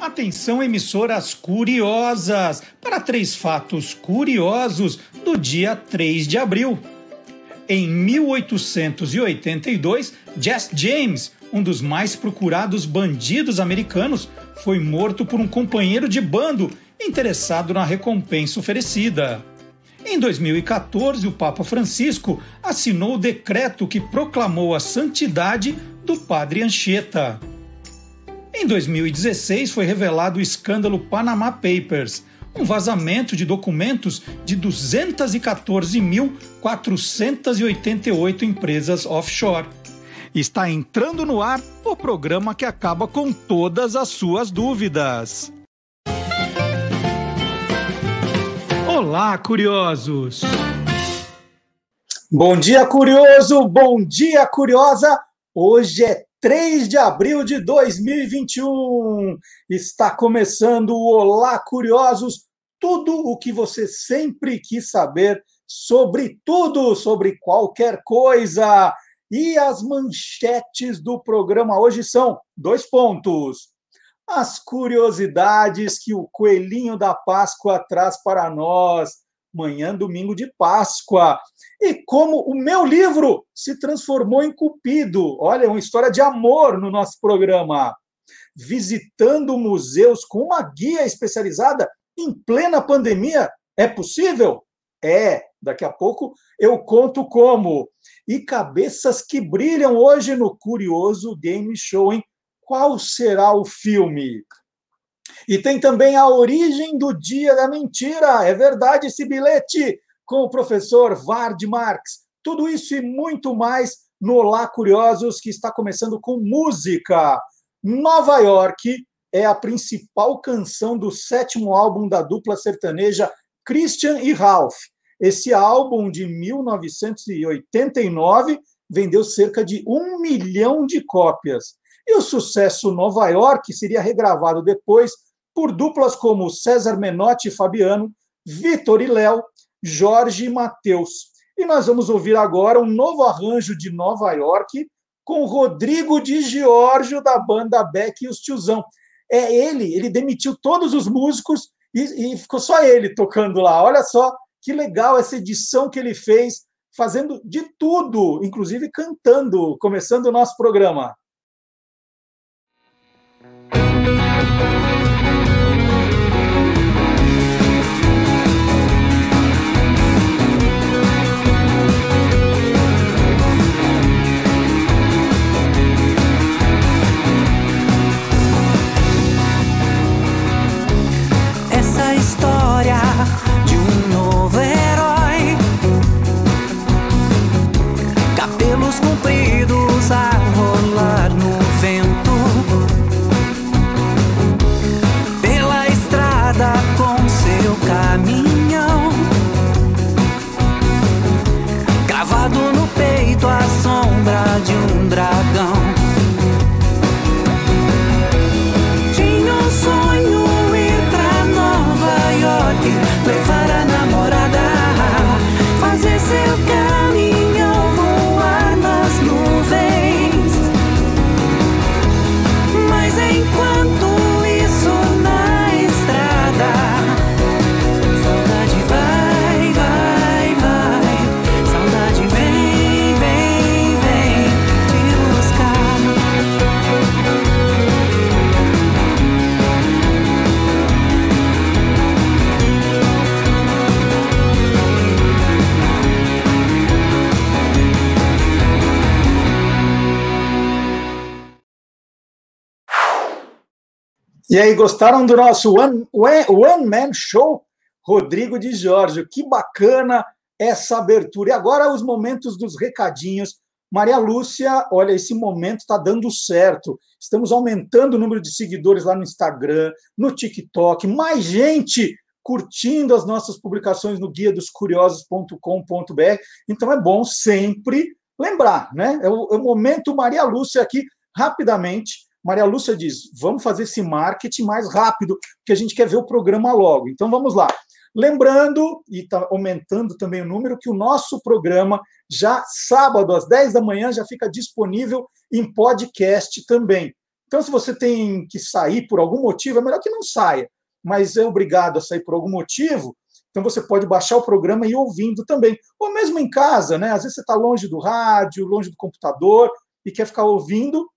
Atenção, emissoras curiosas, para três fatos curiosos do dia 3 de abril. Em 1882, Jess James, um dos mais procurados bandidos americanos, foi morto por um companheiro de bando interessado na recompensa oferecida. Em 2014, o Papa Francisco assinou o decreto que proclamou a santidade do Padre Anchieta. Em 2016 foi revelado o escândalo Panama Papers, um vazamento de documentos de 214.488 empresas offshore. Está entrando no ar o programa que acaba com todas as suas dúvidas. Olá, curiosos! Bom dia, curioso! Bom dia, curiosa! Hoje é 3 de abril de 2021. Está começando o Olá Curiosos, tudo o que você sempre quis saber sobre tudo, sobre qualquer coisa. E as manchetes do programa hoje são dois pontos. As curiosidades que o coelhinho da Páscoa traz para nós. Manhã, domingo de Páscoa e como o meu livro se transformou em Cupido. Olha, uma história de amor no nosso programa. Visitando museus com uma guia especializada em plena pandemia. É possível? É. Daqui a pouco eu conto como. E cabeças que brilham hoje no Curioso Game Show, hein? Qual será o filme? E tem também a origem do Dia da Mentira. É verdade esse bilhete? Com o professor Vard Marx. Tudo isso e muito mais no Olá Curiosos, que está começando com música. Nova York é a principal canção do sétimo álbum da dupla sertaneja Christian e Ralph. Esse álbum de 1989 vendeu cerca de um milhão de cópias. E o sucesso Nova York seria regravado depois por duplas como César Menotti e Fabiano, Vitor e Léo Jorge Mateus. E nós vamos ouvir agora um novo arranjo de Nova York com Rodrigo de Giorgio da banda Beck e os Tiozão. É ele, ele demitiu todos os músicos e, e ficou só ele tocando lá. Olha só que legal essa edição que ele fez, fazendo de tudo, inclusive cantando, começando o nosso programa. E aí, gostaram do nosso One, one Man Show? Rodrigo de Giorgio, que bacana essa abertura. E agora os momentos dos recadinhos. Maria Lúcia, olha, esse momento está dando certo. Estamos aumentando o número de seguidores lá no Instagram, no TikTok, mais gente curtindo as nossas publicações no guia dos curiosos.com.br. Então é bom sempre lembrar, né? É o, é o momento Maria Lúcia aqui, rapidamente Maria Lúcia diz: vamos fazer esse marketing mais rápido, porque a gente quer ver o programa logo. Então vamos lá. Lembrando, e está aumentando também o número, que o nosso programa, já sábado às 10 da manhã, já fica disponível em podcast também. Então, se você tem que sair por algum motivo, é melhor que não saia, mas é obrigado a sair por algum motivo, então você pode baixar o programa e ir ouvindo também. Ou mesmo em casa, né? Às vezes você está longe do rádio, longe do computador e quer ficar ouvindo,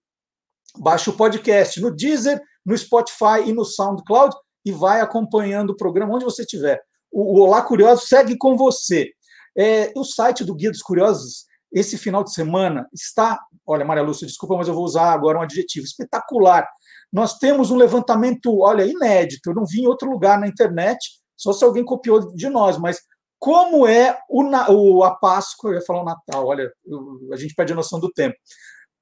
baixa o podcast no Deezer, no Spotify e no SoundCloud e vai acompanhando o programa onde você estiver. O, Olá Curioso segue com você. É, o site do Guia dos Curiosos, esse final de semana, está. Olha, Maria Lúcia, desculpa, mas eu vou usar agora um adjetivo espetacular. Nós temos um levantamento, olha, inédito. Eu não vi em outro lugar na internet só se alguém copiou de nós, mas como é o, a Páscoa, eu ia falar o Natal, olha, a gente perde a noção do tempo.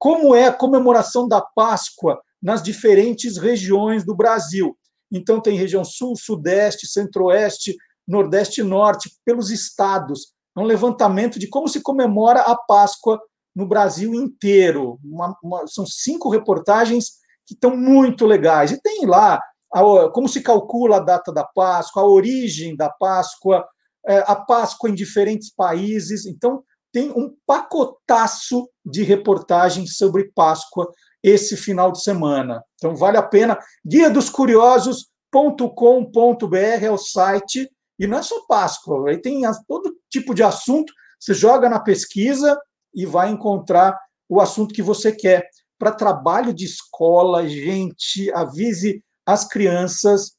Como é a comemoração da Páscoa nas diferentes regiões do Brasil? Então, tem região sul, sudeste, centro-oeste, nordeste e norte, pelos estados. É um levantamento de como se comemora a Páscoa no Brasil inteiro. Uma, uma, são cinco reportagens que estão muito legais. E tem lá a, como se calcula a data da Páscoa, a origem da Páscoa, é, a Páscoa em diferentes países. Então, tem um pacotaço de reportagens sobre Páscoa esse final de semana. Então, vale a pena. Guia dos Curiosos.com.br é o site. E não é só Páscoa, aí tem todo tipo de assunto. Você joga na pesquisa e vai encontrar o assunto que você quer. Para trabalho de escola, gente, avise as crianças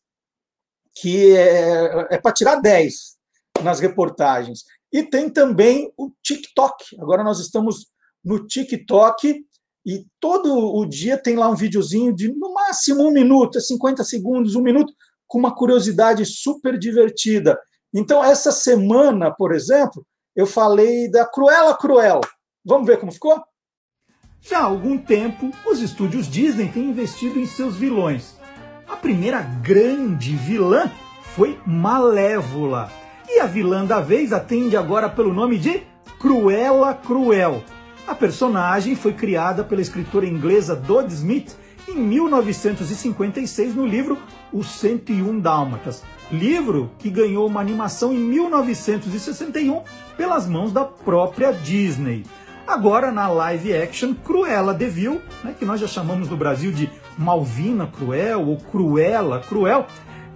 que é, é para tirar 10 nas reportagens. E tem também o TikTok. Agora nós estamos no TikTok e todo o dia tem lá um videozinho de no máximo um minuto, 50 segundos, um minuto, com uma curiosidade super divertida. Então, essa semana, por exemplo, eu falei da Cruella Cruel. Vamos ver como ficou? Já há algum tempo, os estúdios Disney têm investido em seus vilões. A primeira grande vilã foi Malévola. E a vilã da vez atende agora pelo nome de Cruella Cruel. A personagem foi criada pela escritora inglesa Dodie Smith em 1956 no livro Os 101 Dálmatas, livro que ganhou uma animação em 1961 pelas mãos da própria Disney. Agora na live action Cruella de Vil, né, que nós já chamamos no Brasil de Malvina Cruel ou Cruella Cruel,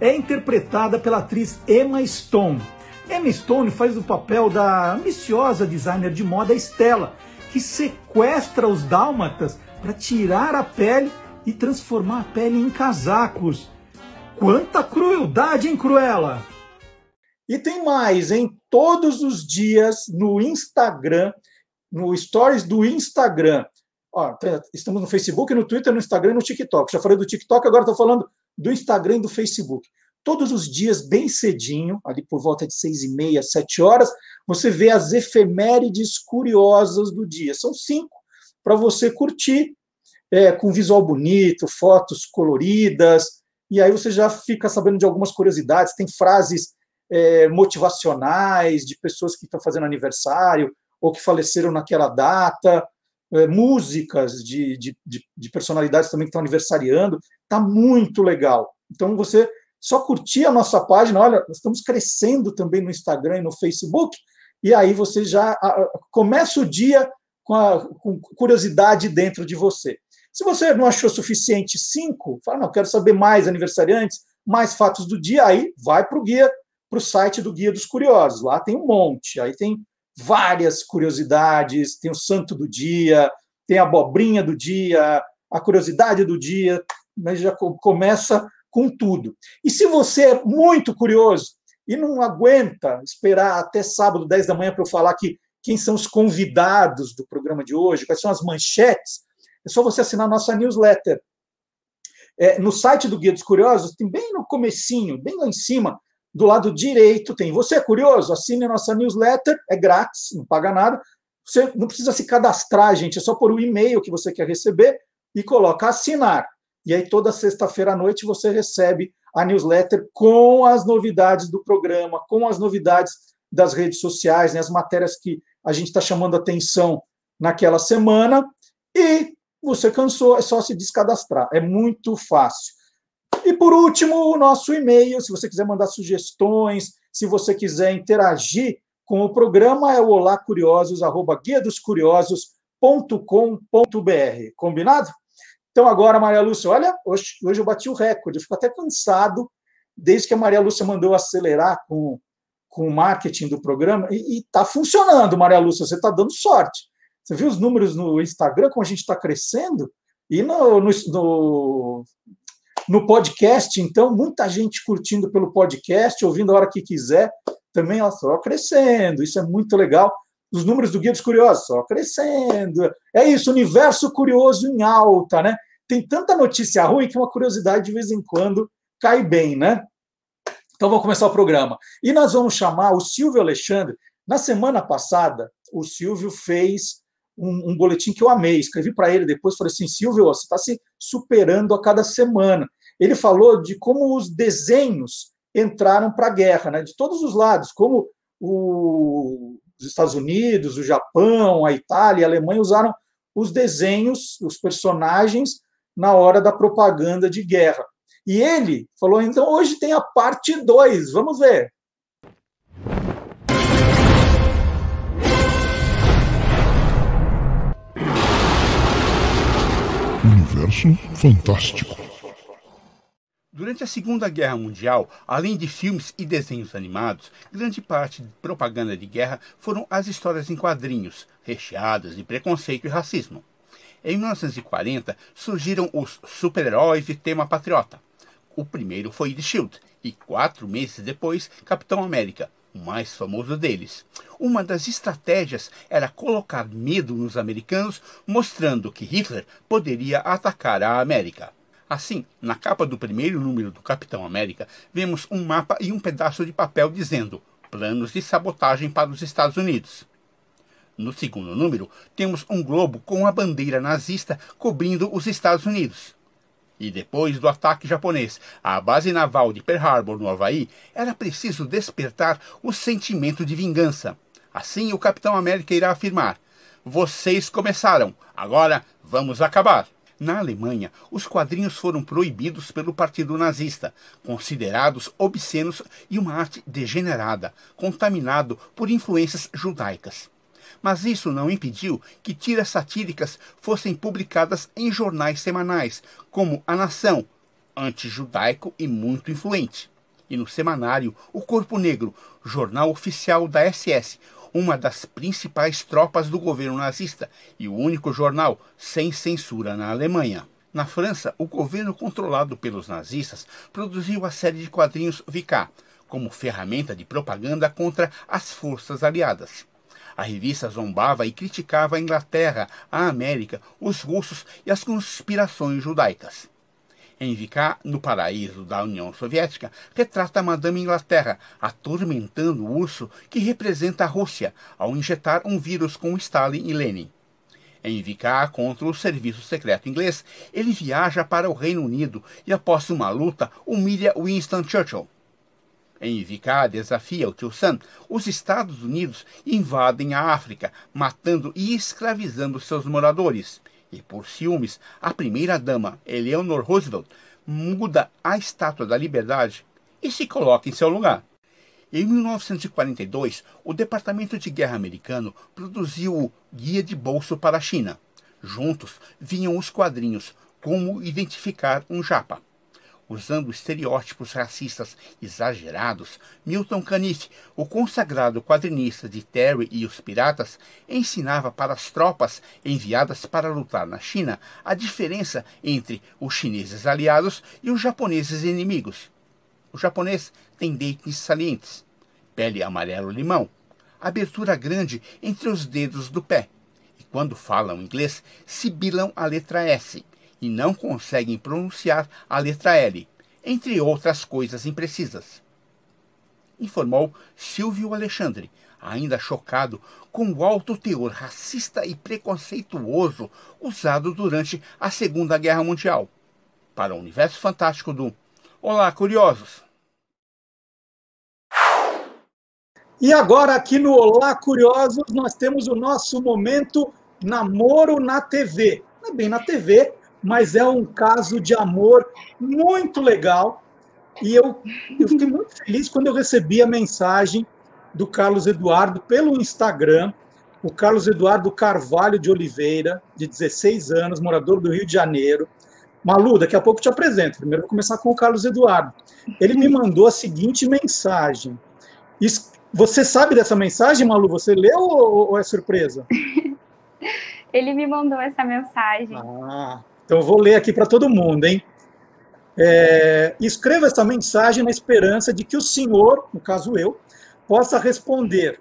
é interpretada pela atriz Emma Stone. Emma Stone faz o papel da ambiciosa designer de moda Stella, que sequestra os dálmatas para tirar a pele e transformar a pele em casacos. Quanta crueldade, hein, Cruella? E tem mais, em todos os dias no Instagram, no stories do Instagram, Ó, tá, estamos no Facebook, no Twitter, no Instagram e no TikTok. Já falei do TikTok, agora estou falando do Instagram e do Facebook. Todos os dias, bem cedinho, ali por volta de seis e meia, sete horas, você vê as efemérides curiosas do dia. São cinco para você curtir, é, com visual bonito, fotos coloridas, e aí você já fica sabendo de algumas curiosidades. Tem frases é, motivacionais de pessoas que estão fazendo aniversário ou que faleceram naquela data é, músicas de, de, de, personalidades também que estão aniversariando. Está muito legal. Então, você só curtir a nossa página, olha, nós estamos crescendo também no Instagram e no Facebook, e aí você já começa o dia com, a, com curiosidade dentro de você. Se você não achou suficiente cinco, fala, não, quero saber mais aniversariantes, mais fatos do dia, aí vai para o guia, para o site do Guia dos Curiosos. Lá tem um monte, aí tem várias curiosidades, tem o santo do dia, tem a abobrinha do dia, a curiosidade do dia, mas já começa com tudo. E se você é muito curioso e não aguenta esperar até sábado, 10 da manhã, para eu falar que quem são os convidados do programa de hoje, quais são as manchetes, é só você assinar nossa newsletter. É, no site do Guia dos Curiosos, tem bem no comecinho, bem lá em cima, do lado direito tem. Você é curioso? Assine nossa newsletter, é grátis, não paga nada. Você não precisa se cadastrar, gente, é só por o e-mail que você quer receber e coloca assinar. E aí toda sexta-feira à noite você recebe a newsletter com as novidades do programa, com as novidades das redes sociais, né, as matérias que a gente está chamando atenção naquela semana. E você cansou, é só se descadastrar. É muito fácil. E por último, o nosso e-mail, se você quiser mandar sugestões, se você quiser interagir com o programa, é o olacuriosos, arroba guia dos curiosos.com.br. Combinado? Então, agora, Maria Lúcia, olha, hoje, hoje eu bati o recorde, eu fico até cansado, desde que a Maria Lúcia mandou acelerar com, com o marketing do programa, e está funcionando, Maria Lúcia, você está dando sorte. Você viu os números no Instagram, como a gente está crescendo? E no, no, no, no, podcast, então, muita gente curtindo pelo podcast, ouvindo a hora que quiser, também ela só crescendo, isso é muito legal os números do Guia dos Curiosos só crescendo. É isso, universo curioso em alta, né? Tem tanta notícia ruim que uma curiosidade de vez em quando cai bem, né? Então vamos começar o programa. E nós vamos chamar o Silvio Alexandre. Na semana passada, o Silvio fez um, um boletim que eu amei. Escrevi para ele depois, falei assim, Silvio, você está se superando a cada semana. Ele falou de como os desenhos entraram para a guerra, né? De todos os lados, como o, os Estados Unidos, o Japão, a Itália, a Alemanha usaram os desenhos, os personagens, na hora da propaganda de guerra. E ele falou: então hoje tem a parte 2, vamos ver. Universo Fantástico. Durante a Segunda Guerra Mundial, além de filmes e desenhos animados, grande parte de propaganda de guerra foram as histórias em quadrinhos, recheadas de preconceito e racismo. Em 1940, surgiram os super-heróis de tema patriota. O primeiro foi The Shield, e quatro meses depois, Capitão América, o mais famoso deles. Uma das estratégias era colocar medo nos americanos, mostrando que Hitler poderia atacar a América. Assim, na capa do primeiro número do Capitão América, vemos um mapa e um pedaço de papel dizendo planos de sabotagem para os Estados Unidos. No segundo número, temos um globo com a bandeira nazista cobrindo os Estados Unidos. E depois do ataque japonês à base naval de Pearl Harbor, no Havaí, era preciso despertar o sentimento de vingança. Assim, o Capitão América irá afirmar: Vocês começaram, agora vamos acabar. Na Alemanha, os quadrinhos foram proibidos pelo Partido Nazista, considerados obscenos e uma arte degenerada, contaminado por influências judaicas. Mas isso não impediu que tiras satíricas fossem publicadas em jornais semanais, como A Nação, antijudaico e muito influente. E no semanário O Corpo Negro, jornal oficial da SS, uma das principais tropas do governo nazista e o único jornal sem censura na Alemanha. Na França, o governo controlado pelos nazistas produziu a série de quadrinhos Vicá, como ferramenta de propaganda contra as forças aliadas. A revista zombava e criticava a Inglaterra, a América, os russos e as conspirações judaicas em Vicá, no paraíso da União Soviética, retrata Madame Inglaterra atormentando o urso que representa a Rússia ao injetar um vírus com Stalin e Lenin. Em Vicá contra o serviço secreto inglês, ele viaja para o Reino Unido e, após uma luta, humilha Winston Churchill. Em Vicá desafia o tio Sam, os Estados Unidos invadem a África, matando e escravizando seus moradores e por ciúmes, a primeira-dama, Eleanor Roosevelt, muda a Estátua da Liberdade e se coloca em seu lugar. Em 1942, o Departamento de Guerra americano produziu o Guia de Bolso para a China. Juntos vinham os quadrinhos Como Identificar um Japa. Usando estereótipos racistas exagerados, Milton Caniff, o consagrado quadrinista de Terry e os Piratas, ensinava para as tropas enviadas para lutar na China a diferença entre os chineses aliados e os japoneses inimigos. O japonês tem dentes salientes, pele amarelo-limão, abertura grande entre os dedos do pé, e quando falam inglês, sibilam a letra S e não conseguem pronunciar a letra L, entre outras coisas imprecisas. Informou Silvio Alexandre, ainda chocado com o alto teor racista e preconceituoso usado durante a Segunda Guerra Mundial. Para o universo fantástico do Olá, curiosos! E agora, aqui no Olá Curiosos, nós temos o nosso momento Namoro na TV. É bem na TV, mas é um caso de amor muito legal. E eu, eu fiquei muito feliz quando eu recebi a mensagem do Carlos Eduardo pelo Instagram. O Carlos Eduardo Carvalho de Oliveira, de 16 anos, morador do Rio de Janeiro. Malu, daqui a pouco eu te apresento. Primeiro vou começar com o Carlos Eduardo. Ele me mandou a seguinte mensagem. Você sabe dessa mensagem, Malu? Você leu ou é surpresa? Ele me mandou essa mensagem. Ah, então eu vou ler aqui para todo mundo, hein? É, escreva essa mensagem na esperança de que o senhor, no caso eu, possa responder.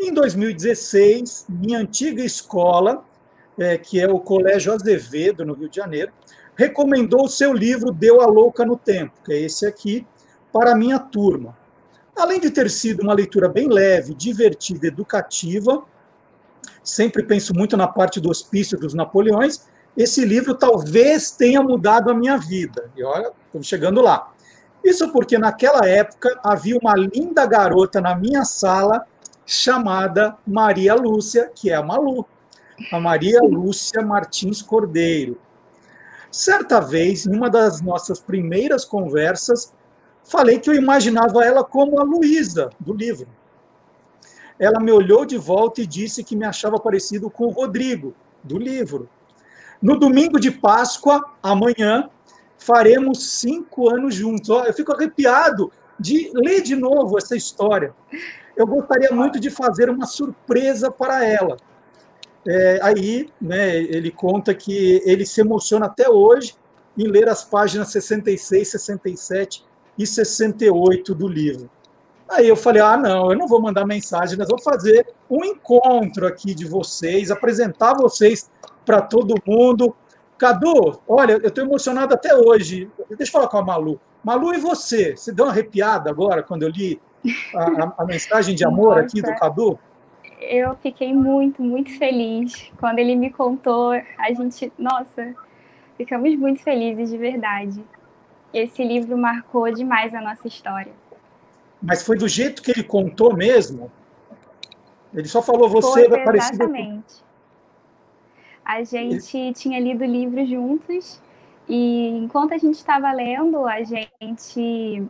Em 2016, minha antiga escola, é, que é o Colégio Azevedo, no Rio de Janeiro, recomendou o seu livro Deu a Louca no Tempo, que é esse aqui, para minha turma. Além de ter sido uma leitura bem leve, divertida, educativa, sempre penso muito na parte do hospício dos Napoleões, esse livro talvez tenha mudado a minha vida. E olha, estamos chegando lá. Isso porque naquela época havia uma linda garota na minha sala chamada Maria Lúcia, que é a Malu. A Maria Lúcia Martins Cordeiro. Certa vez, em uma das nossas primeiras conversas, falei que eu imaginava ela como a Luísa, do livro. Ela me olhou de volta e disse que me achava parecido com o Rodrigo, do livro. No domingo de Páscoa, amanhã, faremos cinco anos juntos. Eu fico arrepiado de ler de novo essa história. Eu gostaria muito de fazer uma surpresa para ela. É, aí, né, ele conta que ele se emociona até hoje em ler as páginas 66, 67 e 68 do livro. Aí eu falei: ah, não, eu não vou mandar mensagem, nós vamos fazer um encontro aqui de vocês, apresentar vocês para todo mundo. Cadu, olha, eu estou emocionado até hoje. Deixa eu falar com a Malu. Malu, e você? Você deu uma arrepiada agora quando eu li a, a, mensagem de amor Nossa, aqui do Cadu? Eu fiquei muito, muito feliz. Quando ele me contou, a gente, nossa, ficamos muito felizes de verdade. Esse livro marcou demais a nossa história. Mas foi do jeito que ele contou mesmo? Ele só falou você foi, parecido. Exatamente. A gente tinha lido livros juntos e enquanto a gente estava lendo, a gente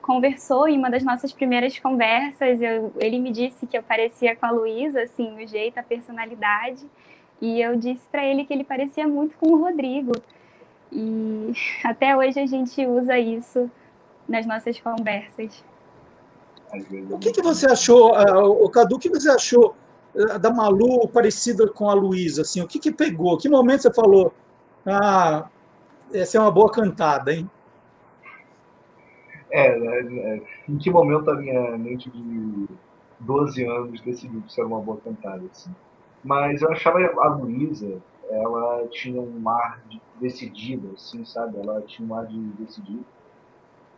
conversou em uma das nossas primeiras conversas. Eu, ele me disse que eu parecia com a Luísa, assim, o jeito, a personalidade. E eu disse para ele que ele parecia muito com o Rodrigo. E até hoje a gente usa isso nas nossas conversas. O que, que você achou, uh, o Cadu, o que você achou da Malu parecida com a Luísa? Assim, o que, que pegou? Que momento você falou, ah, essa é uma boa cantada, hein? É, né, é, em que momento a minha mente de 12 anos decidiu que isso era uma boa cantada, assim. Mas eu achava a Luísa, ela tinha um ar de decidido, assim, sabe? Ela tinha um ar de decidido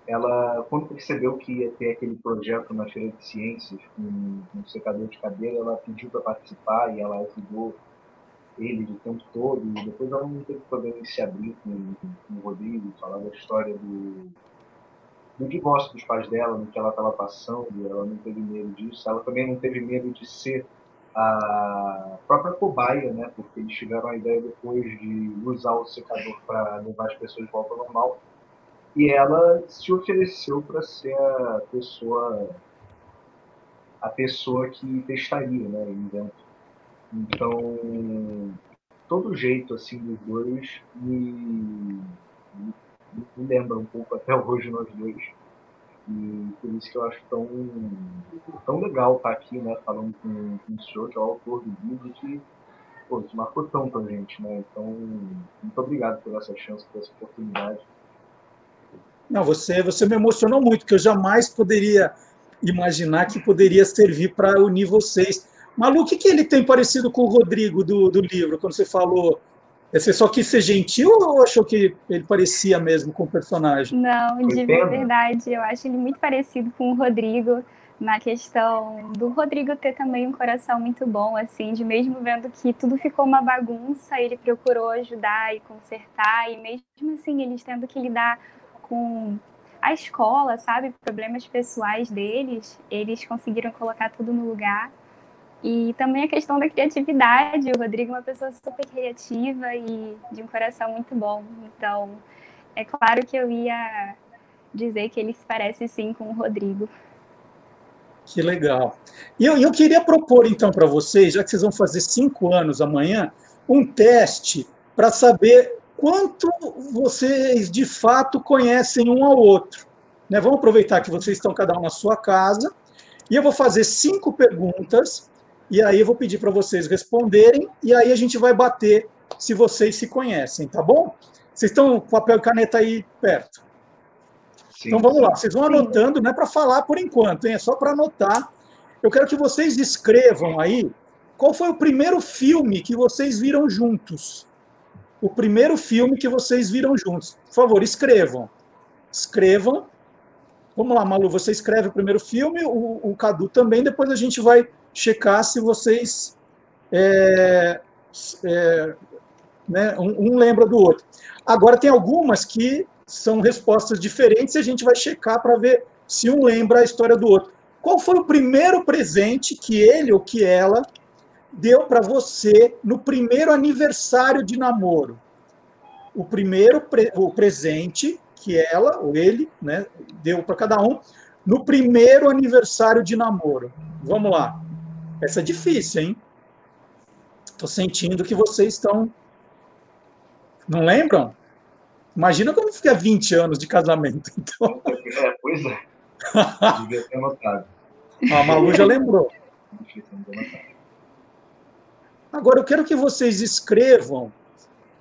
ela, quando percebeu que ia ter aquele projeto na Feira de Ciências com um secador de cabelo, ela pediu para participar e ela ajudou ele o tempo todo. E depois ela não teve problema em se abrir com, com o Rodrigo, falar da história do, do divórcio dos pais dela, no que ela estava passando, ela não teve medo disso. Ela também não teve medo de ser a própria cobaia, né? Porque eles tiveram a ideia depois de usar o secador para levar as pessoas de volta ao normal e ela se ofereceu para ser a pessoa a pessoa que testaria, né, invento. Então, todo jeito assim dos dois me, me, me lembra um pouco até hoje nós dois. E por isso que eu acho tão, tão legal estar aqui, né, falando com, com o senhor, que é o autor do livro, que pô, marcou tanto a gente, né? Então, muito obrigado por essa chance, por essa oportunidade. Não, você, você me emocionou muito, porque eu jamais poderia imaginar que poderia servir para unir vocês. Malu, o que, que ele tem parecido com o Rodrigo do, do livro, quando você falou? Você só quis ser gentil ou achou que ele parecia mesmo com o personagem? Não, de verdade, eu acho ele muito parecido com o Rodrigo na questão do Rodrigo ter também um coração muito bom, assim, de mesmo vendo que tudo ficou uma bagunça, ele procurou ajudar e consertar, e mesmo assim eles tendo que lidar com a escola, sabe? Problemas pessoais deles, eles conseguiram colocar tudo no lugar. E também a questão da criatividade. O Rodrigo é uma pessoa super criativa e de um coração muito bom. Então, é claro que eu ia dizer que ele se parece sim com o Rodrigo. Que legal. E eu, eu queria propor, então, para vocês, já que vocês vão fazer cinco anos amanhã, um teste para saber quanto vocês de fato conhecem um ao outro. Né? Vamos aproveitar que vocês estão cada um na sua casa e eu vou fazer cinco perguntas e aí eu vou pedir para vocês responderem e aí a gente vai bater se vocês se conhecem, tá bom? Vocês estão com papel e caneta aí perto? Sim, então vamos lá, vocês vão anotando, não é para falar por enquanto, hein? é só para anotar. Eu quero que vocês escrevam aí qual foi o primeiro filme que vocês viram juntos. O primeiro filme que vocês viram juntos. Por favor, escrevam. Escrevam. Vamos lá, Malu, você escreve o primeiro filme, o, o Cadu também, depois a gente vai checar se vocês é, é, né, um, um, lembra do outro. Agora, tem algumas que são respostas diferentes e a gente vai checar para ver se um lembra a história do outro. Qual foi o primeiro presente que ele ou que ela deu para você no primeiro aniversário de namoro? O primeiro pre o presente que ela ou ele né, deu para cada um no primeiro aniversário de namoro. Vamos lá. Essa é difícil, hein? Estou sentindo que vocês estão. Não lembram? Imagina como fica 20 anos de casamento. Então... É, pois é. Devia ter anotado. A Malu já lembrou. Agora eu quero que vocês escrevam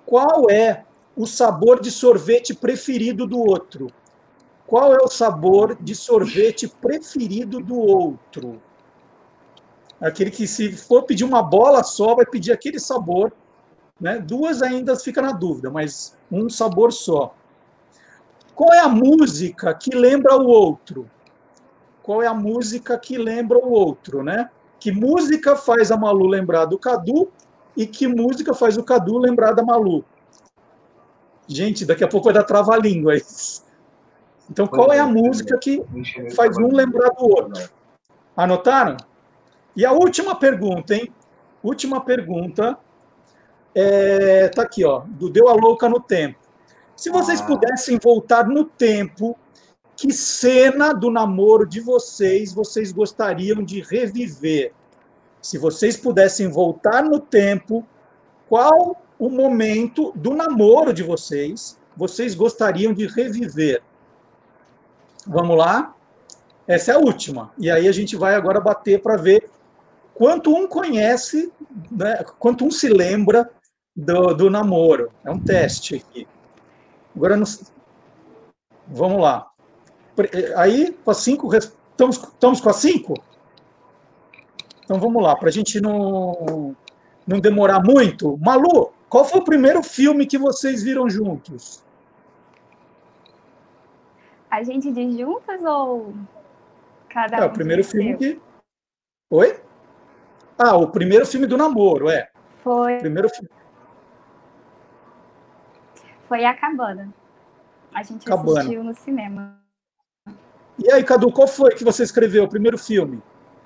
qual é o sabor de sorvete preferido do outro. Qual é o sabor de sorvete preferido do outro? Aquele que, se for pedir uma bola só, vai pedir aquele sabor. Né? Duas ainda fica na dúvida, mas um sabor só. Qual é a música que lembra o outro? Qual é a música que lembra o outro, né? Que música faz a Malu lembrar do Cadu e que música faz o Cadu lembrar da Malu? Gente, daqui a pouco vai dar trava-língua. Então, qual é a música que faz um lembrar do outro? Anotaram? E a última pergunta, hein? Última pergunta. É, tá aqui, ó. Do Deu a Louca no Tempo. Se vocês ah. pudessem voltar no tempo, que cena do namoro de vocês vocês gostariam de reviver? Se vocês pudessem voltar no tempo, qual o momento do namoro de vocês vocês gostariam de reviver? Vamos lá? Essa é a última. E aí a gente vai agora bater para ver quanto um conhece, né, quanto um se lembra do, do namoro. É um teste aqui. Agora, vamos lá. Aí, com as cinco, estamos, estamos com as cinco? Então vamos lá, para a gente não, não demorar muito. Malu, qual foi o primeiro filme que vocês viram juntos? A gente diz juntas ou cada um? É, o primeiro filme que. Oi? Ah, o primeiro filme do namoro, é. Foi. Primeiro filme. Foi a Cabana. A gente Cabana. assistiu no cinema. E aí, Cadu, qual foi que você escreveu o primeiro filme?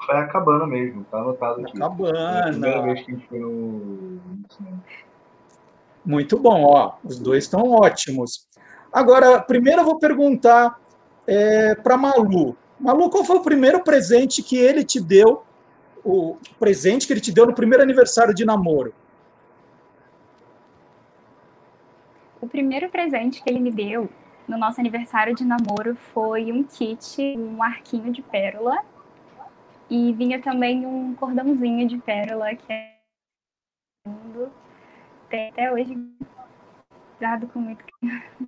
Foi a Cabana mesmo, tá anotado aqui. A Cabana. Foi a primeira vez que a gente foi no, no cinema. Muito bom, ó. Os dois estão ótimos. Agora, primeiro eu vou perguntar é, para Malu. Malu, qual foi o primeiro presente que ele te deu o presente que ele te deu no primeiro aniversário de namoro? O primeiro presente que ele me deu no nosso aniversário de namoro foi um kit, um arquinho de pérola. E vinha também um cordãozinho de pérola que é lindo. Tem até hoje dado com muito. O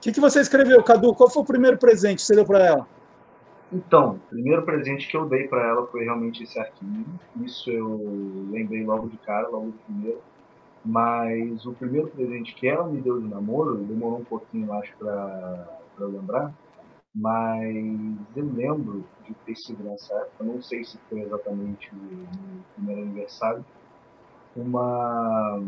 que, que você escreveu, Cadu? Qual foi o primeiro presente que você deu para ela? Então, o primeiro presente que eu dei para ela foi realmente esse arquivo. Isso eu lembrei logo de cara, logo de primeiro. Mas o primeiro presente que ela me deu de namoro, demorou um pouquinho, acho, para lembrar. Mas eu lembro de ter sido nessa época, não sei se foi exatamente no primeiro aniversário, uma,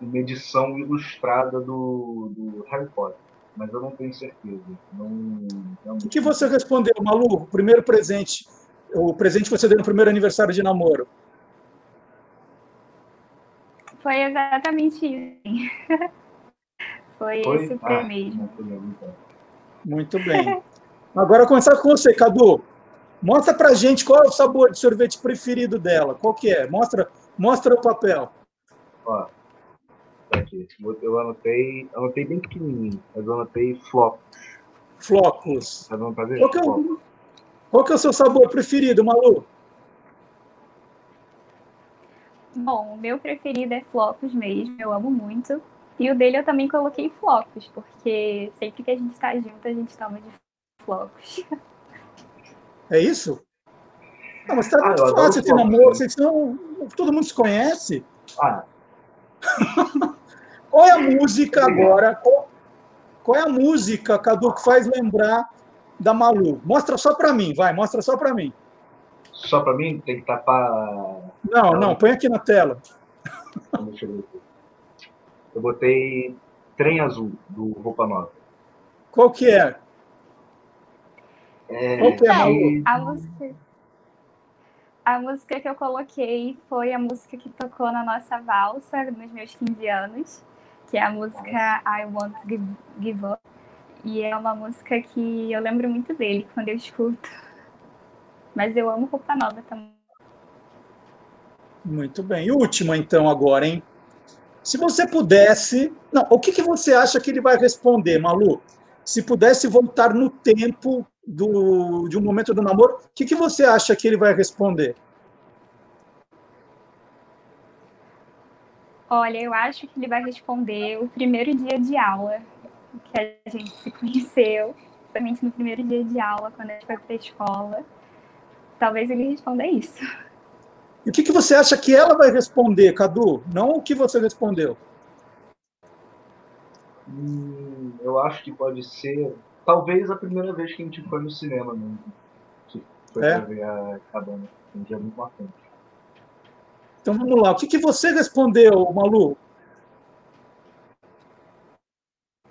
uma edição ilustrada do, do Harry Potter mas eu não tenho certeza. Não, não... O que você respondeu, Malu? O primeiro presente, o presente que você deu no primeiro aniversário de namoro? Foi exatamente isso. Foi, Foi? esse ah, mesmo. Muito bem. Agora começar com você, Cadu. Mostra pra gente qual é o sabor de sorvete preferido dela. Qual que é? Mostra, mostra o papel. Ó, tá aqui. Eu anotei, anotei bem pequenininho, mas eu anotei flocos. Flocos. Tá dando pra ver? Qual que, é o, qual que é o seu sabor preferido, Malu? Bom, o meu preferido é flocos mesmo, eu amo muito. E o dele eu também coloquei flocos, porque sempre que a gente tá junto, a gente toma de flocos. É isso? Não, mas tá Ah, muito fácil esse namoro, vocês são. Todo mundo se conhece. Ah, Qual é a música agora? Qual, qual é a música, Cadu, que faz lembrar da Malu? Mostra só pra mim, vai, mostra só pra mim. só pra mim tem que tapar. Não, não, põe aqui na tela. Deixa eu botei Trem Azul, do Roupa Nova. Qual que é? É, Qual que é, Malu? a música. A música que eu coloquei foi a música que tocou na nossa valsa nos meus 15 anos, que é a música I Want to Give, Give Up. E é uma música que eu lembro muito dele quando eu escuto. Mas eu amo roupa nova também. Muito bem. E última, então, agora, hein? Se você pudesse. Não, o que, que você acha que ele vai responder, Malu? Se pudesse voltar no tempo do, de um momento do namoro, o que, que você acha que ele vai responder? Olha, eu acho que ele vai responder o primeiro dia de aula que a gente se conheceu, principalmente no primeiro dia de aula, quando a gente foi para a escola. Talvez ele responda isso. E o que, que você acha que ela vai responder, Cadu? Não o que você respondeu. Hum, eu acho que pode ser, talvez, a primeira vez que a gente foi no cinema mesmo. Que foi É? pra ver a cabana. Um dia muito marcante. Então vamos lá. O que, que você respondeu, Malu?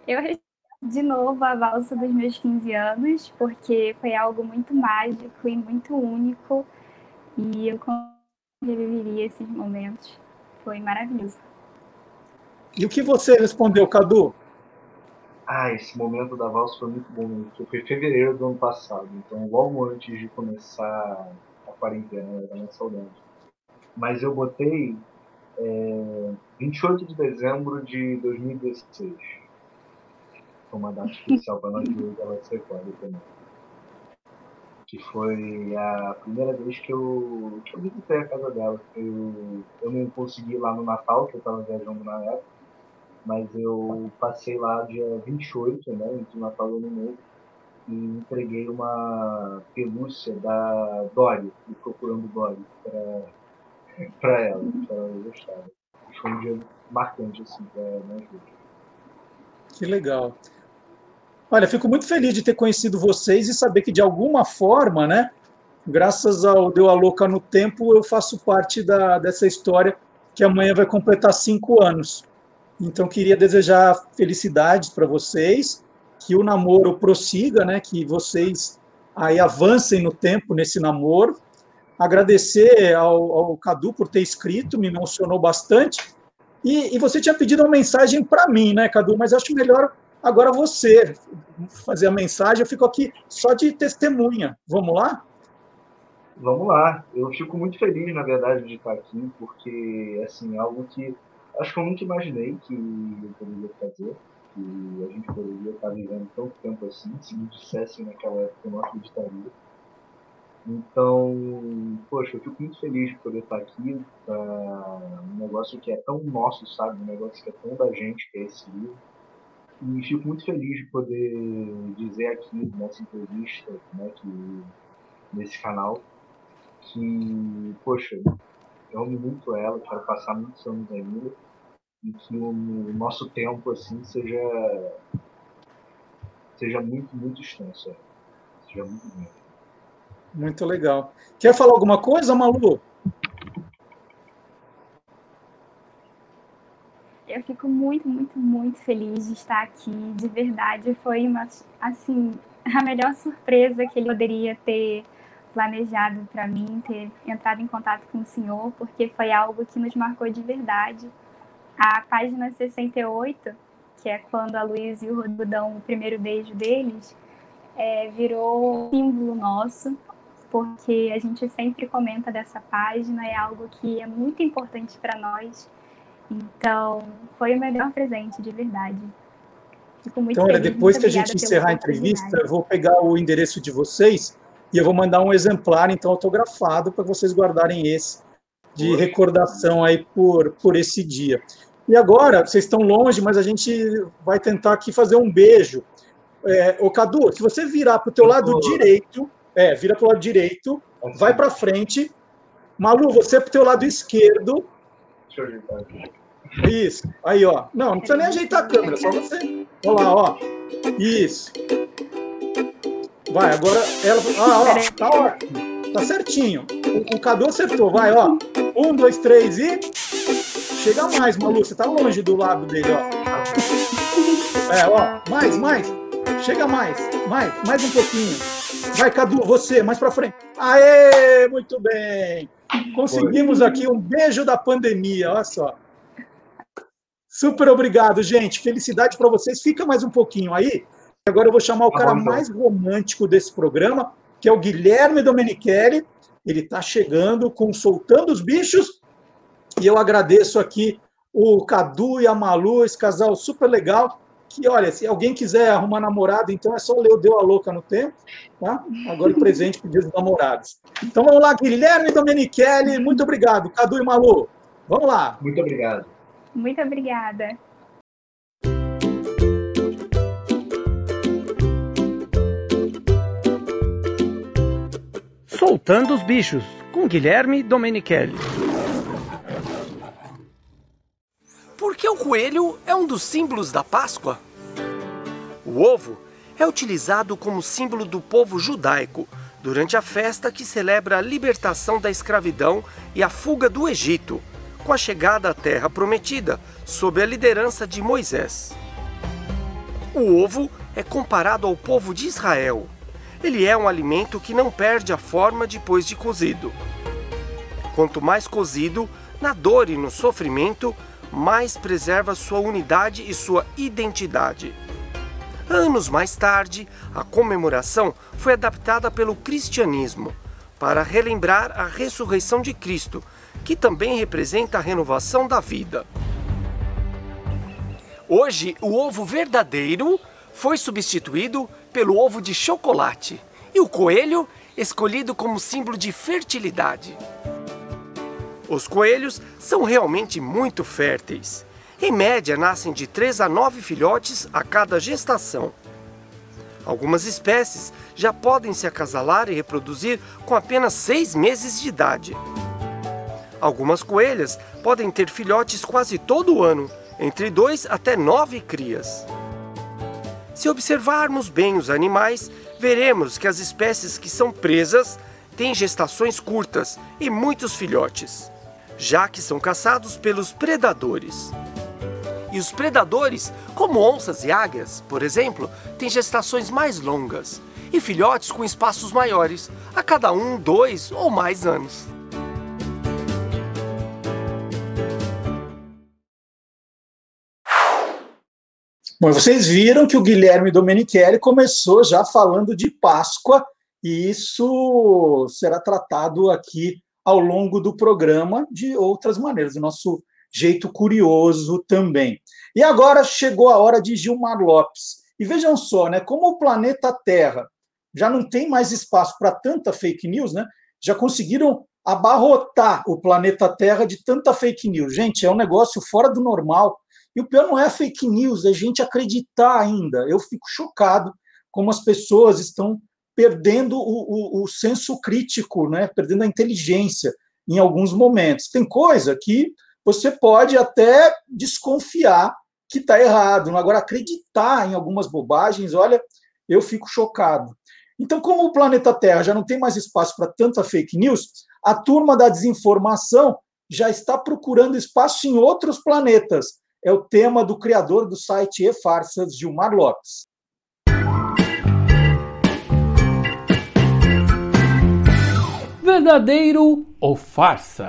Eu respondi de novo a valsa dos meus 15 anos, porque foi algo muito mágico e muito único. E eu reviveria esses momentos. Foi maravilhoso. E o que você respondeu, Cadu? Ah, esse momento da valsa foi muito bom, porque foi em fevereiro do ano passado, então logo antes de começar a quarentena, era minha saudade. Mas eu botei é, 28 de dezembro de 2016. Foi uma data especial para nós dois, ela se recorda também. Que foi a primeira vez que eu, que eu visitei a casa dela. Eu, eu não consegui ir lá no Natal, que eu estava viajando na época mas eu passei lá dia 28, né, entre o Natal e o Ano Novo, e entreguei uma pelúcia da Dory, do Procurando Dory, para ela, para ela gostar. Foi um dia marcante, assim, para nós dois. Que legal. Olha, fico muito feliz de ter conhecido vocês e saber que, de alguma forma, né, graças ao Deu a Louca no Tempo, eu faço parte da, dessa história que amanhã vai completar cinco anos. Então, queria desejar felicidades para vocês, que o namoro prossiga, né, que vocês aí avancem no tempo nesse namoro. Agradecer ao, ao Cadu por ter escrito, me emocionou bastante. E, e você tinha pedido uma mensagem para mim, né, Cadu? Mas acho melhor agora você fazer a mensagem. Eu fico aqui só de testemunha. Vamos lá? Vamos lá. Eu fico muito feliz, na verdade, de estar aqui, porque, assim, é algo que acho que eu nunca imaginei que eu poderia fazer, que a gente poderia estar vivendo tanto tempo assim, se me dissessem naquela época, eu não acreditaria. Então, poxa, eu fico muito feliz de poder estar aqui para um negócio que é tão nosso, sabe? Um negócio que é tão da gente, que é esse livro. E fico muito feliz de poder dizer aqui nessa entrevista, né, que, nesse canal, que, poxa, eu amo muito ela, quero passar muitos anos ainda, e que o nosso tempo, assim, seja, seja muito, muito extenso, seja muito grande. Muito legal. Quer falar alguma coisa, Malu? Eu fico muito, muito, muito feliz de estar aqui. De verdade, foi uma, assim, a melhor surpresa que ele poderia ter planejado para mim, ter entrado em contato com o senhor, porque foi algo que nos marcou de verdade. A página 68, que é quando a Luiz e o Rodrigo dão o primeiro beijo deles, é, virou símbolo nosso, porque a gente sempre comenta dessa página, é algo que é muito importante para nós Então, foi o melhor presente, de verdade. Fico muito então, olha, depois que a gente encerrar a entrevista, eu vou pegar o endereço de vocês e eu vou mandar um exemplar, então, autografado, para vocês guardarem esse de recordação aí por, por esse dia. E agora, vocês estão longe, mas a gente vai tentar aqui fazer um beijo. É, ô Cadu, se você virar para o teu lado direito, é, vira para o lado direito, vai para frente. Malu, você para o teu lado esquerdo. Deixa eu. Isso, aí, ó. Não, não precisa nem ajeitar a câmera, só você. Olha lá, ó. Isso. Vai, agora ela. Ah, ó, tá ótimo. Tá certinho. O, o Cadu acertou. Vai, ó. Um, dois, três e. Chega mais, Malu. Você tá longe do lado dele, ó. É, ó. Mais, mais. Chega mais. Mais, mais um pouquinho. Vai, Cadu, você, mais pra frente. Aê, muito bem. Conseguimos aqui um beijo da pandemia, olha só. Super obrigado, gente. Felicidade para vocês. Fica mais um pouquinho aí. Agora eu vou chamar o tá cara mais romântico desse programa, que é o Guilherme Domenichelli. Ele está chegando com Soltando os Bichos. E eu agradeço aqui o Cadu e a Malu, esse casal super legal. Que, olha, se alguém quiser arrumar namorado, então é só ler o Deu a Louca no Tempo, tá? Agora o presente para os namorados. Então vamos lá, Guilherme Domenichelli, muito obrigado. Cadu e Malu, vamos lá. Muito obrigado. Muito obrigada. Soltando os Bichos, com Guilherme Domenichelli. Por que o coelho é um dos símbolos da Páscoa? O ovo é utilizado como símbolo do povo judaico durante a festa que celebra a libertação da escravidão e a fuga do Egito com a chegada à Terra Prometida, sob a liderança de Moisés. O ovo é comparado ao povo de Israel. Ele é um alimento que não perde a forma depois de cozido. Quanto mais cozido, na dor e no sofrimento, mais preserva sua unidade e sua identidade. Anos mais tarde, a comemoração foi adaptada pelo cristianismo para relembrar a ressurreição de Cristo, que também representa a renovação da vida. Hoje, o ovo verdadeiro foi substituído pelo ovo de chocolate e o coelho escolhido como símbolo de fertilidade. Os coelhos são realmente muito férteis. Em média, nascem de 3 a 9 filhotes a cada gestação. Algumas espécies já podem se acasalar e reproduzir com apenas 6 meses de idade. Algumas coelhas podem ter filhotes quase todo ano, entre 2 até 9 crias. Se observarmos bem os animais, veremos que as espécies que são presas têm gestações curtas e muitos filhotes, já que são caçados pelos predadores. E os predadores, como onças e águias, por exemplo, têm gestações mais longas e filhotes com espaços maiores, a cada um, dois ou mais anos. Bom, vocês viram que o Guilherme Domenichelli começou já falando de Páscoa, e isso será tratado aqui ao longo do programa de outras maneiras, do nosso jeito curioso também. E agora chegou a hora de Gilmar Lopes. E vejam só, né, como o planeta Terra já não tem mais espaço para tanta fake news, né? Já conseguiram abarrotar o planeta Terra de tanta fake news. Gente, é um negócio fora do normal. E o pior não é fake news, é a gente acreditar ainda. Eu fico chocado como as pessoas estão perdendo o, o, o senso crítico, né? perdendo a inteligência em alguns momentos. Tem coisa que você pode até desconfiar que está errado. Agora, acreditar em algumas bobagens, olha, eu fico chocado. Então, como o planeta Terra já não tem mais espaço para tanta fake news, a turma da desinformação já está procurando espaço em outros planetas é o tema do criador do site E-Farsas, Gilmar Lopes. Verdadeiro ou farsa?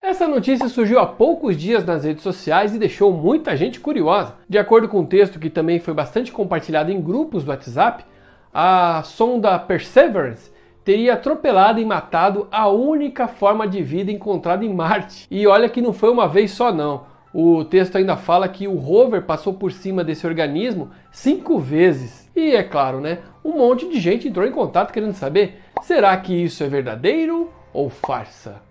Essa notícia surgiu há poucos dias nas redes sociais e deixou muita gente curiosa. De acordo com um texto que também foi bastante compartilhado em grupos do WhatsApp, a sonda Perseverance teria atropelado e matado a única forma de vida encontrada em Marte. E olha que não foi uma vez só não. O texto ainda fala que o rover passou por cima desse organismo cinco vezes. E é claro, né? Um monte de gente entrou em contato querendo saber: será que isso é verdadeiro ou farsa?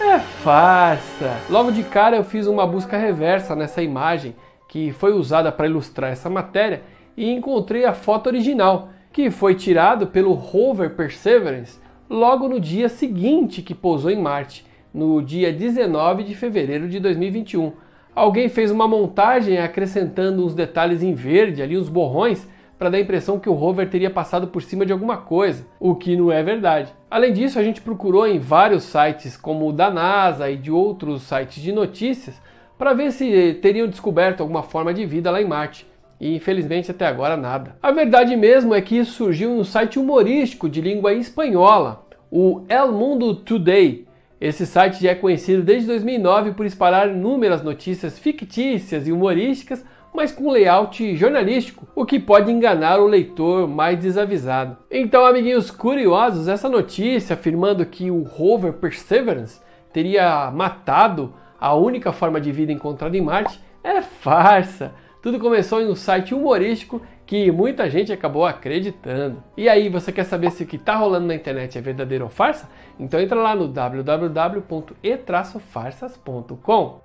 É farsa! Logo de cara eu fiz uma busca reversa nessa imagem que foi usada para ilustrar essa matéria e encontrei a foto original, que foi tirado pelo rover Perseverance logo no dia seguinte que pousou em Marte, no dia 19 de fevereiro de 2021. Alguém fez uma montagem acrescentando uns detalhes em verde, ali uns borrões, para dar a impressão que o rover teria passado por cima de alguma coisa, o que não é verdade. Além disso, a gente procurou em vários sites, como o da NASA e de outros sites de notícias, para ver se teriam descoberto alguma forma de vida lá em Marte. E infelizmente até agora nada. A verdade mesmo é que isso surgiu em um site humorístico de língua espanhola, o El Mundo Today. Esse site já é conhecido desde 2009 por espalhar inúmeras notícias fictícias e humorísticas mas com layout jornalístico, o que pode enganar o leitor mais desavisado. Então, amiguinhos curiosos, essa notícia afirmando que o rover Perseverance teria matado a única forma de vida encontrada em Marte é farsa. Tudo começou em um site humorístico que muita gente acabou acreditando. E aí, você quer saber se o que está rolando na internet é verdadeiro ou farsa? Então entra lá no www.e-farsas.com.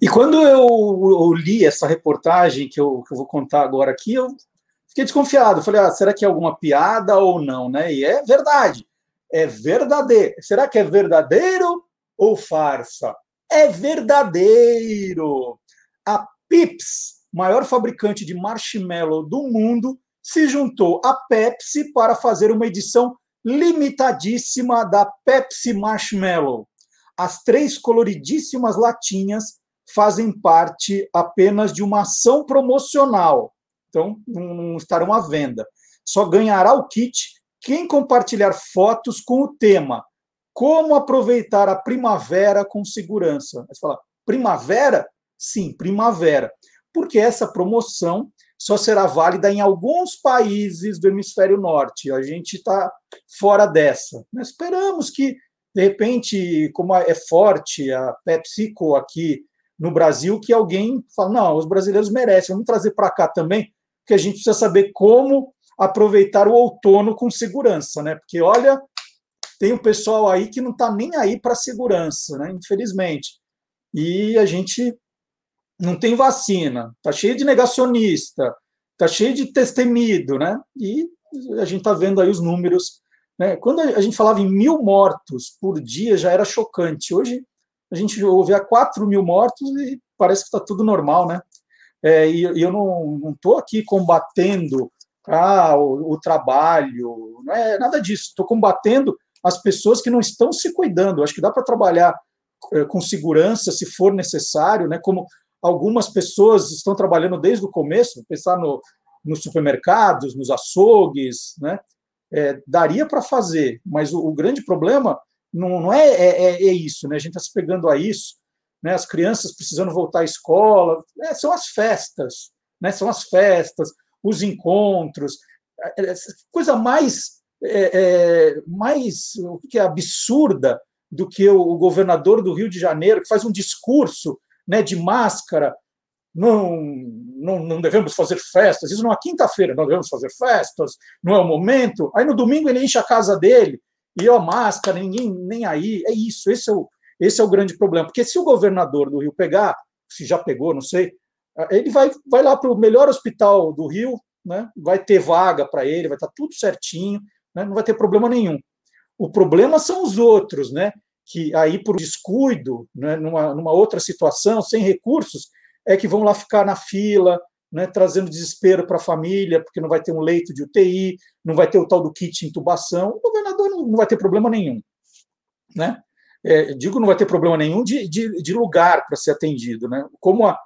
E quando eu, eu, li essa reportagem que eu, que eu vou contar agora aqui, eu fiquei desconfiado. Falei, ah, será que é alguma piada ou não, né? E é verdade. É verdadeiro. Será que é verdadeiro ou farsa? É verdadeiro. A Pips, maior fabricante de marshmallow do mundo, se juntou à Pepsi para fazer uma edição limitadíssima da Pepsi Marshmallow. As três coloridíssimas latinhas fazem parte apenas de uma ação promocional. Então, não estarão à venda. Só ganhará o kit quem compartilhar fotos com o tema Como aproveitar a primavera com segurança. Você fala, primavera? Sim, primavera. Porque essa promoção só será válida em alguns países do hemisfério norte. A gente está fora dessa. Nós esperamos que, de repente, como é forte a PepsiCo aqui no Brasil que alguém fala: não, os brasileiros merecem, vamos trazer para cá também, porque a gente precisa saber como aproveitar o outono com segurança, né? Porque olha, tem um pessoal aí que não está nem aí para segurança, né? Infelizmente. E a gente não tem vacina, tá cheio de negacionista, tá cheio de testemido, né? E a gente está vendo aí os números. Né? Quando a gente falava em mil mortos por dia, já era chocante. Hoje a gente ouve há 4 mil mortos e parece que está tudo normal, né? É, e, eu não estou aqui combatendo ah, o, o, trabalho, não é nada disso. Estou combatendo as pessoas que não estão se cuidando. Acho que dá para trabalhar é, com segurança, se for necessário, né? Como algumas pessoas estão trabalhando desde o começo, pensar no, nos supermercados, nos açougues, né? É, daria para fazer, mas o, o grande problema não, não é, é, é, é isso, né? A gente está se pegando a isso, né? As crianças precisando voltar à escola, né? são as festas, né? São as festas, os encontros, é, é, coisa mais é, mais o que é absurda do que o governador do Rio de Janeiro que faz um discurso, né? De máscara, não, não, não devemos fazer festas. Isso numa quinta-feira, não devemos fazer festas, não é o momento. Aí no domingo ele enche a casa dele e ó, máscara, ninguém nem aí. É isso, esse é o, esse é o grande problema. Porque se o governador do Rio pegar, se já pegou, não sei, ele vai, vai lá para o melhor hospital do Rio, né? vai ter vaga para ele, vai estar tá tudo certinho, né? não vai ter problema nenhum. O problema são os outros, né? Que aí, por descuido, né? numa, numa outra situação, sem recursos, é que vão lá ficar na fila, né, trazendo desespero para a família, porque não vai ter um leito de UTI, não vai ter o tal do kit intubação. O governador não, não vai ter problema nenhum. Né? É, digo, não vai ter problema nenhum de, de, de lugar para ser atendido. Né? Como a,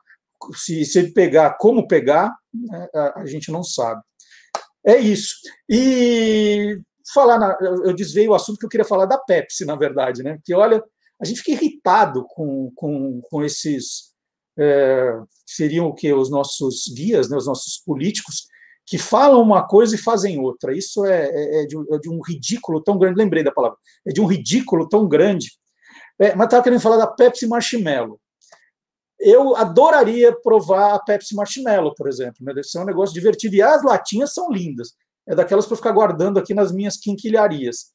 se, se ele pegar, como pegar, né, a, a, gente não sabe. É isso. E falar, na, eu desviei o assunto que eu queria falar da Pepsi, na verdade, né? Porque olha, a gente fica irritado com, com, com esses é, seriam o que os nossos guias, né, os nossos políticos, que falam uma coisa e fazem outra. Isso é, é, é, de, é de, um ridículo tão grande. Lembrei da palavra. É de um ridículo tão grande. É, mas estava querendo falar da Pepsi Marshmallow. Eu adoraria provar a Pepsi Marshmallow, por exemplo. Né? Deve ser um negócio divertido. E as latinhas são lindas. É daquelas para ficar guardando aqui nas minhas quinquilharias.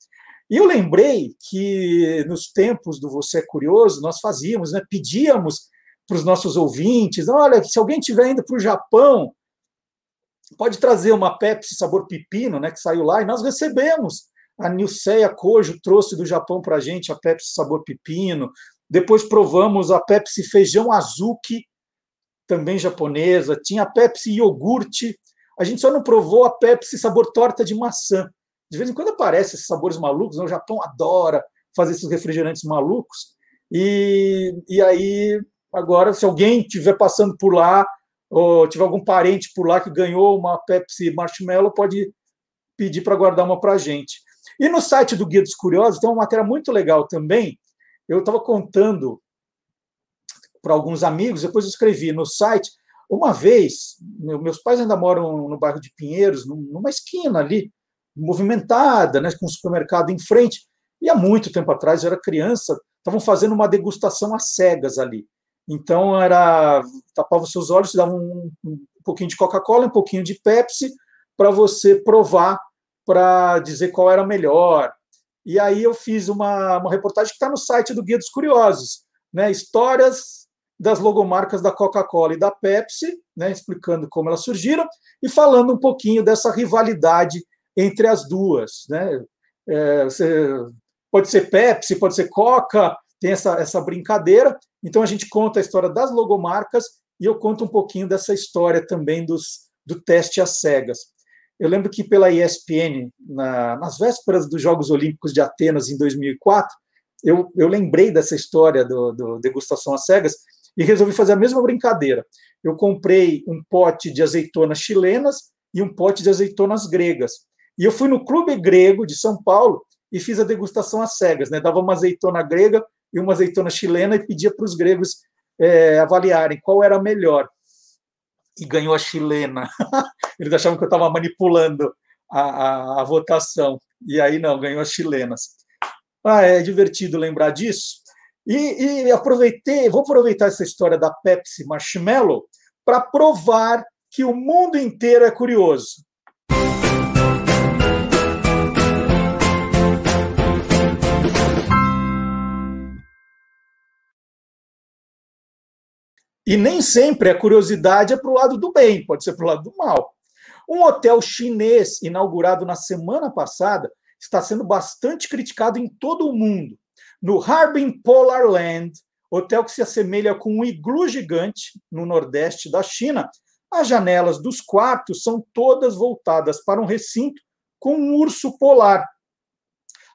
E eu lembrei que nos tempos do Você é Curioso, nós fazíamos, né? pedíamos para os nossos ouvintes: olha, se alguém estiver indo para o Japão, pode trazer uma Pepsi sabor pepino, né, que saiu lá, e nós recebemos. A Nilceia Kojo trouxe do Japão para a gente a Pepsi sabor pepino. Depois provamos a Pepsi feijão azuki, também japonesa. Tinha a Pepsi iogurte. A gente só não provou a Pepsi sabor torta de maçã. De vez em quando aparecem esses sabores malucos. Né? O Japão adora fazer esses refrigerantes malucos. E, e aí, agora, se alguém estiver passando por lá, ou tiver algum parente por lá que ganhou uma Pepsi Marshmallow, pode pedir para guardar uma para a gente. E no site do Guia dos Curiosos tem uma matéria muito legal também. Eu estava contando para alguns amigos, depois eu escrevi no site. Uma vez, meus pais ainda moram no bairro de Pinheiros, numa esquina ali, movimentada, né, com um supermercado em frente. E há muito tempo atrás, eu era criança, estavam fazendo uma degustação às cegas ali. Então era tapava os seus olhos, dava um, um pouquinho de Coca-Cola, um pouquinho de Pepsi para você provar, para dizer qual era melhor. E aí eu fiz uma, uma reportagem que está no site do Guia dos Curiosos, né? Histórias das logomarcas da Coca-Cola e da Pepsi, né? Explicando como elas surgiram e falando um pouquinho dessa rivalidade entre as duas, né? É, você, pode ser Pepsi, pode ser Coca, tem essa, essa brincadeira. Então a gente conta a história das logomarcas e eu conto um pouquinho dessa história também dos, do teste às cegas. Eu lembro que pela ESPN, na, nas vésperas dos Jogos Olímpicos de Atenas em 2004, eu, eu lembrei dessa história do, do degustação às cegas e resolvi fazer a mesma brincadeira. Eu comprei um pote de azeitonas chilenas e um pote de azeitonas gregas. E eu fui no Clube Grego de São Paulo e fiz a degustação às cegas, né? Dava uma azeitona grega e uma azeitona chilena e pedia para os gregos é, avaliarem qual era a melhor. E ganhou a chilena. Eles achavam que eu estava manipulando a, a, a, votação. E aí não, ganhou as chilenas. Ah, é divertido lembrar disso. E, e aproveitei, vou aproveitar essa história da Pepsi Marshmallow para provar que o mundo inteiro é curioso. E nem sempre a curiosidade é para o lado do bem, pode ser para o lado do mal. Um hotel chinês inaugurado na semana passada está sendo bastante criticado em todo o mundo. No Harbin Polar Land, hotel que se assemelha com um iglu gigante no nordeste da China, as janelas dos quartos são todas voltadas para um recinto com um urso polar.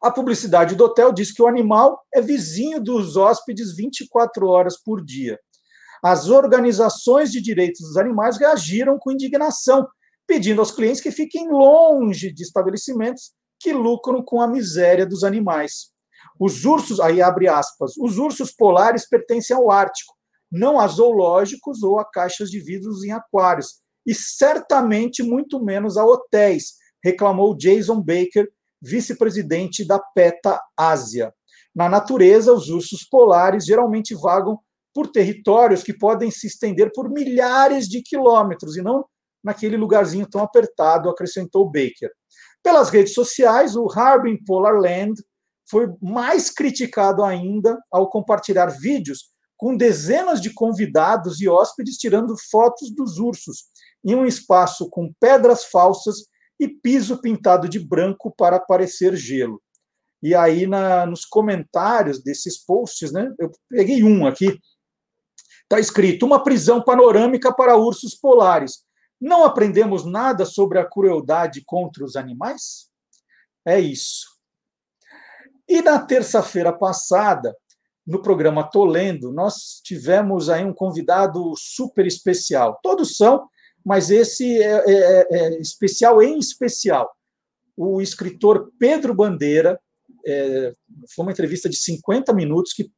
A publicidade do hotel diz que o animal é vizinho dos hóspedes 24 horas por dia as organizações de direitos dos animais reagiram com indignação, pedindo aos clientes que fiquem longe de estabelecimentos que lucram com a miséria dos animais. Os ursos, aí abre aspas, os ursos polares pertencem ao Ártico, não a zoológicos ou a caixas de vidros em aquários, e certamente muito menos a hotéis, reclamou Jason Baker, vice-presidente da PETA Ásia. Na natureza, os ursos polares geralmente vagam por territórios que podem se estender por milhares de quilômetros e não naquele lugarzinho tão apertado, acrescentou Baker. Pelas redes sociais, o Harbin Polar Land foi mais criticado ainda ao compartilhar vídeos com dezenas de convidados e hóspedes tirando fotos dos ursos em um espaço com pedras falsas e piso pintado de branco para parecer gelo. E aí, na, nos comentários desses posts, né, eu peguei um aqui, Está escrito: uma prisão panorâmica para ursos polares. Não aprendemos nada sobre a crueldade contra os animais? É isso. E na terça-feira passada, no programa Tolendo, nós tivemos aí um convidado super especial. Todos são, mas esse é, é, é, é especial em especial. O escritor Pedro Bandeira, é, foi uma entrevista de 50 minutos que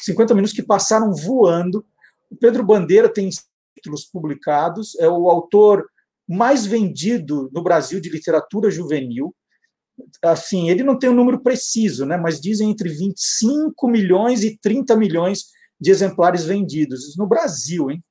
50 minutos que passaram voando o Pedro Bandeira tem títulos publicados, é o autor mais vendido no Brasil de literatura juvenil. Assim, ele não tem um número preciso, né, mas dizem entre 25 milhões e 30 milhões de exemplares vendidos no Brasil, hein?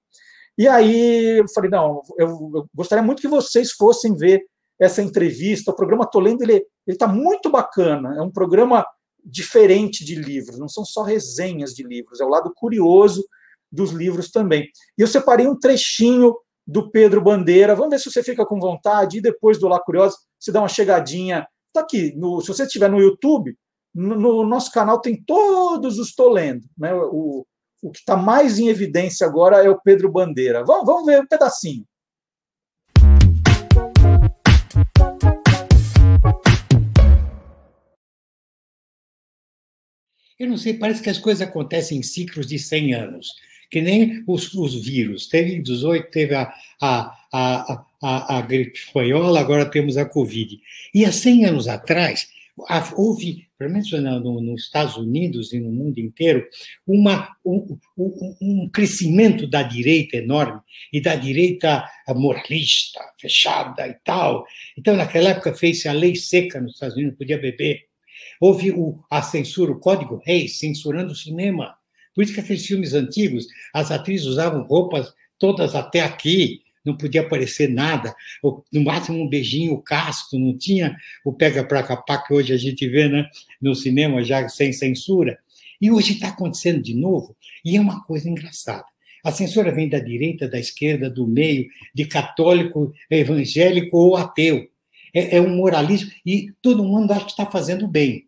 E aí eu falei, não, eu, eu gostaria muito que vocês fossem ver essa entrevista. O programa Tô Lendo, ele está muito bacana. É um programa diferente de livros, não são só resenhas de livros, é o lado curioso dos livros também. E eu separei um trechinho do Pedro Bandeira. Vamos ver se você fica com vontade. E depois do Lá Curioso, você dá uma chegadinha. Está aqui. No, se você estiver no YouTube, no, no, nosso canal tem todos os Tô Lendo. Né? O, o que está mais em evidência agora é o Pedro Bandeira. Vamos, vamos ver um pedacinho. Eu não sei, parece que as coisas acontecem em ciclos de 100 anos, que nem os, os vírus. Teve em 18, teve a, a, a, a, a gripe espanhola, agora temos a Covid. E há 100 anos atrás, houve, pelo menos no, nos Estados Unidos e no mundo inteiro, uma, um, um, um, crescimento da direita enorme e da direita moralista, fechada e tal. Então, naquela época, fez-se a lei seca nos Estados Unidos, podia beber. Houve o, a censura, o Código Reis, censurando o cinema. Por isso que aqueles filmes antigos, as atrizes usavam roupas todas até aqui, não podia aparecer nada, no máximo um beijinho casto, não tinha o pega pra capá que hoje a gente vê né, no cinema já sem censura. E hoje está acontecendo de novo, e é uma coisa engraçada. A censura vem da direita, da esquerda, do meio, de católico, evangélico ou ateu é, é um moralismo, e todo mundo acha que está fazendo bem.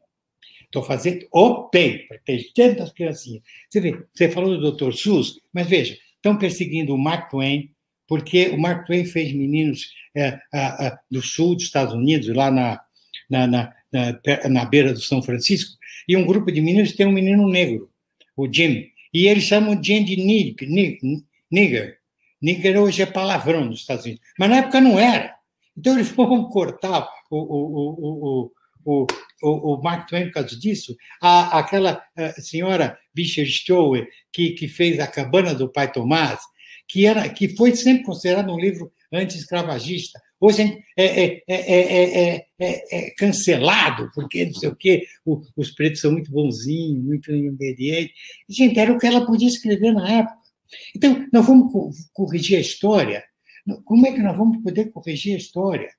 Estou fazendo o bem, protegendo as criancinhas. Você vê, você falou do Dr. Seuss, mas veja, estão perseguindo o Mark Twain, porque o Mark Twain fez meninos é, a, a, do sul dos Estados Unidos, lá na, na, na, na, na beira do São Francisco, e um grupo de meninos tem um menino negro, o Jim, e eles chamam Jim de nigger. Nigger hoje é palavrão nos Estados Unidos, mas na época não era. Então, eles vão cortar o, o, o, o, o Mark Twain por causa disso. A, aquela senhora Bisher Stowe, que, que fez A Cabana do Pai Tomás, que, era, que foi sempre considerado um livro anti-escravagista. Hoje é, é, é, é, cancelado, porque não sei o quê, os pretos são muito bonzinhos, muito obedientes. Gente, era o que ela podia escrever na época. Então, nós vamos corrigir a história como é que nós vamos poder corrigir a história?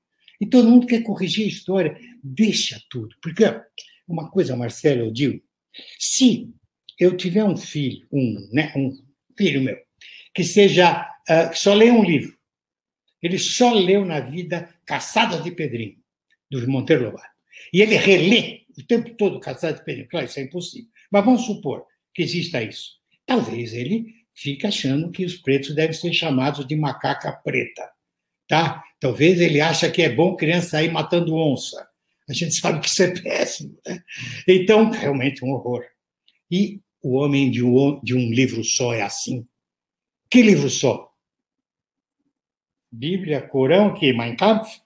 E todo mundo quer corrigir a história. Deixa tudo. Porque uma coisa, Marcelo, eu digo: se eu tiver um filho, um, né, um filho meu, que seja, uh, que só lê um livro, ele só leu na vida Caçadas de Pedrinho, do Monteiro Lobato, e ele relê o tempo todo Caçadas de Pedrinho. Claro, isso é impossível. Mas vamos supor que exista isso. Talvez ele fica achando que os pretos devem ser chamados de macaca preta, tá? Talvez ele acha que é bom criança sair matando onça. A gente sabe que isso é péssimo, né? Então, realmente um horror. E o homem de um, de um livro só é assim. Que livro só? Bíblia, Corão, que Mein Kampf?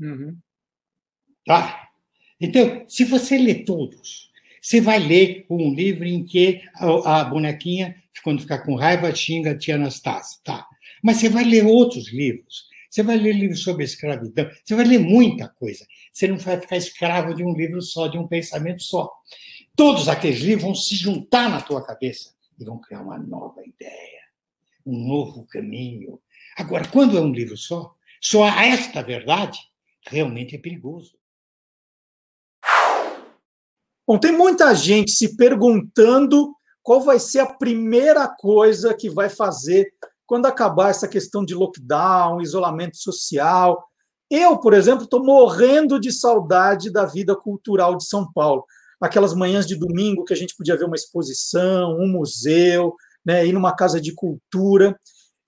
Uhum. Tá? Então, se você lê todos, você vai ler um livro em que a, a bonequinha quando ficar com raiva, xinga a tia Anastácia. Tá. Mas você vai ler outros livros. Você vai ler livros sobre escravidão. Você vai ler muita coisa. Você não vai ficar escravo de um livro só, de um pensamento só. Todos aqueles livros vão se juntar na tua cabeça e vão criar uma nova ideia, um novo caminho. Agora, quando é um livro só, só há esta verdade, realmente é perigoso. Bom, tem muita gente se perguntando qual vai ser a primeira coisa que vai fazer quando acabar essa questão de lockdown, isolamento social. Eu, por exemplo, estou morrendo de saudade da vida cultural de São Paulo. Aquelas manhãs de domingo que a gente podia ver uma exposição, um museu, né, ir numa casa de cultura.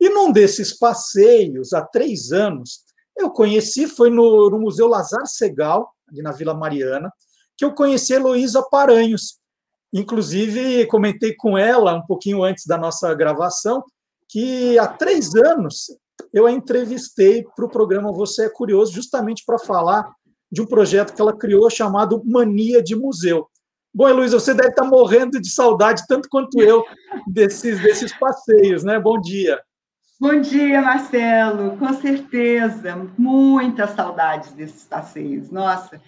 E num desses passeios, há três anos, eu conheci, foi no, no Museu Lazar Segal, ali na Vila Mariana, que eu conheci Heloísa Paranhos, Inclusive, comentei com ela um pouquinho antes da nossa gravação que há três anos eu a entrevistei para o programa Você é Curioso, justamente para falar de um projeto que ela criou chamado Mania de Museu. Bom, Heloísa, você deve estar morrendo de saudade, tanto quanto eu, desses, desses passeios, né? Bom dia. Bom dia, Marcelo. Com certeza, muitas saudades desses passeios. Nossa,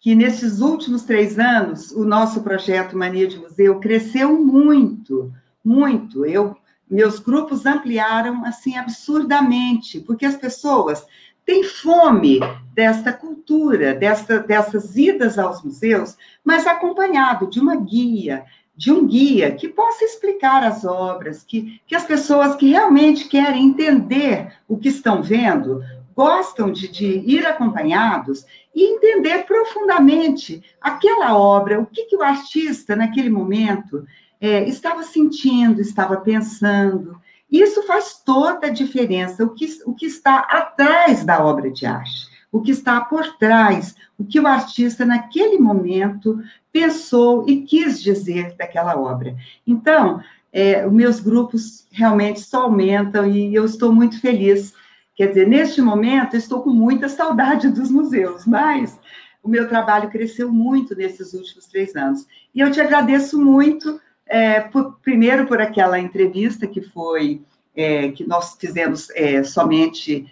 que nesses últimos três anos o nosso projeto Mania de Museu cresceu muito, muito. Eu, meus grupos ampliaram assim absurdamente, porque as pessoas têm fome desta cultura, desta, dessas idas aos museus, mas acompanhado de uma guia, de um guia que possa explicar as obras, que, que as pessoas que realmente querem entender o que estão vendo gostam de, de ir acompanhados e entender profundamente aquela obra, o que, que o artista, naquele momento, é, estava sentindo, estava pensando. Isso faz toda a diferença, o que, o que está atrás da obra de arte, o que está por trás, o que o artista, naquele momento, pensou e quis dizer daquela obra. Então, é, meus grupos realmente só aumentam e eu estou muito feliz. Quer dizer, neste momento, estou com muita saudade dos museus, mas o meu trabalho cresceu muito nesses últimos três anos. E eu te agradeço muito, é, por, primeiro por aquela entrevista que foi, é, que nós fizemos é, somente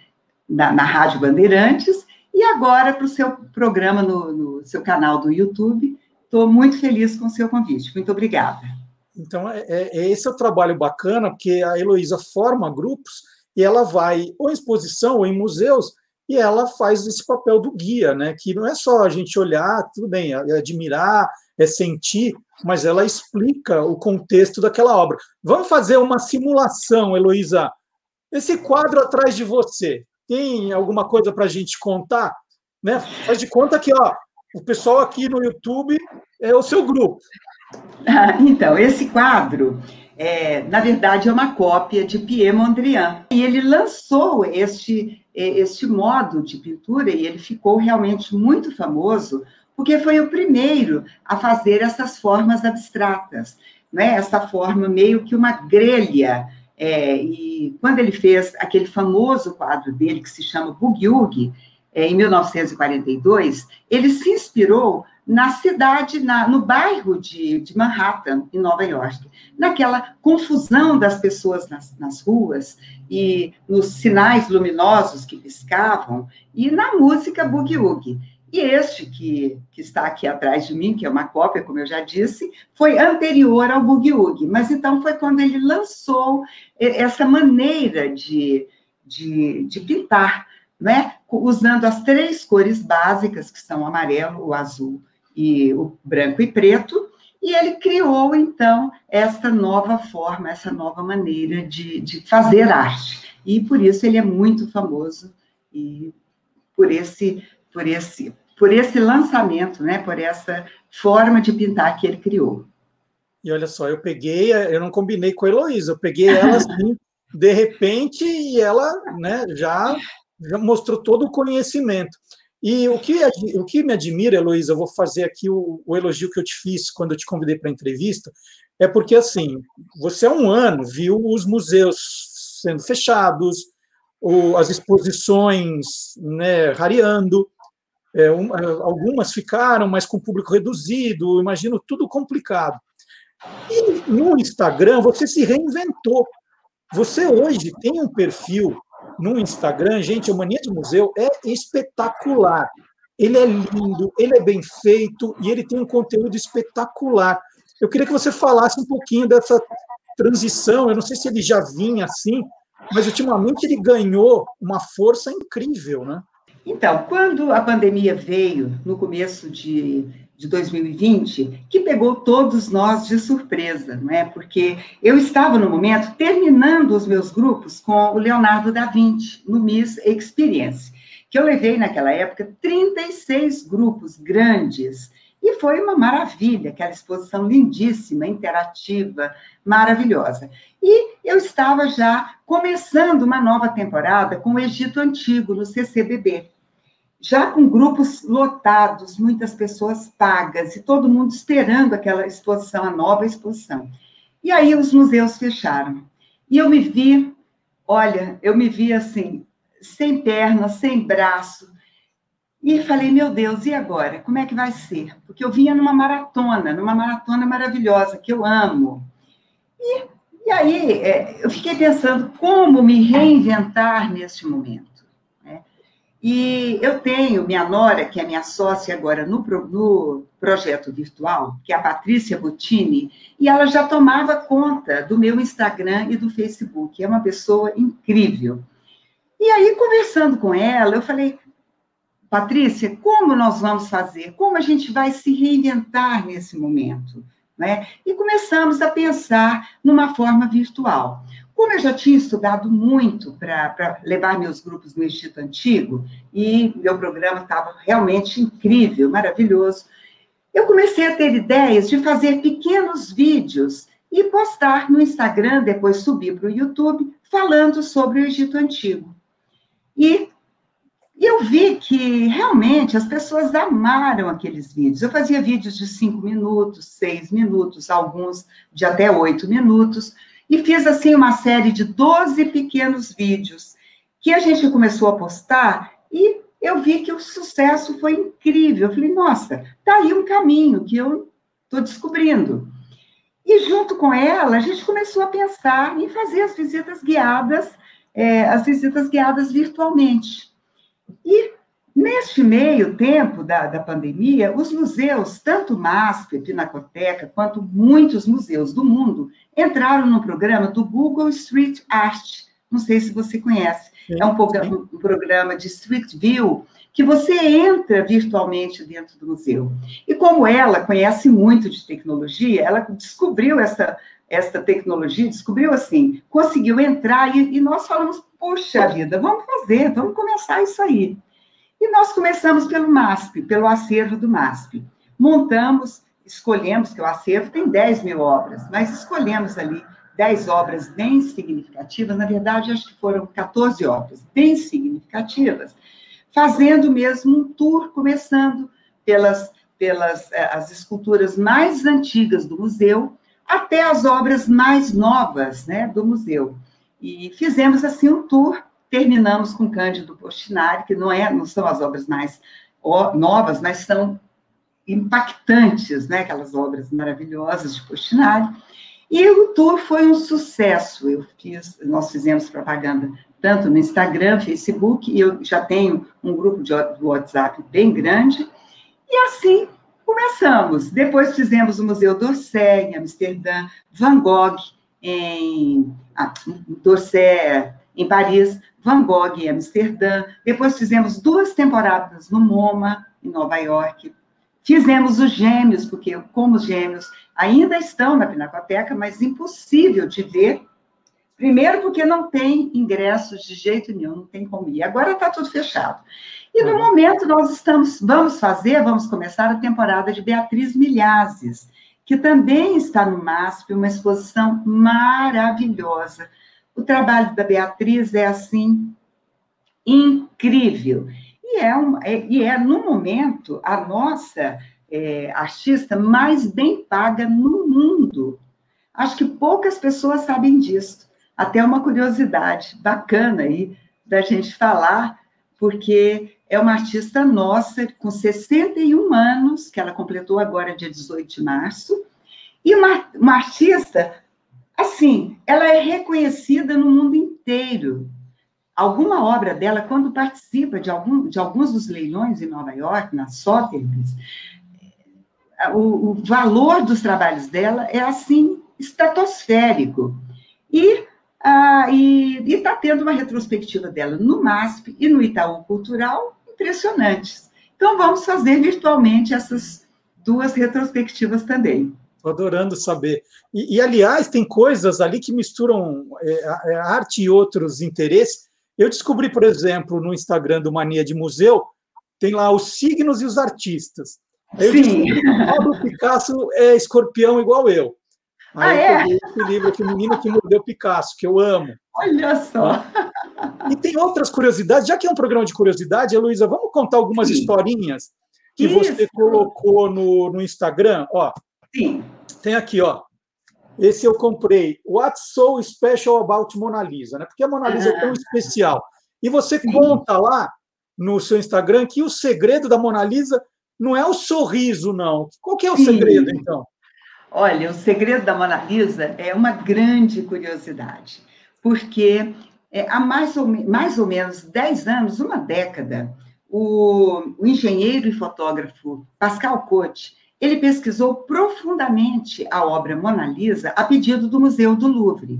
na, na Rádio Bandeirantes, e agora para o seu programa no, no seu canal do YouTube, Estou muito feliz com o seu convite. Muito obrigada. Então, é, é, é esse é o trabalho bacana, porque a Heloísa forma grupos e ela vai ou em exposição ou em museus e ela faz esse papel do guia, né? Que não é só a gente olhar, tudo bem, é admirar, é sentir, mas ela explica o contexto daquela obra. Vamos fazer uma simulação, Heloísa. Esse quadro atrás de você, tem alguma coisa para a gente contar? Né? Faz de conta que ó, o pessoal aqui no YouTube é o seu grupo. Ah, então, esse quadro, é, na verdade, é uma cópia de Pierre Mondrian. E ele lançou este, este modo de pintura e ele ficou realmente muito famoso porque foi o primeiro a fazer essas formas abstratas, né? essa forma meio que uma grelha. É, e quando ele fez aquele famoso quadro dele, que se chama Boogie é, em 1942, ele se inspirou na cidade, na, no bairro de, de, Manhattan, em Nova York, naquela confusão das pessoas nas, nas, ruas e nos sinais luminosos que piscavam e na música boogie woogie. E este que, que está aqui atrás de mim, que é uma cópia, como eu já disse, foi anterior ao boogie woogie, mas então foi quando ele lançou essa maneira de, de, de pintar né? usando as três cores básicas, que são o amarelo, o azul e o branco e preto, e ele criou, então, essa nova forma, essa nova maneira de, de fazer arte. E por isso ele é muito famoso e por esse, por esse, por esse lançamento, né? por essa forma de pintar que ele criou. E olha só, eu peguei, eu não combinei com a Heloísa, eu peguei ela assim, de repente, e ela né, já já mostrou todo o conhecimento. E o que, o que me admira, Heloísa, eu vou fazer aqui o, o elogio que eu te fiz quando eu te convidei para a entrevista, é porque, assim, você há um ano viu os museus sendo fechados, o, as exposições né, rareando, é, um, algumas ficaram, mas com público reduzido, imagino tudo complicado. E no Instagram, você se reinventou. Você hoje tem um perfil no Instagram, gente, o Mania de Museu é espetacular. Ele é lindo, ele é bem feito e ele tem um conteúdo espetacular. Eu queria que você falasse um pouquinho dessa transição. Eu não sei se ele já vinha assim, mas ultimamente ele ganhou uma força incrível, né? Então, quando a pandemia veio, no começo de de 2020 que pegou todos nós de surpresa, não é? Porque eu estava no momento terminando os meus grupos com o Leonardo da Vinci no Miss Experience, que eu levei naquela época 36 grupos grandes e foi uma maravilha, aquela exposição lindíssima, interativa, maravilhosa. E eu estava já começando uma nova temporada com o Egito Antigo no CCBB já com grupos lotados, muitas pessoas pagas e todo mundo esperando aquela exposição, a nova exposição. E aí os museus fecharam. E eu me vi, olha, eu me vi assim, sem perna, sem braço. E falei, meu Deus, e agora? Como é que vai ser? Porque eu vinha numa maratona, numa maratona maravilhosa, que eu amo. E, e aí é, eu fiquei pensando como me reinventar neste momento. E eu tenho minha nora, que é minha sócia agora no, no projeto virtual, que é a Patrícia Bottini, e ela já tomava conta do meu Instagram e do Facebook. É uma pessoa incrível. E aí, conversando com ela, eu falei, Patrícia, como nós vamos fazer? Como a gente vai se reinventar nesse momento? Né? E começamos a pensar numa forma virtual. Como eu já tinha estudado muito para levar meus grupos no Instituto Antigo, e meu programa estava realmente incrível, maravilhoso, eu comecei a ter ideias de fazer pequenos vídeos e postar no Instagram, depois subir para o YouTube, falando sobre o Egito Antigo. E e eu vi que realmente as pessoas amaram aqueles vídeos. Eu fazia vídeos de cinco minutos, seis minutos, alguns de até oito minutos, e fiz assim uma série de 12 pequenos vídeos que a gente começou a postar e eu vi que o sucesso foi incrível. Eu falei, nossa, tá aí um caminho que eu estou descobrindo. E junto com ela, a gente começou a pensar em fazer as visitas guiadas, é, as visitas guiadas virtualmente. E neste meio tempo da, da pandemia, os museus, tanto MASP, Pinacoteca, quanto muitos museus do mundo, entraram no programa do Google Street Art. Não sei se você conhece. Sim, é um programa, um programa de Street View que você entra virtualmente dentro do museu. E como ela conhece muito de tecnologia, ela descobriu essa, essa tecnologia, descobriu assim, conseguiu entrar e, e nós falamos, puxa vida, vamos fazer, vamos começar isso aí. E nós começamos pelo MASP, pelo acervo do MASP. Montamos, escolhemos, que o acervo tem 10 mil obras, mas escolhemos ali 10 obras bem significativas, na verdade, acho que foram 14 obras bem significativas, fazendo mesmo um tour, começando pelas, pelas eh, as esculturas mais antigas do museu, até as obras mais novas né, do museu. E fizemos assim um tour, terminamos com Cândido Postinari, que não, é, não são as obras mais novas, mas são impactantes, né? aquelas obras maravilhosas de Postinari. E o tour foi um sucesso. Eu fiz, nós fizemos propaganda tanto no Instagram, Facebook, e eu já tenho um grupo de WhatsApp bem grande. E assim começamos. Depois fizemos o Museu d'Orsay, em Amsterdã, Van Gogh, em ah, D'Orsay, em Paris, Van Gogh, em Amsterdã. Depois fizemos duas temporadas no MoMA, em Nova York. Fizemos os gêmeos, porque como os gêmeos ainda estão na Pinacoteca, mas impossível de ver. Primeiro, porque não tem ingressos de jeito nenhum, não tem como ir. Agora está tudo fechado. E no uhum. momento nós estamos, vamos fazer, vamos começar a temporada de Beatriz Milhazes, que também está no MASP, uma exposição maravilhosa. O trabalho da Beatriz é assim incrível. E é, um, é, e é no momento, a nossa é, artista mais bem paga no mundo. Acho que poucas pessoas sabem disso. Até uma curiosidade bacana aí da gente falar, porque é uma artista nossa, com 61 anos, que ela completou agora, dia 18 de março, e uma, uma artista, assim, ela é reconhecida no mundo inteiro. Alguma obra dela, quando participa de, algum, de alguns dos leilões em Nova York, na Sotheby's, o, o valor dos trabalhos dela é, assim, estratosférico. E ah, está tendo uma retrospectiva dela no MASP e no Itaú Cultural impressionantes. Então, vamos fazer virtualmente essas duas retrospectivas também. Estou adorando saber. E, e, aliás, tem coisas ali que misturam é, é, arte e outros interesses. Eu descobri, por exemplo, no Instagram do Mania de Museu, tem lá os signos e os artistas. Aí eu Sim. descobri que o Pablo Picasso é escorpião igual eu. Aí ah, eu peguei é? esse livro aqui, O Menino que Mordeu Picasso, que eu amo. Olha só! E tem outras curiosidades, já que é um programa de curiosidade, Heloísa, vamos contar algumas Sim. historinhas que Isso. você colocou no, no Instagram? Ó, Sim. Tem aqui, ó. Esse eu comprei. What's so special about Mona Lisa? Né? Porque a Mona Lisa é tão ah. especial. E você Sim. conta lá no seu Instagram que o segredo da Mona Lisa não é o sorriso, não. Qual que é o Sim. segredo, então? Olha, o segredo da Mona Lisa é uma grande curiosidade, porque é, há mais ou, mais ou menos 10 anos, uma década, o, o engenheiro e fotógrafo Pascal Cote, ele pesquisou profundamente a obra Mona Lisa a pedido do Museu do Louvre.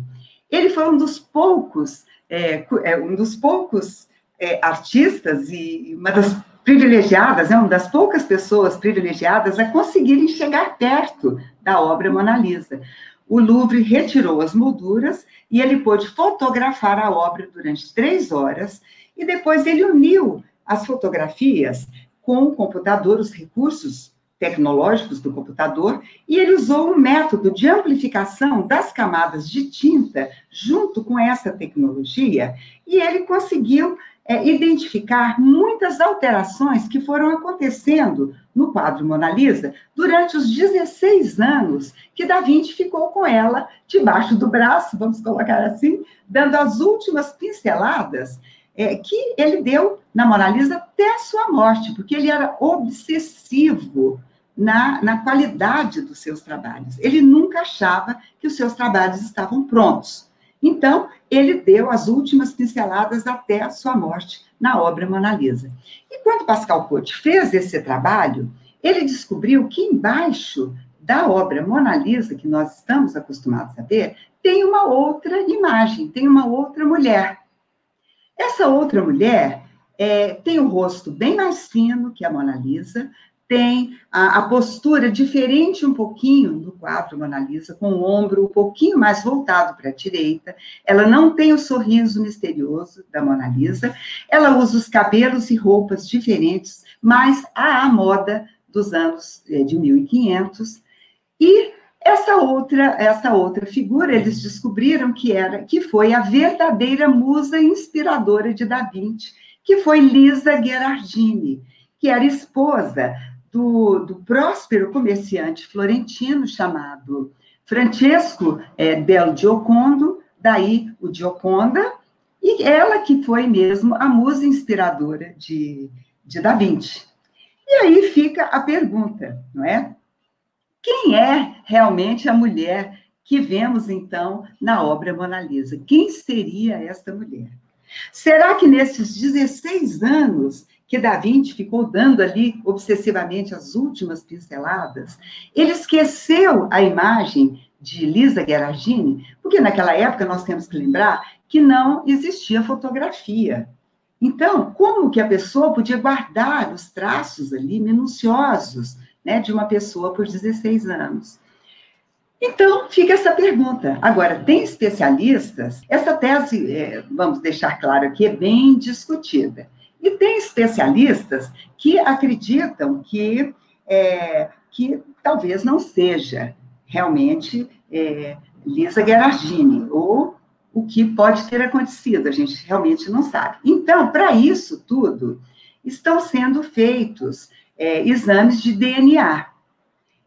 Ele foi um dos poucos, é, é um dos poucos é, artistas e uma das privilegiadas, é uma das poucas pessoas privilegiadas a conseguirem chegar perto da obra Mona Lisa. O Louvre retirou as molduras e ele pôde fotografar a obra durante três horas e depois ele uniu as fotografias com o computador, os recursos tecnológicos do computador, e ele usou um método de amplificação das camadas de tinta junto com essa tecnologia, e ele conseguiu é, identificar muitas alterações que foram acontecendo no quadro Mona Lisa durante os 16 anos que Da Vinci ficou com ela debaixo do braço, vamos colocar assim, dando as últimas pinceladas é, que ele deu na Mona Lisa até a sua morte, porque ele era obsessivo na, na qualidade dos seus trabalhos. Ele nunca achava que os seus trabalhos estavam prontos. Então, ele deu as últimas pinceladas até a sua morte na obra Mona Lisa. E quando Pascal Cote fez esse trabalho, ele descobriu que embaixo da obra Mona Lisa, que nós estamos acostumados a ver, tem uma outra imagem, tem uma outra mulher. Essa outra mulher é, tem o rosto bem mais fino que a Mona Lisa, tem a, a, postura diferente um pouquinho do quadro Mona Lisa, com o ombro um pouquinho mais voltado para a direita. Ela não tem o sorriso misterioso da Mona Lisa. Ela usa os cabelos e roupas diferentes, mas à moda dos anos é, de 1500. E essa outra, essa outra figura, eles descobriram que era, que foi a verdadeira musa inspiradora de Da Vinci, que foi Lisa Gherardini, que era esposa do, do próspero comerciante florentino chamado Francesco é, del Giocondo, daí o Gioconda, e ela que foi mesmo a musa inspiradora de, de Da Vinci. E aí fica a pergunta, não é? Quem é realmente a mulher que vemos, então, na obra Mona Lisa? Quem seria esta mulher? Será que nesses 16 anos que Da Vinci ficou dando ali obsessivamente as últimas pinceladas, ele esqueceu a imagem de Lisa Gherardini, porque naquela época nós temos que lembrar que não existia fotografia. Então, como que a pessoa podia guardar os traços ali minuciosos né, de uma pessoa por 16 anos? Então, fica essa pergunta. Agora, tem especialistas, essa tese, é, vamos deixar claro aqui, é bem discutida. E tem especialistas que acreditam que, é, que talvez não seja realmente é, Lisa Gherardini, ou o que pode ter acontecido, a gente realmente não sabe. Então, para isso tudo, estão sendo feitos é, exames de DNA.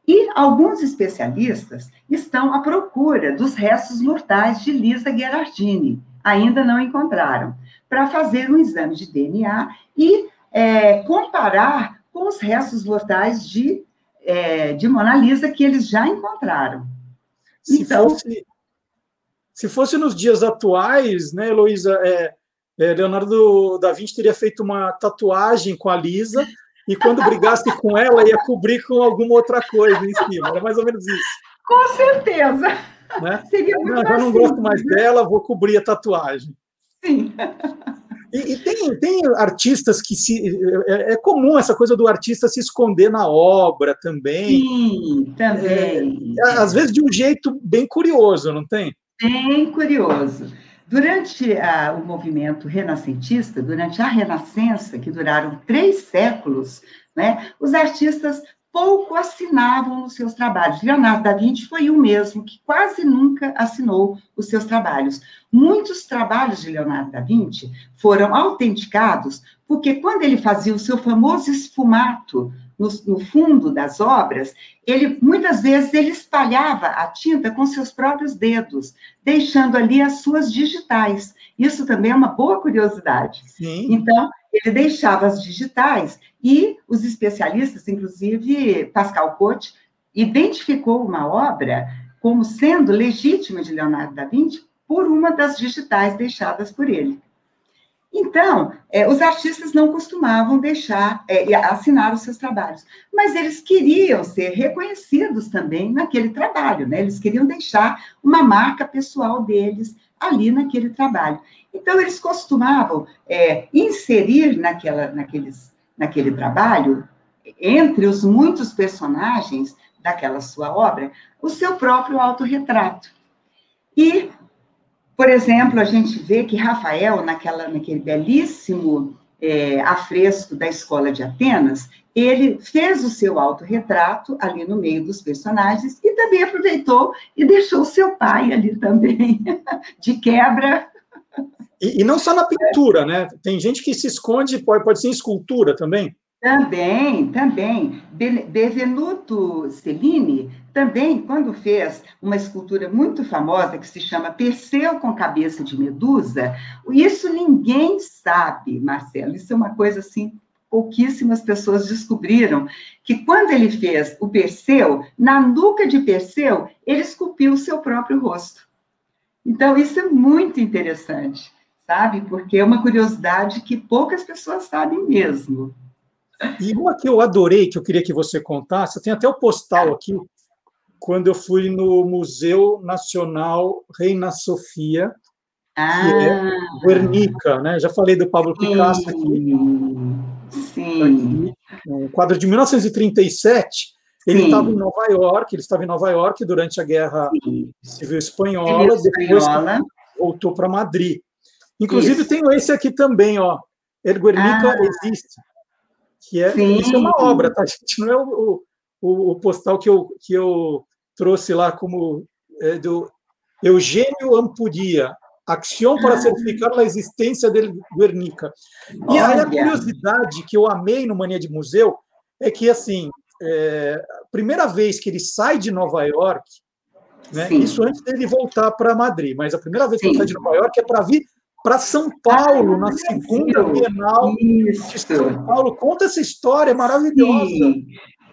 E alguns especialistas estão à procura dos restos mortais de Lisa Gherardini. Ainda não encontraram para fazer um exame de DNA e é, comparar com os restos mortais de, é, de Mona Lisa que eles já encontraram. Se, então, fosse, se fosse nos dias atuais, né, Heloísa, é, é, Leonardo da Vinci teria feito uma tatuagem com a Lisa e quando brigasse com ela ia cobrir com alguma outra coisa em cima. Era mais ou menos isso. Com certeza. Né? Seria muito não, já não gosto mais dela, vou cobrir a tatuagem. Sim. E, e, tem, tem artistas que se. É, é, comum essa coisa do artista se esconder na obra também. Sim, também. É, às vezes de um jeito bem curioso, não tem? Bem curioso. Durante o movimento renascentista, durante a Renascença, que duraram três séculos, né, os artistas pouco assinavam os seus trabalhos. Leonardo da Vinci foi o mesmo que quase nunca assinou os seus trabalhos. Muitos trabalhos de Leonardo da Vinci foram autenticados porque quando ele fazia o seu famoso esfumato no, no, fundo das obras, ele muitas vezes ele espalhava a tinta com seus próprios dedos, deixando ali as suas digitais. Isso também é uma boa curiosidade. Sim. Então, ele deixava as digitais e os especialistas, inclusive Pascal Cote, identificou uma obra como sendo legítima de Leonardo da Vinci por uma das digitais deixadas por ele. Então, é, os artistas não costumavam deixar, é, assinar os seus trabalhos, mas eles queriam ser reconhecidos também naquele trabalho, né? Eles queriam deixar uma marca pessoal deles ali naquele trabalho. Então, eles costumavam é, inserir naquela, naqueles, naquele trabalho, entre os muitos personagens daquela sua obra, o seu próprio autorretrato. E por exemplo, a gente vê que Rafael, naquela, naquele belíssimo é, afresco da Escola de Atenas, ele fez o seu autorretrato ali no meio dos personagens e também aproveitou e deixou o seu pai ali também, de quebra. E, e não só na pintura, né? Tem gente que se esconde, pode, pode ser em escultura também. Também, também. Benvenuto Cellini também, quando fez uma escultura muito famosa que se chama Perseu com cabeça de medusa, isso ninguém sabe, Marcelo. Isso é uma coisa assim, pouquíssimas pessoas descobriram que quando ele fez o Perseu, na nuca de Perseu, ele esculpiu o seu próprio rosto. Então, isso é muito interessante, sabe? Porque é uma curiosidade que poucas pessoas sabem mesmo. E uma que eu adorei, que eu queria que você contasse, tem até o postal aqui, quando eu fui no Museu Nacional Reina Sofia, ah, que é Guernica, né? Já falei do Pablo Picasso aqui. Sim. Aqui, um quadro de 1937. Ele estava em Nova York, ele estava em Nova York durante a Guerra sim. Civil Espanhola, depois voltou para Madrid. Inclusive, Isso. tenho esse aqui também, ó. El Guernica ah. existe que é, isso é uma obra, tá, gente? Não é o, o, o, postal que eu, que eu trouxe lá como é, do Eugênio Ampudia, Ação para ah. certificar a existência do Guernica. E aí a curiosidade que eu amei no Mania de Museu é que, assim, é, a primeira vez que ele sai de Nova York, né, isso antes dele voltar para Madrid, mas a primeira vez que Sim. ele sai de Nova York é para vir para São Paulo, ah, na segunda Bienal Isso. de São Paulo. Conta essa história maravilhosa. Sim.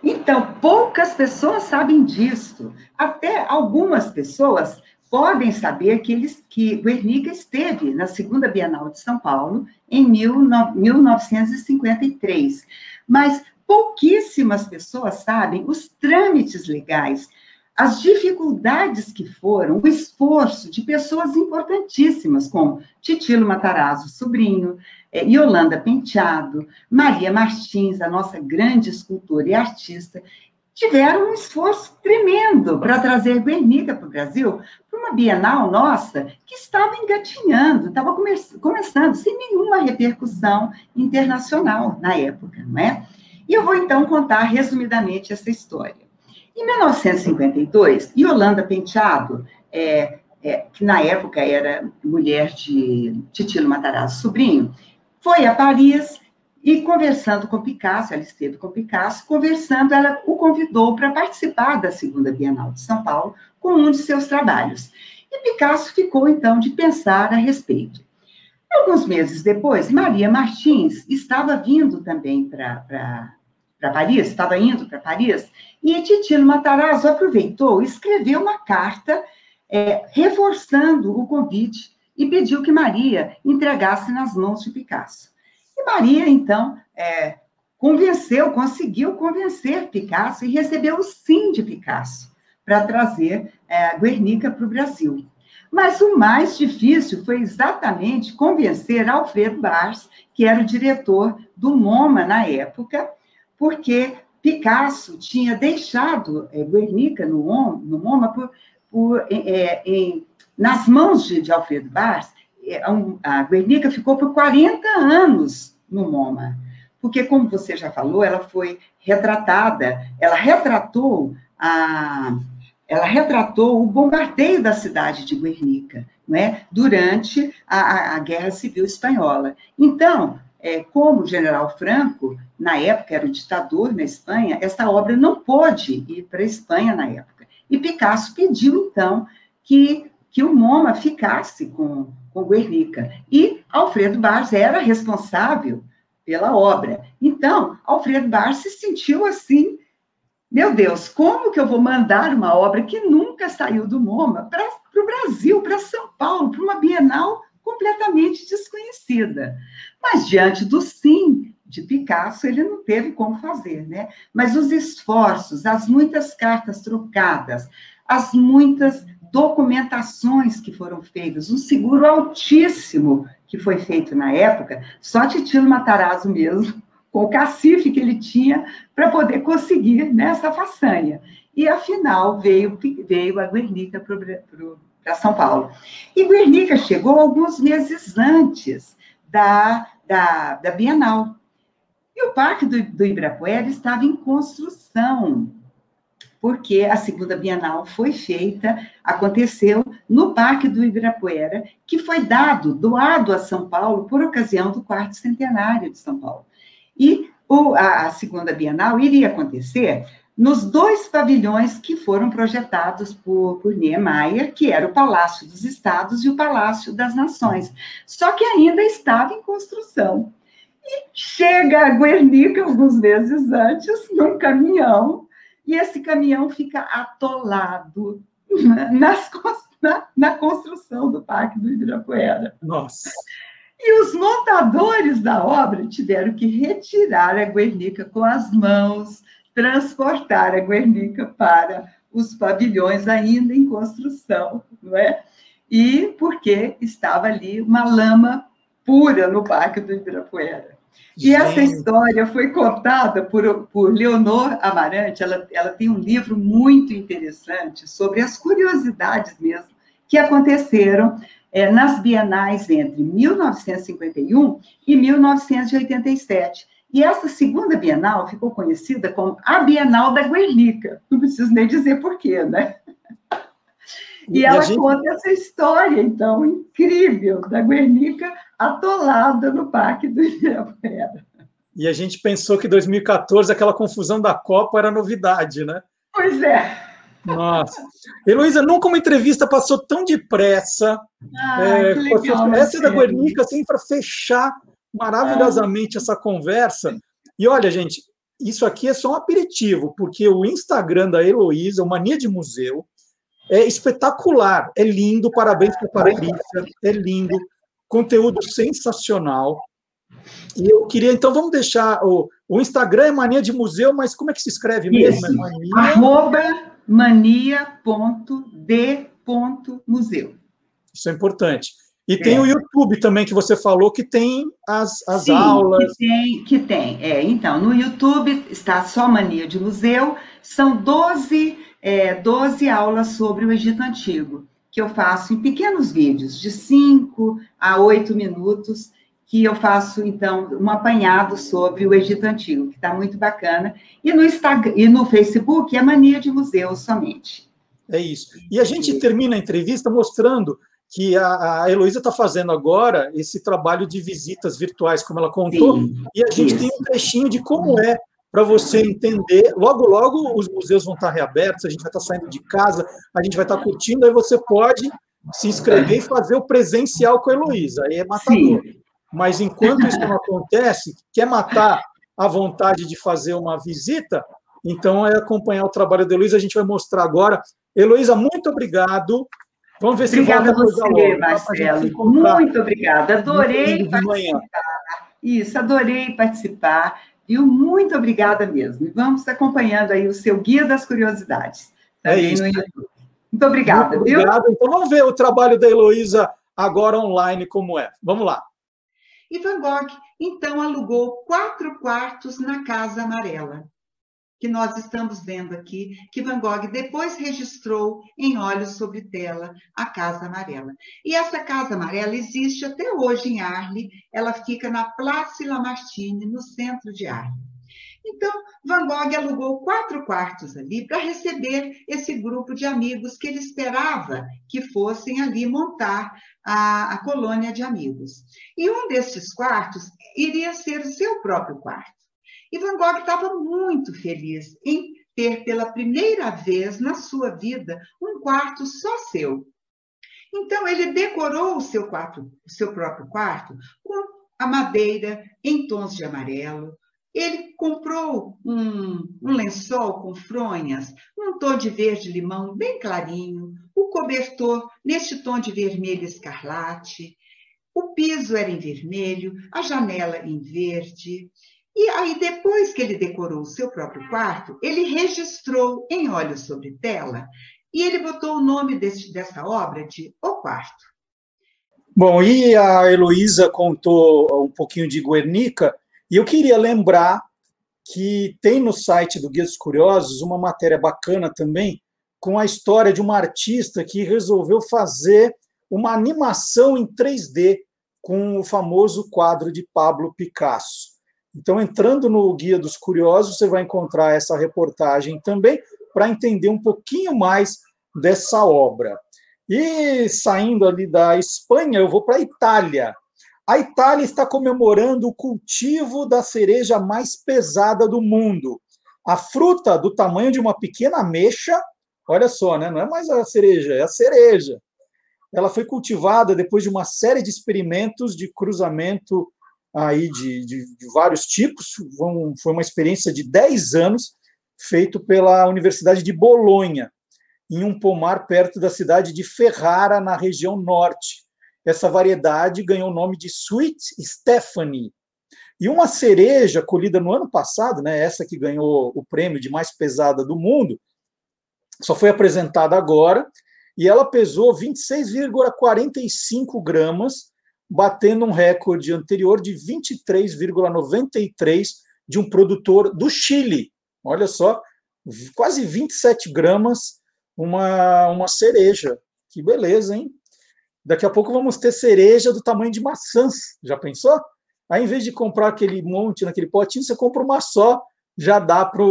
Então, poucas pessoas sabem disso. Até algumas pessoas podem saber que, eles, que Guernica esteve na segunda Bienal de São Paulo em mil, no, 1953. Mas pouquíssimas pessoas sabem os trâmites legais as dificuldades que foram, o esforço de pessoas importantíssimas, como Titilo Matarazzo, sobrinho, é, Yolanda Penteado, Maria Martins, a nossa grande escultora e artista, tiveram um esforço tremendo para trazer Guernica para o Brasil, para uma Bienal nossa que estava engatinhando, estava come começando, sem nenhuma repercussão internacional na época, não é? E eu vou então contar resumidamente essa história. Em 1952, Yolanda Penteado, é, é, que na época era mulher de Titilo Matarazzo sobrinho, foi a Paris e conversando com Picasso, ela esteve com Picasso, conversando, ela o convidou para participar da segunda Bienal de São Paulo com um de seus trabalhos. E Picasso ficou então de pensar a respeito. Alguns meses depois, Maria Martins estava vindo também para Paris, estava indo para Paris, e Titino Matarazzo aproveitou e escreveu uma carta é, reforçando o convite e pediu que Maria entregasse nas mãos de Picasso. E Maria, então, é, convenceu, conseguiu convencer Picasso e recebeu o sim de Picasso para trazer é, Guernica para o Brasil. Mas o mais difícil foi exatamente convencer Alfredo Bars, que era o diretor do MoMA na época, porque Picasso tinha deixado é, Guernica no, no MoMA por, por é, em, nas mãos de, de Alfredo Bars, é, a Guernica ficou por 40 anos no MoMA, porque, como você já falou, ela foi retratada, ela retratou a, ela retratou o bombardeio da cidade de Guernica, é, durante a, a, Guerra Civil Espanhola. Então, é, como o general Franco, na época era o ditador na Espanha, essa obra não pôde ir para a Espanha na época. E Picasso pediu, então, que, que o MoMA ficasse com, com Guernica. E Alfredo Barros era responsável pela obra. Então, Alfredo Barros se sentiu assim, meu Deus, como que eu vou mandar uma obra que nunca saiu do MoMA para o Brasil, para São Paulo, para uma Bienal completamente desconhecida? Mas diante do sim de Picasso, ele não teve como fazer, né? Mas os esforços, as muitas cartas trocadas, as muitas documentações que foram feitas, um seguro altíssimo que foi feito na época, só Titilo Matarazzo mesmo, com o cacife que ele tinha para poder conseguir nessa façanha. E, afinal, veio, veio a Guernica para São Paulo. E Guernica chegou alguns meses antes da, da, da Bienal. E o Parque do, do Ibirapuera estava em construção porque a segunda Bienal foi feita, aconteceu no Parque do Ibirapuera, que foi dado, doado a São Paulo por ocasião do quarto centenário de São Paulo. E a, a segunda Bienal iria acontecer nos dois pavilhões que foram projetados por, por Niemeyer, que era o Palácio dos Estados e o Palácio das Nações, só que ainda estava em construção. E chega a Guernica, alguns meses antes, num caminhão, e esse caminhão fica atolado nas, na, na construção do Parque do Ibirapuera. Nossa! E os montadores da obra tiveram que retirar a Guernica com as mãos, transportar a Guernica para os pavilhões ainda em construção, não é? E porque estava ali uma lama pura no Parque do Ibirapuera. E essa história foi contada por, por Leonor Amarante, ela, ela tem um livro muito interessante sobre as curiosidades mesmo que aconteceram é, nas bienais entre 1951 e 1987. E essa segunda Bienal ficou conhecida como a Bienal da Guernica. Não preciso nem dizer porquê, né? E, e ela gente... conta essa história, então, incrível, da Guernica atolada no Parque do Ibirapuera. E a gente pensou que 2014, aquela confusão da Copa era novidade, né? Pois é. Nossa. Heloísa, nunca uma entrevista passou tão depressa. Ah, é, legal, essa é da Guernica, assim, para fechar maravilhosamente é. essa conversa. E olha, gente, isso aqui é só um aperitivo, porque o Instagram da Heloísa, o Mania de Museu, é espetacular, é lindo, parabéns para a Patrícia, é lindo, conteúdo sensacional. E eu queria, então, vamos deixar o, o Instagram é mania de museu, mas como é que se escreve mesmo? É mania... Arroba mania.d.museu. Isso é importante. E é. tem o YouTube também, que você falou, que tem as, as Sim, aulas. Que tem, que tem. É, então, no YouTube está só Mania de Museu, são 12 é, 12 aulas sobre o Egito Antigo, que eu faço em pequenos vídeos, de 5 a 8 minutos, que eu faço, então, um apanhado sobre o Egito Antigo, que está muito bacana. E no, Instagram, e no Facebook é Mania de Museu somente. É isso. E a gente termina a entrevista mostrando que a, a Heloísa está fazendo agora esse trabalho de visitas virtuais, como ela contou, Sim, e a gente isso. tem um trechinho de como é para você entender. Logo, logo os museus vão estar reabertos, a gente vai estar saindo de casa, a gente vai estar curtindo, aí você pode se inscrever e fazer o presencial com a Heloísa, aí é matador. Sim. Mas enquanto isso não acontece, quer matar a vontade de fazer uma visita, então é acompanhar o trabalho da Heloísa, a gente vai mostrar agora. Heloísa, muito obrigado. Vamos ver se obrigada volta a você, logo, Marcelo. Muito obrigada. Adorei participar. Isso, adorei participar. Viu? Muito obrigada mesmo. E vamos acompanhando aí o seu Guia das Curiosidades. É isso. Muito obrigada, Muito obrigado. Viu? Então vamos ver o trabalho da Heloísa agora online como é. Vamos lá. E Van Gogh, então, alugou quatro quartos na Casa Amarela que nós estamos vendo aqui, que Van Gogh depois registrou em Olhos sobre Tela, a Casa Amarela. E essa Casa Amarela existe até hoje em Arles, ela fica na Place Lamartine, no centro de Arles. Então, Van Gogh alugou quatro quartos ali para receber esse grupo de amigos que ele esperava que fossem ali montar a, a colônia de amigos. E um destes quartos iria ser o seu próprio quarto. E Van Gogh estava muito feliz em ter pela primeira vez na sua vida um quarto só seu. Então ele decorou o seu quarto, o seu próprio quarto com a madeira em tons de amarelo, ele comprou um, um, lençol com fronhas, um tom de verde limão bem clarinho, o cobertor neste tom de vermelho escarlate, o piso era em vermelho, a janela em verde. E aí, depois que ele decorou o seu próprio quarto, ele registrou em óleo sobre tela e ele botou o nome dessa obra de O Quarto. Bom, e a Heloísa contou um pouquinho de Guernica, e eu queria lembrar que tem no site do Guia dos Curiosos uma matéria bacana também com a história de uma artista que resolveu fazer uma animação em 3D com o famoso quadro de Pablo Picasso. Então, entrando no Guia dos Curiosos, você vai encontrar essa reportagem também para entender um pouquinho mais dessa obra. E saindo ali da Espanha, eu vou para a Itália. A Itália está comemorando o cultivo da cereja mais pesada do mundo. A fruta do tamanho de uma pequena ameixa, olha só, né? não é mais a cereja, é a cereja. Ela foi cultivada depois de uma série de experimentos de cruzamento aí de, de, de vários tipos. Foi uma experiência de 10 anos, feito pela Universidade de Bolonha, em um pomar perto da cidade de Ferrara, na região norte. Essa variedade ganhou o nome de Sweet Stephanie. E uma cereja colhida no ano passado, né, essa que ganhou o prêmio de mais pesada do mundo, só foi apresentada agora, e ela pesou 26,45 gramas, batendo um recorde anterior de 23,93 de um produtor do Chile. Olha só, quase 27 gramas, uma, uma cereja. Que beleza, hein? Daqui a pouco vamos ter cereja do tamanho de maçãs. Já pensou? Aí, em vez de comprar aquele monte naquele potinho, você compra uma só, já dá para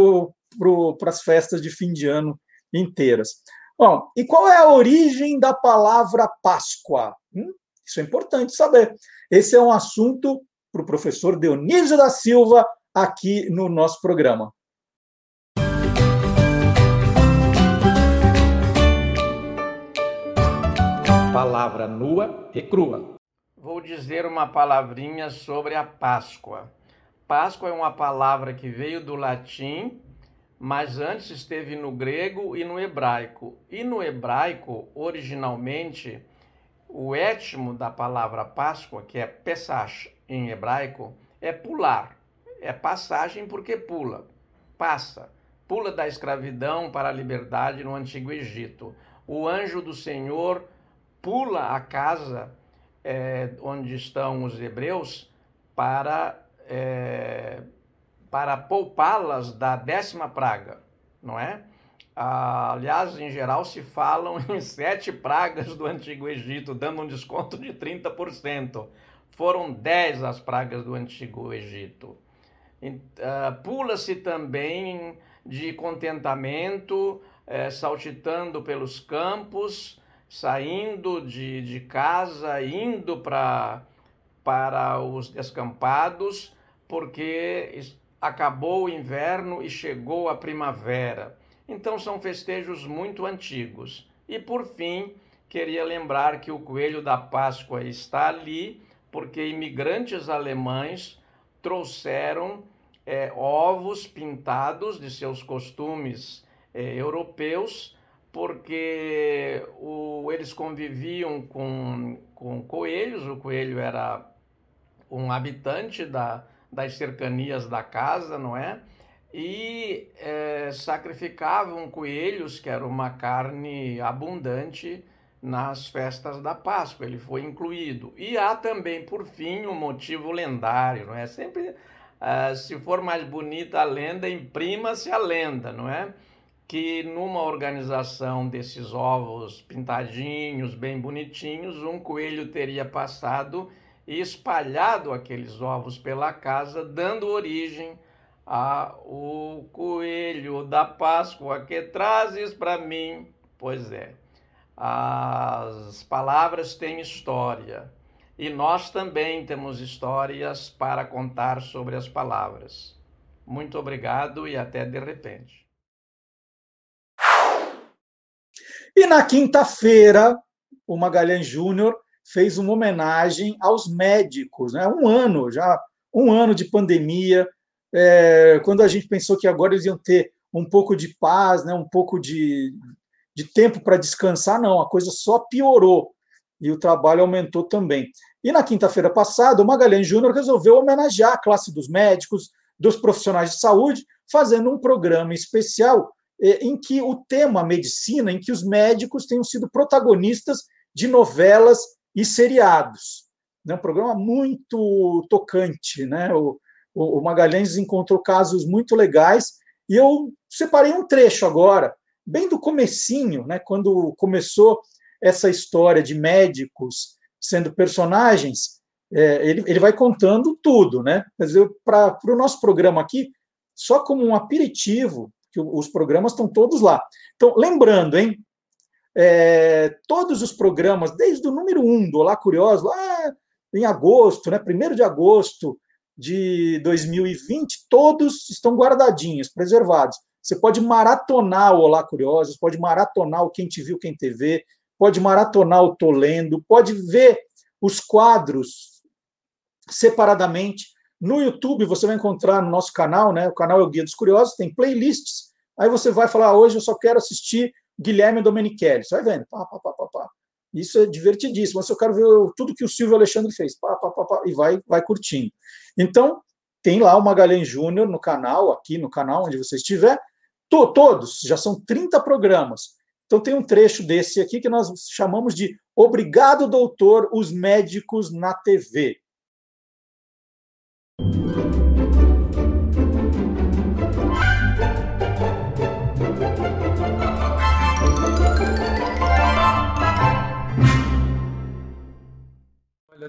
pro, as festas de fim de ano inteiras. Bom, e qual é a origem da palavra Páscoa? Hum? Isso é importante saber. Esse é um assunto para o professor Dionísio da Silva aqui no nosso programa. palavra nua e crua. Vou dizer uma palavrinha sobre a Páscoa. Páscoa é uma palavra que veio do latim, mas antes esteve no grego e no hebraico. E no hebraico, originalmente, o étimo da palavra Páscoa, que é Pesach em hebraico, é pular. É passagem porque pula, passa. Pula da escravidão para a liberdade no Antigo Egito. O anjo do Senhor pula a casa é, onde estão os hebreus para, é, para poupá-las da décima praga, não é? Ah, aliás, em geral, se falam em sete pragas do Antigo Egito, dando um desconto de 30%. Foram dez as pragas do Antigo Egito. Ah, pula-se também de contentamento, é, saltitando pelos campos, saindo de, de casa, indo pra, para os descampados, porque acabou o inverno e chegou a primavera. Então são festejos muito antigos. E por fim, queria lembrar que o coelho da Páscoa está ali porque imigrantes alemães trouxeram é, ovos pintados de seus costumes é, europeus porque o, eles conviviam com, com coelhos, o coelho era um habitante da, das cercanias da casa, não é? E é, sacrificavam coelhos, que era uma carne abundante nas festas da Páscoa, ele foi incluído. E há também, por fim, um motivo lendário, não é? Sempre, uh, se for mais bonita a lenda, imprima-se a lenda, não é? que numa organização desses ovos pintadinhos, bem bonitinhos, um coelho teria passado e espalhado aqueles ovos pela casa, dando origem ao coelho da Páscoa que trazes para mim. Pois é, as palavras têm história e nós também temos histórias para contar sobre as palavras. Muito obrigado e até de repente. E na quinta-feira, o Magalhães Júnior fez uma homenagem aos médicos, né? Um ano já, um ano de pandemia, é, quando a gente pensou que agora eles iam ter um pouco de paz, né, um pouco de, de tempo para descansar, não, a coisa só piorou e o trabalho aumentou também. E na quinta-feira passada, o Magalhães Júnior resolveu homenagear a classe dos médicos, dos profissionais de saúde, fazendo um programa especial eh, em que o tema medicina, em que os médicos tenham sido protagonistas de novelas e seriados. É um programa muito tocante, né? O, o Magalhães encontrou casos muito legais e eu separei um trecho agora, bem do comecinho, né? Quando começou essa história de médicos sendo personagens, é, ele, ele vai contando tudo, né? Para o nosso programa aqui, só como um aperitivo, que os programas estão todos lá. Então, lembrando, hein? É, todos os programas, desde o número um do Olá Curioso, lá em agosto, né, 1 de agosto de 2020, todos estão guardadinhos, preservados. Você pode maratonar o Olá Curiosos, pode maratonar o Quem Te Viu, Quem TV, pode maratonar o Tô Lendo, pode ver os quadros separadamente. No YouTube você vai encontrar no nosso canal, né? O canal é o Guia dos Curiosos, tem playlists. Aí você vai falar, ah, hoje eu só quero assistir Guilherme Domenichelli. Você vai vendo, pá, pá, pá, pá, pá. Isso é divertidíssimo. Se eu quero ver tudo que o Silvio Alexandre fez, pá, pá, pá, pá, e vai, vai curtindo. Então, tem lá o Magalhães Júnior no canal, aqui no canal onde você estiver. To, todos, já são 30 programas. Então, tem um trecho desse aqui que nós chamamos de Obrigado, doutor, os médicos na TV.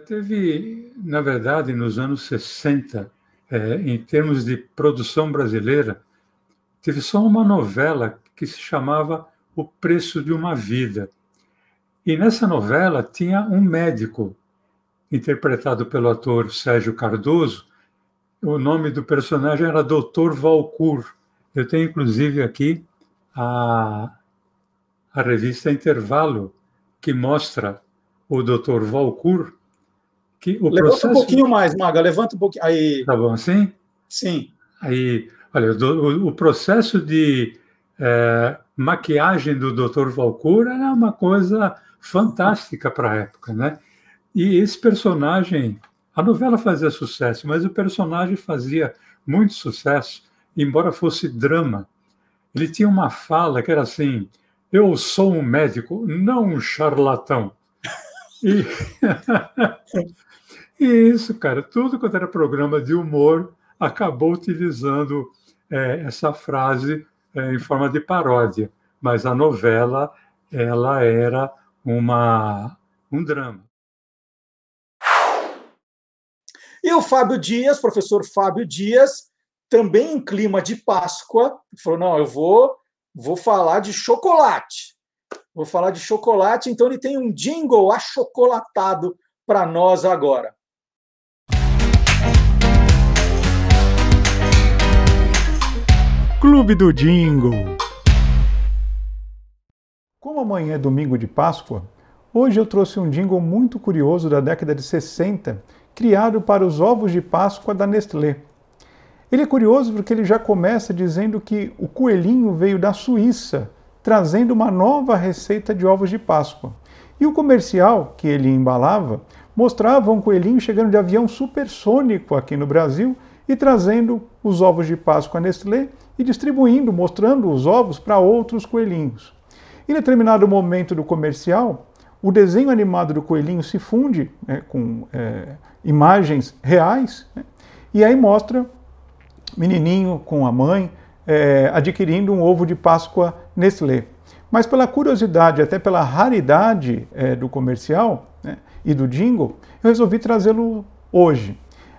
Teve, na verdade, nos anos 60, é, em termos de produção brasileira, teve só uma novela que se chamava o Preço de uma Vida. E nessa novela tinha um médico, interpretado pelo ator Sérgio Cardoso. O nome do personagem era Dr. Valcourt. Eu tenho, inclusive, aqui a, a revista Intervalo, que mostra o Dr. Valcourt. Que o levanta processo... um pouquinho mais, Maga, levanta um pouquinho. Aí... Tá bom assim? Sim. Aí, olha, o, o processo de é, maquiagem do Dr. Valcourt era uma coisa fantástica para a época, né? E esse personagem, a novela fazia sucesso, mas o personagem fazia muito sucesso, embora fosse drama. Ele tinha uma fala que era assim: Eu sou um médico, não um charlatão. E, e isso, cara, tudo quanto era programa de humor acabou utilizando é, essa frase é, em forma de paródia, mas a novela ela era uma um drama. E o Fábio Dias, professor Fábio Dias, também em clima de Páscoa, falou: não, eu vou, vou falar de chocolate. Vou falar de chocolate, então ele tem um jingle achocolatado para nós agora. Clube do Jingle. Como amanhã é domingo de Páscoa, hoje eu trouxe um jingle muito curioso da década de 60, criado para os ovos de Páscoa da Nestlé. Ele é curioso porque ele já começa dizendo que o coelhinho veio da Suíça, trazendo uma nova receita de ovos de Páscoa. E o comercial que ele embalava mostrava um coelhinho chegando de avião supersônico aqui no Brasil e trazendo os ovos de Páscoa Nestlé e distribuindo, mostrando os ovos para outros coelhinhos. Em determinado momento do comercial, o desenho animado do coelhinho se funde né, com é, imagens reais né, e aí mostra menininho com a mãe é, adquirindo um ovo de Páscoa Nestlé. Mas pela curiosidade, até pela raridade é, do comercial né, e do jingle, eu resolvi trazê-lo hoje.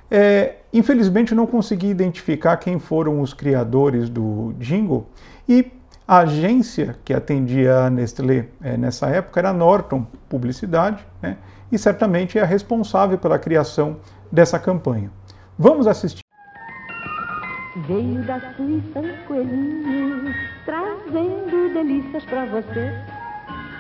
É, infelizmente não consegui identificar quem foram os criadores do jingle e a agência que atendia a Nestlé é, nessa época era Norton Publicidade, né, e certamente é a responsável pela criação dessa campanha. Vamos assistir. Veio da Suíça um coelhinho, trazendo delícias para você.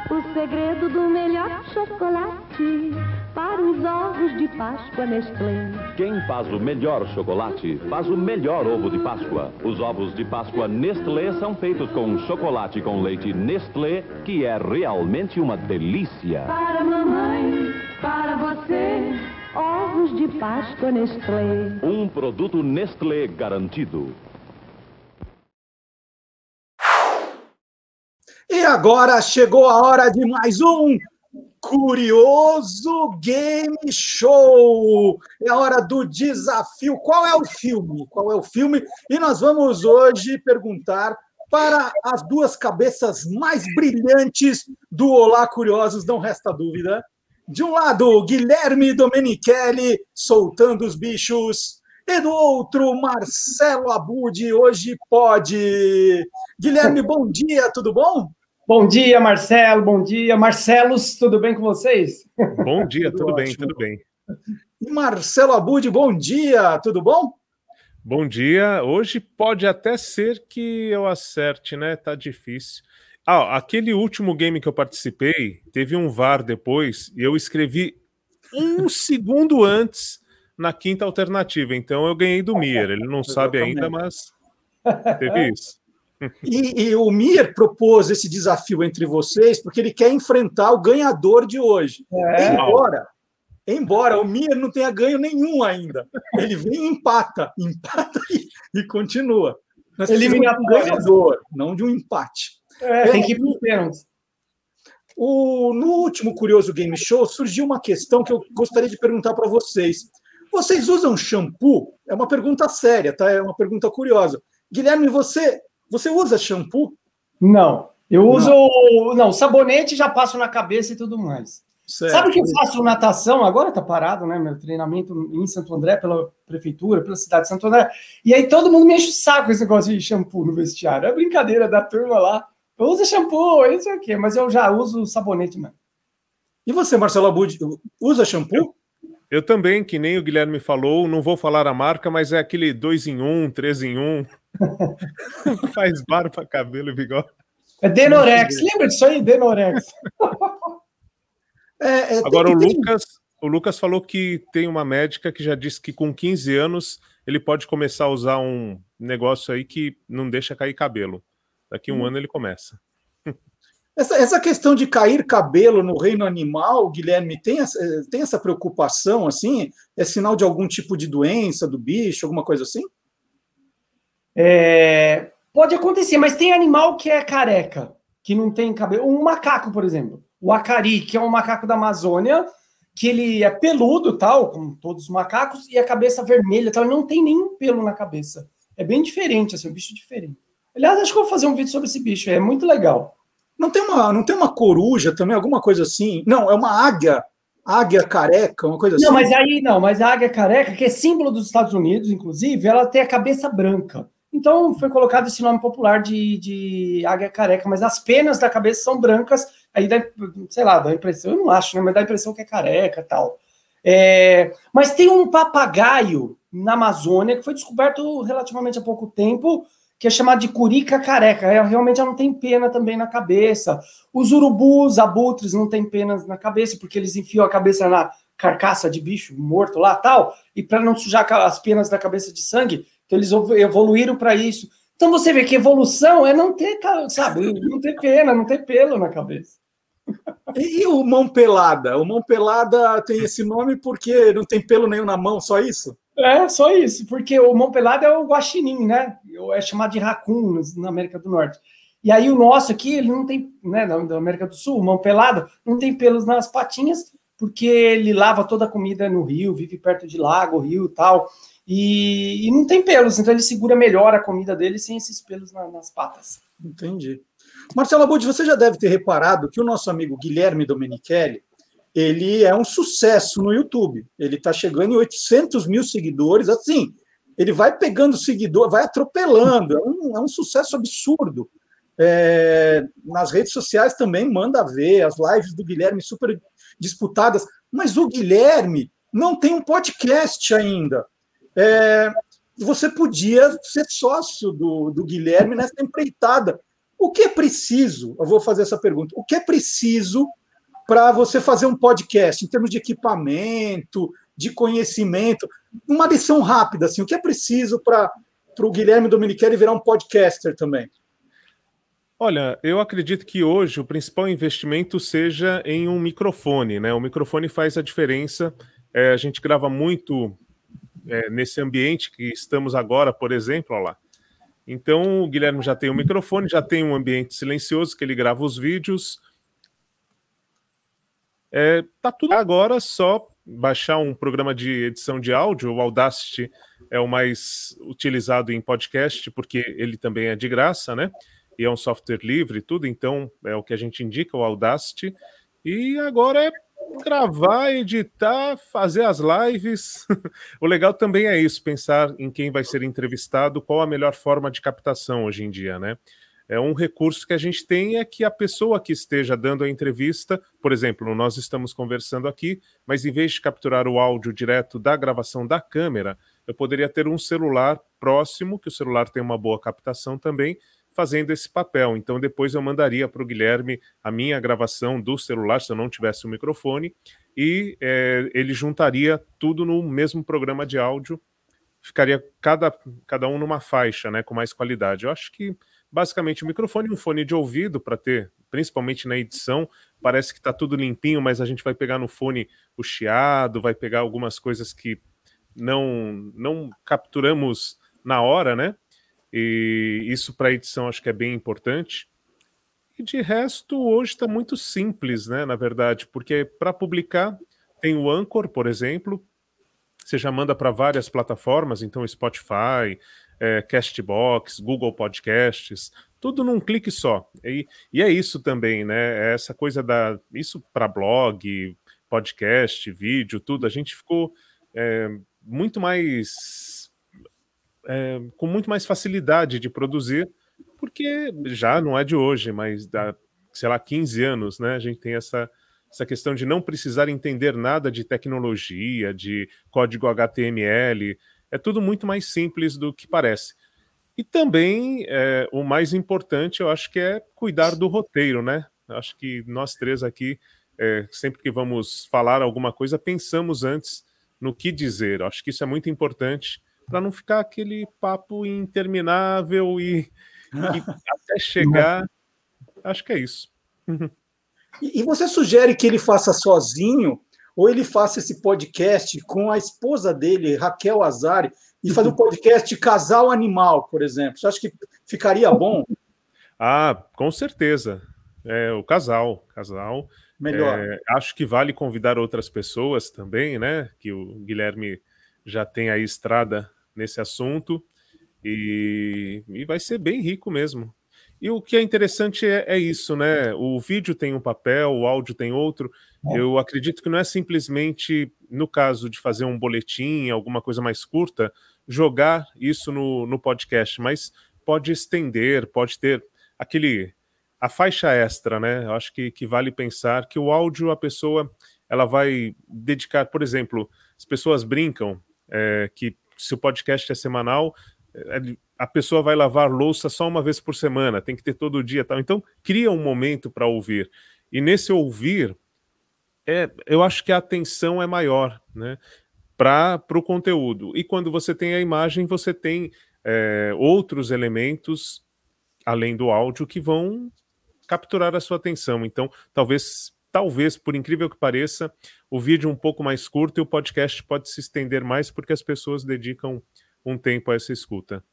O segredo do melhor chocolate para os ovos de Páscoa Nestlé. Quem faz o melhor chocolate faz o melhor ovo de Páscoa. Os ovos de Páscoa Nestlé são feitos com chocolate com leite Nestlé, que é realmente uma delícia. Para mamãe, para você, ovos de Páscoa Nestlé. Um produto Nestlé garantido. E agora chegou a hora de mais um Curioso Game Show. É a hora do desafio. Qual é o filme? Qual é o filme? E nós vamos hoje perguntar para as duas cabeças mais brilhantes do Olá Curiosos, não resta dúvida. De um lado, Guilherme Domenichelli soltando os bichos. E do outro, Marcelo Abud, hoje pode. Guilherme, bom dia, tudo bom? Bom dia, Marcelo. Bom dia, Marcelos. Tudo bem com vocês? Bom dia, tudo, tudo bem, tudo bem. Marcelo Abud, bom dia, tudo bom? Bom dia. Hoje pode até ser que eu acerte, né? Tá difícil. Ah, aquele último game que eu participei, teve um VAR depois, e eu escrevi um segundo antes na quinta alternativa. Então eu ganhei do Mir. Ele não sabe ainda, mas teve isso. E, e, o Mir propôs esse desafio entre vocês porque ele quer enfrentar o ganhador de hoje. É. Embora, embora o Mir não tenha ganho nenhum ainda. Ele vem e empata, empata e, e continua. Nós Eliminatório. um ganhador, não de um empate. É, tem que ir para. O, no último Curioso Game Show surgiu uma questão que eu gostaria de perguntar para vocês. Vocês usam shampoo? É uma pergunta séria, tá? É uma pergunta curiosa. Guilherme, você você usa shampoo? Não. Eu uso. Não, não sabonete já passo na cabeça e tudo mais. Certo. Sabe que eu faço natação? Agora tá parado, né? Meu treinamento em Santo André, pela prefeitura, pela cidade de Santo André. E aí todo mundo me enche o saco com esse negócio de shampoo no vestiário. É brincadeira da turma lá. Eu uso shampoo, não sei o quê, mas eu já uso sabonete mesmo. E você, Marcelo Abud, usa shampoo? Eu, também, que nem o Guilherme falou, não vou falar a marca, mas é aquele dois em um, três em um. Faz barba, cabelo e bigode. É Denorex. Lembra disso aí? Denorex. É, é, Agora, tem, o, Lucas, o Lucas falou que tem uma médica que já disse que com 15 anos ele pode começar a usar um negócio aí que não deixa cair cabelo. Daqui um hum. ano ele começa. Essa, essa questão de cair cabelo no reino animal, Guilherme, tem essa, tem essa preocupação assim? É sinal de algum tipo de doença do bicho, alguma coisa assim? É, pode acontecer, mas tem animal que é careca, que não tem cabelo. Um macaco, por exemplo. O acari, que é um macaco da Amazônia, que ele é peludo, tal, como todos os macacos, e a cabeça vermelha, tal, ele não tem nenhum pelo na cabeça. É bem diferente, assim, um bicho diferente. Aliás, acho que eu vou fazer um vídeo sobre esse bicho, é muito legal. Não tem uma, não tem uma coruja também, alguma coisa assim? Não, é uma águia, águia careca, uma coisa não, assim. Não, mas aí não, mas a águia careca, que é símbolo dos Estados Unidos, inclusive, ela tem a cabeça branca. Então foi colocado esse nome popular de, de águia careca, mas as penas da cabeça são brancas, aí dá, sei lá, dá a impressão, eu não acho, né? Mas dá a impressão que é careca tal. É, mas tem um papagaio na Amazônia que foi descoberto relativamente há pouco tempo, que é chamado de curica careca. É, realmente ela não tem pena também na cabeça. Os urubus, abutres, não tem penas na cabeça, porque eles enfiam a cabeça na carcaça de bicho morto lá tal, e para não sujar as penas da cabeça de sangue, então eles evoluíram para isso. Então você vê que evolução é não ter, sabe, não ter pena, não ter pelo na cabeça. E, o mão pelada? O mão pelada tem esse nome porque não tem pelo nenhum na mão, só isso? É, só isso, porque o mão pelada é o guaxinim, né? É chamado de raccoon na América do Norte. E aí o nosso aqui, ele não tem, né, da América do Sul, mão pelada, não tem pelos nas patinhas, porque ele lava toda a comida no rio, vive perto de lago, rio tal. E, e, não tem pelos, então ele segura melhor a comida dele sem esses pelos na, nas patas. Entendi. Marcelo Abud, você já deve ter reparado que o nosso amigo Guilherme Domenichelli, ele é um sucesso no YouTube. Ele está chegando em 800 mil seguidores, assim, ele vai pegando seguidor, vai atropelando, é um, é um sucesso absurdo. É, nas redes sociais também manda ver, as lives do Guilherme super disputadas, mas o Guilherme não tem um podcast ainda é, você podia ser sócio do, do Guilherme nessa empreitada, O que é preciso? Eu vou fazer essa pergunta. O que é preciso para você fazer um podcast, em termos de equipamento, de conhecimento? Uma lição rápida, assim, o que é preciso para o Guilherme Domenichelli virar um podcaster também? Olha, eu acredito que hoje o principal investimento seja em um microfone, né? O microfone faz a diferença. É, a gente grava muito é, nesse ambiente que estamos agora, por exemplo, lá. Então, o Guilherme já tem um microfone, já tem um ambiente silencioso que ele grava os vídeos. É, tá tudo agora só baixar um programa de edição de áudio, o Audacity é o mais utilizado em podcast, porque ele também é de graça, né? e é um software livre e tudo, então é o que a gente indica, o Audacity. E agora é gravar, editar, fazer as lives. o legal também é isso, pensar em quem vai ser entrevistado, qual a melhor forma de captação hoje em dia, né? É um recurso que a gente tem é que a pessoa que esteja dando a entrevista, por exemplo, nós estamos conversando aqui, mas em vez de capturar o áudio direto da gravação da câmera, eu poderia ter um celular próximo, que o celular tem uma boa captação também, fazendo esse papel. Então, depois eu mandaria para o Guilherme a minha gravação do celular, se eu não tivesse o microfone, e é, ele juntaria tudo no mesmo programa de áudio, ficaria cada, cada um numa faixa, né, com mais qualidade. Eu acho que, basicamente, o microfone e um fone de ouvido para ter, principalmente na edição, parece que está tudo limpinho, mas a gente vai pegar no fone o chiado, vai pegar algumas coisas que não, não capturamos na hora, né? E isso para edição acho que é bem importante. E de resto, hoje está muito simples, né? Na verdade, porque para publicar tem o Anchor, por exemplo. Você já manda para várias plataformas, então Spotify, é, Castbox, Google Podcasts, tudo num clique só. E, e é isso também, né? É essa coisa da. Isso para blog, podcast, vídeo, tudo. A gente ficou é, muito mais é, com muito mais facilidade de produzir, porque já não é de hoje, mas da, sei lá, 15 anos, né? A gente tem essa, essa questão de não precisar entender nada de tecnologia, de código HTML, é tudo muito mais simples do que parece. E também é, o mais importante, eu acho que é cuidar do roteiro, né? Acho que nós três aqui, é, sempre que vamos falar alguma coisa, pensamos antes no que dizer. Acho que isso é muito importante para não ficar aquele papo interminável e, e até chegar. Acho que é isso. E você sugere que ele faça sozinho ou ele faça esse podcast com a esposa dele, Raquel Azari, e fazer um podcast Casal Animal, por exemplo? Você acha que ficaria bom? Ah, com certeza. É, o casal, casal. Melhor. É, acho que vale convidar outras pessoas também, né? Que o Guilherme já tem aí estrada nesse assunto e, e vai ser bem rico mesmo. E o que é interessante é, é, isso, né? O vídeo tem um papel, o áudio tem outro. É. Eu acredito que não é simplesmente, no caso de fazer um boletim, alguma coisa mais curta, jogar isso no, no podcast, mas pode estender, pode ter aquele. a faixa extra, né? Eu acho que, que vale pensar que o áudio, a pessoa ela vai dedicar, por exemplo, as pessoas brincam é, que se o podcast é semanal, é, a pessoa vai lavar louça só uma vez por semana, tem que ter todo dia tal. Então, cria um momento para ouvir. E nesse ouvir, é, eu acho que a atenção é maior, né? Para o conteúdo. E quando você tem a imagem, você tem é, outros elementos, além do áudio, que vão capturar a sua atenção. Então, talvez talvez, por incrível que pareça, o vídeo um pouco mais curto e o podcast pode se estender mais porque as pessoas dedicam um tempo a essa escuta.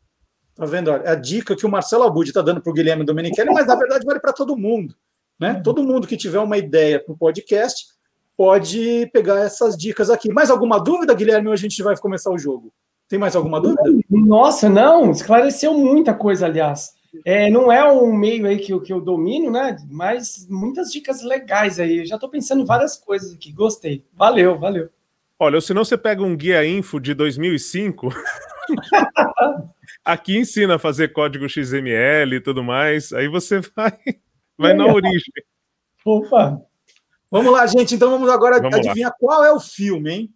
Tá vendo? É a dica que o Marcelo Abud está dando para o Guilherme Domenichelli, mas na verdade vale para todo mundo. Né? Uhum. Todo mundo que tiver uma ideia para o podcast pode pegar essas dicas aqui. Mais alguma dúvida, Guilherme, ou a gente vai começar o jogo? Tem mais alguma dúvida? Nossa, não, esclareceu muita coisa, aliás. É, não é um meio aí que eu, que eu domino, né? Mas muitas dicas legais aí. Eu já estou pensando em várias coisas aqui. Gostei. Valeu, valeu. Olha, se não você pega um guia info de 2005, aqui ensina a fazer código XML e tudo mais. Aí você vai, vai na origem. Opa! Vamos lá, gente. Então vamos agora vamos adivinhar lá. qual é o filme, hein?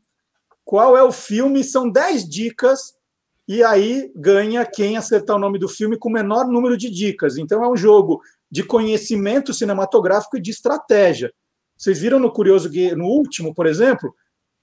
Qual é o filme? São 10 dicas e aí ganha quem acertar o nome do filme com o menor número de dicas. Então é um jogo de conhecimento cinematográfico e de estratégia. Vocês viram no Curioso no último, por exemplo,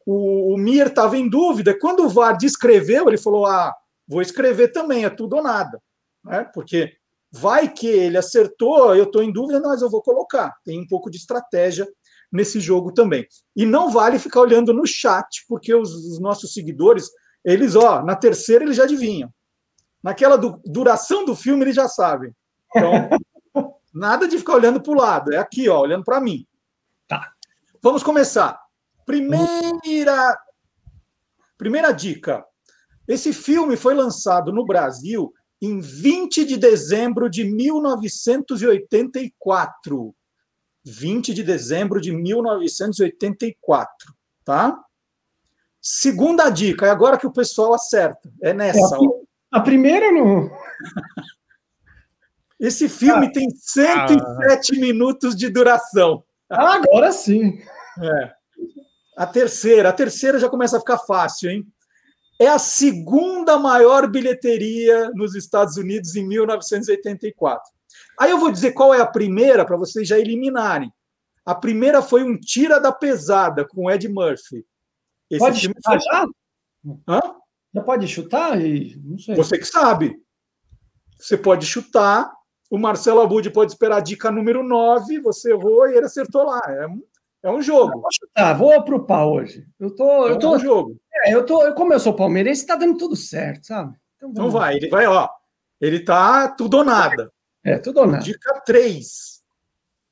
o, o Mir estava em dúvida. Quando o VAR descreveu, ele falou: Ah, vou escrever também, é tudo ou nada. Né? Porque vai que ele acertou, eu estou em dúvida, mas eu vou colocar. Tem um pouco de estratégia nesse jogo também. E não vale ficar olhando no chat, porque os, os nossos seguidores, eles, ó, na terceira eles já adivinham. Naquela du duração do filme eles já sabem. Então, nada de ficar olhando para o lado, é aqui, ó, olhando para mim. Tá. Vamos começar. Primeira primeira dica. Esse filme foi lançado no Brasil em 20 de dezembro de 1984. 20 de dezembro de 1984, tá? Segunda dica, é agora que o pessoal acerta. É nessa. É a, a, primeira não. Esse filme ah, tem 107 ah. minutos de duração. Agora sim. É. A terceira, a terceira já começa a ficar fácil, hein? É a segunda maior bilheteria nos Estados Unidos em 1984. Aí eu vou dizer qual é a primeira para vocês já eliminarem. A primeira foi um Tira da Pesada com Ed Murphy. Esse pode chutar foi... já? Hã? Já pode chutar? Não sei. Você que sabe. Você pode chutar. O Marcelo Abud pode esperar a dica número 9, você errou e ele acertou lá. É um, é um jogo. vou chutar, vou pro pau hoje. Eu tô, é eu tô, um jogo. É, eu tô, como eu sou palmeirense, tá dando tudo certo, sabe? Então, então vai, ele vai, ó. Ele tá tudo ou nada. É, tudo ou nada. Dica 3.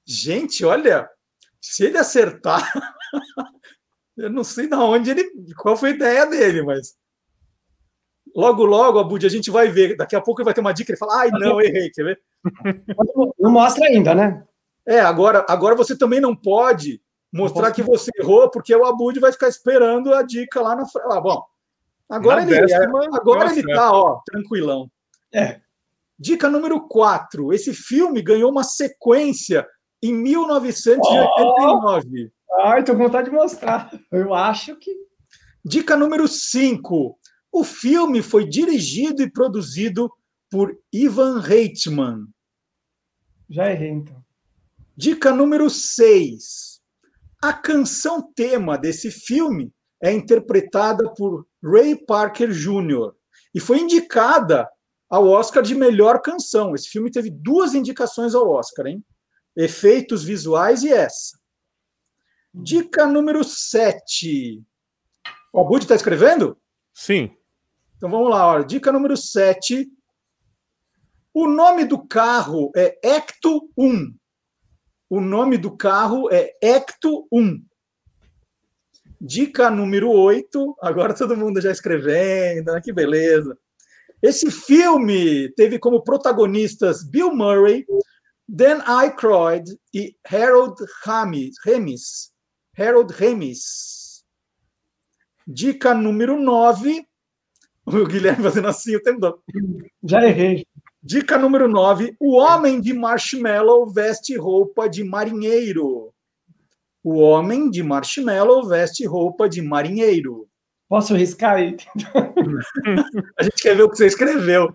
Gente, olha, se ele acertar, eu não sei de onde ele. Qual foi a ideia dele, mas. Logo, logo, Abud, a gente vai ver. Daqui a pouco ele vai ter uma dica. Ele fala, ai, não, errei, quer ver? Não mostra ainda, né? É, agora, agora você também não pode mostrar que você errou, porque o Abud vai ficar esperando a dica lá na frente. Ah, bom, agora na ele, décima, agora ele tá, ó, tranquilão. É. Dica número 4. Esse filme ganhou uma sequência em 1989. Oh! Ai, tô com vontade de mostrar. Eu acho que. Dica número 5. O filme foi dirigido e produzido por Ivan Reitman. Já errei, então. Dica número 6. A canção tema desse filme é interpretada por Ray Parker Jr. e foi indicada ao Oscar de melhor canção. Esse filme teve duas indicações ao Oscar, hein? Efeitos visuais e essa. Dica número 7. O Abud está escrevendo? Sim. Então vamos lá, dica número 7. O nome do carro é Ecto 1. O nome do carro é Ecto 1. Dica número 8. Agora todo mundo já escrevendo, né? que beleza. Esse filme teve como protagonistas Bill Murray, Dan Aykroyd e Harold Ramis. Harold Ramis. Dica número 9. O Guilherme fazendo assim o tempo todo. Já errei. Dica número 9. O homem de marshmallow veste roupa de marinheiro. O homem de marshmallow veste roupa de marinheiro. Posso riscar aí? A gente quer ver o que você escreveu.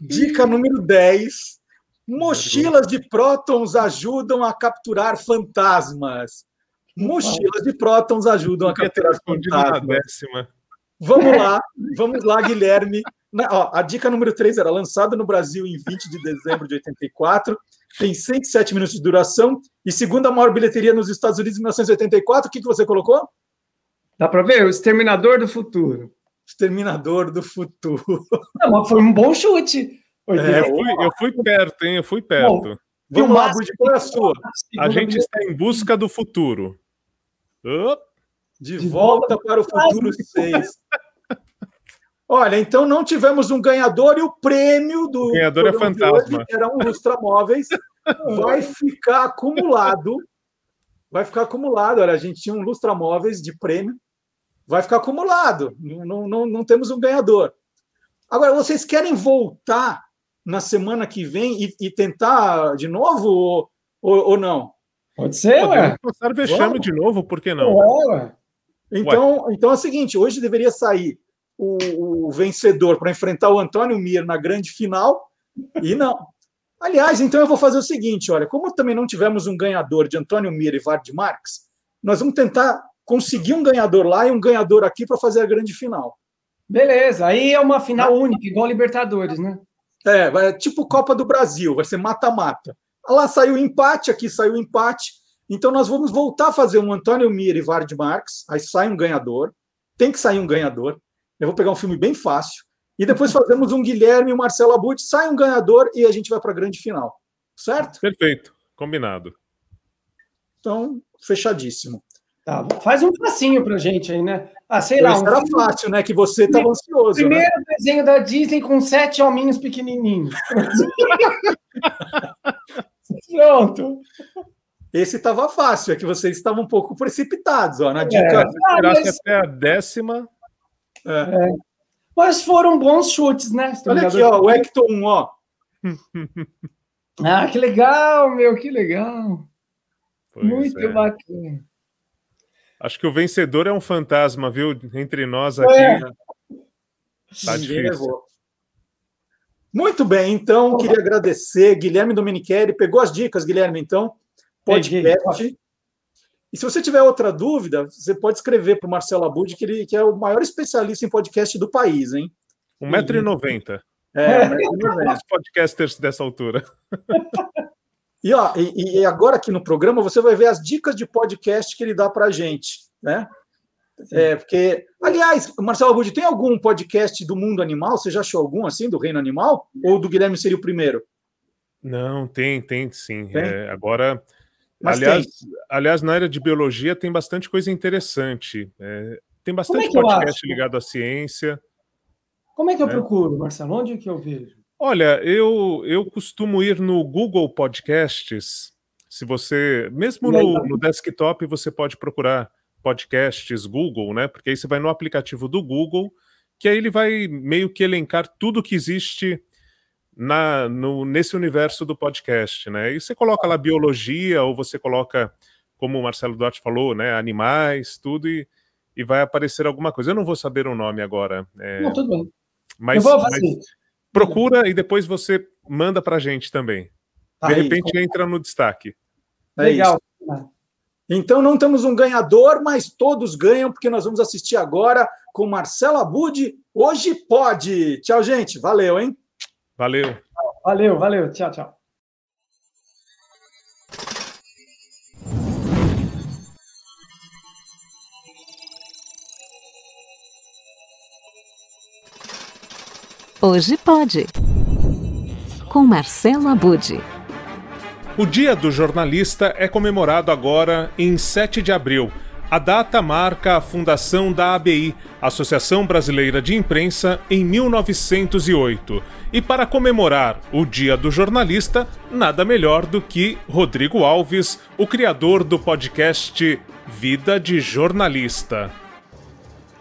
Dica número 10. Mochilas de prótons ajudam a capturar fantasmas. Mochilas de prótons ajudam a capturar fantasmas. Vamos lá, vamos lá, Guilherme. Ó, a dica número 3 era lançada no Brasil em 20 de dezembro de 84, tem 107 minutos de duração e segunda maior bilheteria nos Estados Unidos em 1984. O que, que você colocou? Dá para ver? O Exterminador do Futuro. Exterminador do Futuro. Não, foi um bom chute. É, eu, fui, eu, fui, perto, hein? Eu fui perto. Bom, Vamos lá, Budi, qual é a sua? A gente está em busca do futuro. De, De volta, volta para o futuro 6. Olha, então não tivemos um ganhador e o prêmio do. O ganhador é fantasma. Hoje, era um lustramóveis. vai ficar acumulado. Vai ficar acumulado. Olha, a gente tinha um lustramóveis de prêmio vai ficar acumulado. Não, não, não temos um ganhador. Agora, vocês querem voltar na semana que vem e, e tentar de novo ou, ou, ou, não? Pode ser, ué. Passar vexame de novo, por que não? Ué. Então, ué. então é o seguinte: hoje deveria sair o, o vencedor para enfrentar o Antônio Mir na grande final, e não. Aliás, então eu vou fazer o seguinte: olha, como também não tivemos um ganhador de Antônio Mir e Vard Marques, nós vamos tentar conseguir um ganhador lá e um ganhador aqui para fazer a grande final. Beleza, aí é uma final única, igual Libertadores, né? É, vai, tipo Copa do Brasil, vai ser mata-mata. Lá saiu empate, aqui saiu empate. Então nós vamos voltar a fazer um Antônio Mir e Vard Marques, aí sai um ganhador, tem que sair um ganhador. Eu vou pegar um filme bem fácil. E depois fazemos um Guilherme e um Marcelo Abud, sai um ganhador e a gente vai para a grande final. Certo? Perfeito, combinado. Então, fechadíssimo. Tá, faz um passinho pra gente aí, né? Ah, sei lá. Um era filme- fácil, né? Que você estava ansioso. Primeiro né? desenho da Disney com sete hominhos pequenininhos. Pronto. Esse estava fácil, é que vocês estavam um pouco precipitados, ó. Na É. dica. Ah, Esperasse mas- até a décima. É. Mas foram bons chutes, né? Olha aqui, ó, o Hector 1, ó. Ah, que legal, meu, que legal. Pois Muito é. bacana. Acho que o vencedor é um fantasma, viu? Entre nós aqui. É. Tá difícil. levou. Muito bem, então, queria agradecer. Guilherme Domenichelli, pegou as dicas, Guilherme, então? Podcast. E se você tiver outra dúvida, você pode escrever para o Marcelo Abud, que ele que é o maior especialista em podcast do país, hein? 1,90m. É, 1,90m. Os podcasters dessa altura. E, ó, e, e agora aqui no programa você vai ver as dicas de podcast que ele dá para a gente, né? É, porque, aliás, Marcelo Abud, tem algum podcast do mundo animal? Você já achou algum assim, do reino animal? Ou do Guilherme seria o primeiro? Não, tem, tem sim. Tem? É, agora, Mas aliás, aliás, na área de biologia tem bastante coisa interessante. É, tem bastante é podcast ligado à ciência. Como é que eu É. procuro, Marcelo? Onde é que eu vejo? Olha, eu, eu costumo ir no Google Podcasts. Se você, mesmo no, no desktop, você pode procurar podcasts Google, né? Porque aí você vai no aplicativo do Google, que aí ele vai meio que elencar tudo que existe na, no, nesse universo do podcast, né? E você coloca lá biologia, ou você coloca, como o Marcelo Duarte falou, né? Animais, tudo, e, e vai aparecer alguma coisa. Eu não vou saber o nome agora. é, Não, tudo bem. mas, eu vou mas assim. Procura e depois você manda pra gente também. Tá De aí. repente entra no destaque. É Legal. isso. Então não temos um ganhador, mas todos ganham, porque nós vamos assistir agora com Marcelo Abud. Hoje pode. Tchau, gente. Valeu, hein? Valeu. Valeu, valeu. Tchau, tchau. Hoje pode. Com Marcelo Abude. O Dia do Jornalista é comemorado agora em 7 de abril. A data marca a fundação da ABI, Associação Brasileira de Imprensa, em 1908. E para comemorar o Dia do Jornalista, nada melhor do que Rodrigo Alves, o criador do podcast Vida de Jornalista.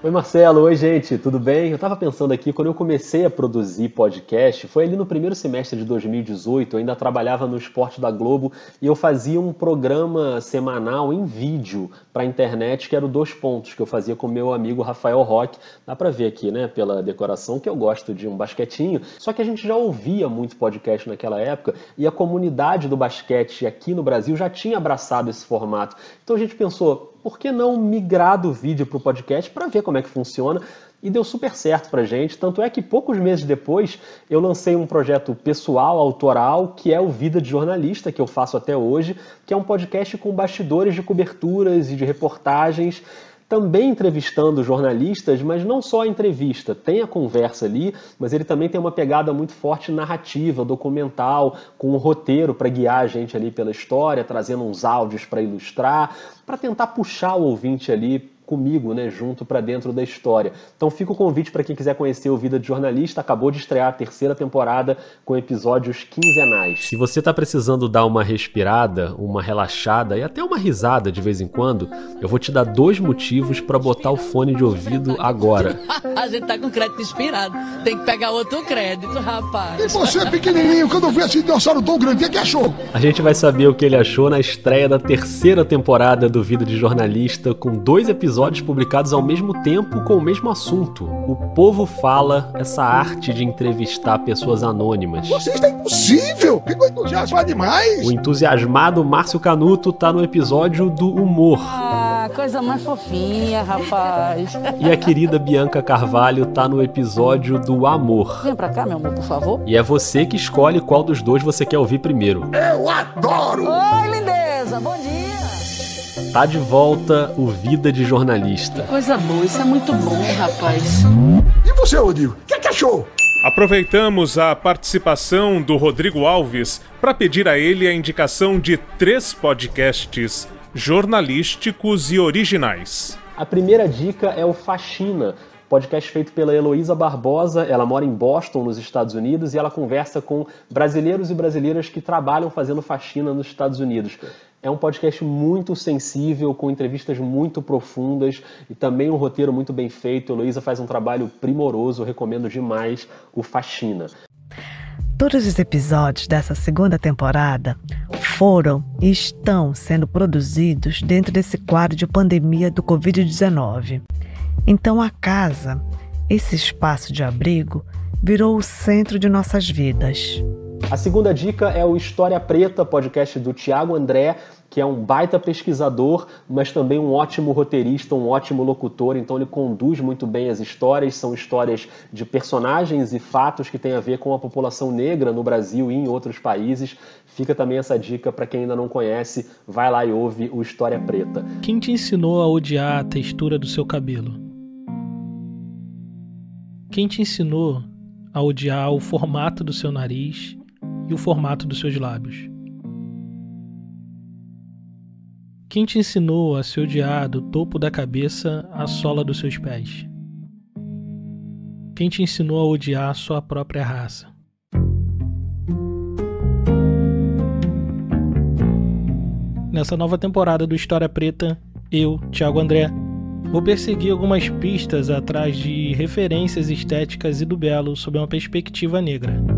Oi Marcelo, oi gente, tudo bem? Eu estava pensando aqui, quando eu comecei a produzir podcast, foi ali no primeiro semestre de 2018, eu ainda trabalhava no Esporte da Globo e eu fazia um programa semanal em vídeo para a internet, que era o Dois Pontos, que eu fazia com meu amigo Rafael Roque. Dá para ver aqui, né, pela decoração, que eu gosto de um basquetinho, só que a gente já ouvia muito podcast naquela época e a comunidade do basquete aqui no Brasil já tinha abraçado esse formato. Então a gente pensou, por que não migrar do vídeo para o podcast para ver como é que funciona? E deu super certo pra gente. Tanto é que poucos meses depois eu lancei um projeto pessoal, autoral, que é o Vida de Jornalista, que eu faço até hoje, que é um podcast com bastidores de coberturas e de reportagens também entrevistando jornalistas, mas não só a entrevista, tem a conversa ali, mas ele também tem uma pegada muito forte narrativa, documental, com um roteiro para guiar a gente ali pela história, trazendo uns áudios para ilustrar, para tentar puxar o ouvinte ali comigo, né, junto para dentro da história. Então fica o convite para quem quiser conhecer o Vida de Jornalista, acabou de estrear a terceira temporada com episódios quinzenais. Se você está precisando dar uma respirada, uma relaxada e até uma risada de vez em quando, eu vou te dar dois motivos para botar o fone de ouvido agora. A gente tá com crédito inspirado. Tem que pegar outro crédito, rapaz. E você, pequenininho, quando viu esse dinossauro tão grande, o que achou? A gente vai saber o que ele achou na estreia da terceira temporada do Vida de Jornalista, com dois episódios episódios publicados ao mesmo tempo com o mesmo assunto. O Povo Fala, essa arte de entrevistar pessoas anônimas. Você está impossível! Ficou entusiasmado demais! O entusiasmado Márcio Canuto tá no episódio do humor. Ah, coisa mais fofinha, rapaz. E a querida Bianca Carvalho tá no episódio do amor. Vem pra cá, meu amor, por favor. E é você que escolhe qual dos dois você quer ouvir primeiro. Eu adoro! Oi, lindeza, bom dia. Tá de volta o Vida de Jornalista. Coisa boa, isso é muito bom, rapaz. E você, Rodrigo? O que, que achou? Aproveitamos a participação do Rodrigo Alves para pedir a ele a indicação de três podcasts jornalísticos e originais. A primeira dica é o Faxina, podcast feito pela Heloísa Barbosa. Ela mora em Boston, nos Estados Unidos, e ela conversa com brasileiros e brasileiras que trabalham fazendo faxina nos Estados Unidos. É um podcast muito sensível, com entrevistas muito profundas e também um roteiro muito bem feito. A faz um trabalho primoroso, recomendo demais o Faxina. Todos os episódios dessa segunda temporada foram e estão sendo produzidos dentro desse quadro de pandemia do Covid-19. Então a casa, esse espaço de abrigo, virou o centro de nossas vidas. A segunda dica é o História Preta, podcast do Tiago André, que é um baita pesquisador, mas também um ótimo roteirista, um ótimo locutor, então ele conduz muito bem as histórias, são histórias de personagens e fatos que têm a ver com a população negra no Brasil e em outros países. Fica também essa dica para quem ainda não conhece, vai lá e ouve o História Preta. Quem te ensinou a odiar a textura do seu cabelo? Quem te ensinou a odiar o formato do seu nariz e o formato dos seus lábios? Quem te ensinou a se odiar do topo da cabeça à sola dos seus pés? Quem te ensinou a odiar a sua própria raça? Nessa nova temporada do História Preta, eu, Thiago André, vou perseguir algumas pistas atrás de referências estéticas e do belo sob uma perspectiva negra.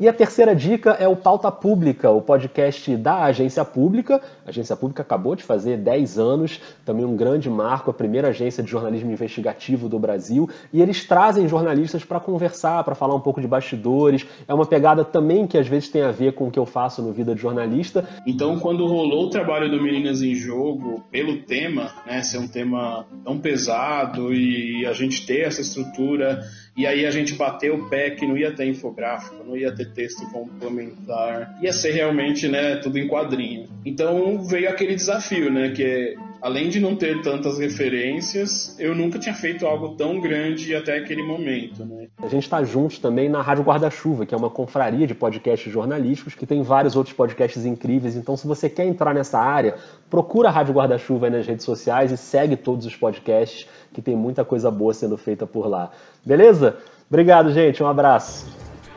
E a terceira dica é o Pauta Pública, o podcast da Agência Pública. A Agência Pública acabou de fazer 10 anos, também um grande marco, a primeira agência de jornalismo investigativo do Brasil. E eles trazem jornalistas para conversar, para falar um pouco de bastidores. É uma pegada também que às vezes tem a ver com o que eu faço no Vida de Jornalista. Então, quando rolou o trabalho do Meninas em Jogo, pelo tema, né, ser um tema tão pesado e a gente ter essa estrutura e aí a gente bateu o pé que não ia ter infográfico, não ia ter texto complementar, ia ser realmente, né, tudo em quadrinho. Então veio aquele desafio, né, que é além de não ter tantas referências, eu nunca tinha feito algo tão grande até aquele momento, né? A gente está juntos também na Rádio Guarda-Chuva, que é uma confraria de podcasts jornalísticos, que tem vários outros podcasts incríveis. Então, se você quer entrar nessa área, procura a Rádio Guarda-Chuva nas redes sociais e segue todos os podcasts, que tem muita coisa boa sendo feita por lá. Beleza? Obrigado, gente. Um abraço.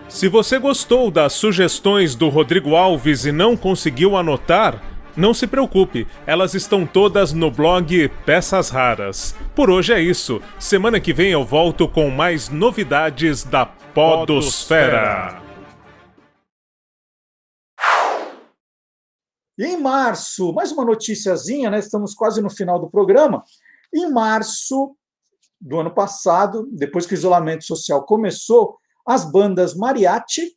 Se você gostou das sugestões do Rodrigo Alves e não conseguiu anotar, não se preocupe, elas estão todas no blog Peças Raras. Por hoje é isso. Semana que vem eu volto com mais novidades da Podosfera. Em março, mais uma noticiazinha, né? Estamos quase no final do programa. Em março do ano passado, depois que o isolamento social começou, as bandas mariachi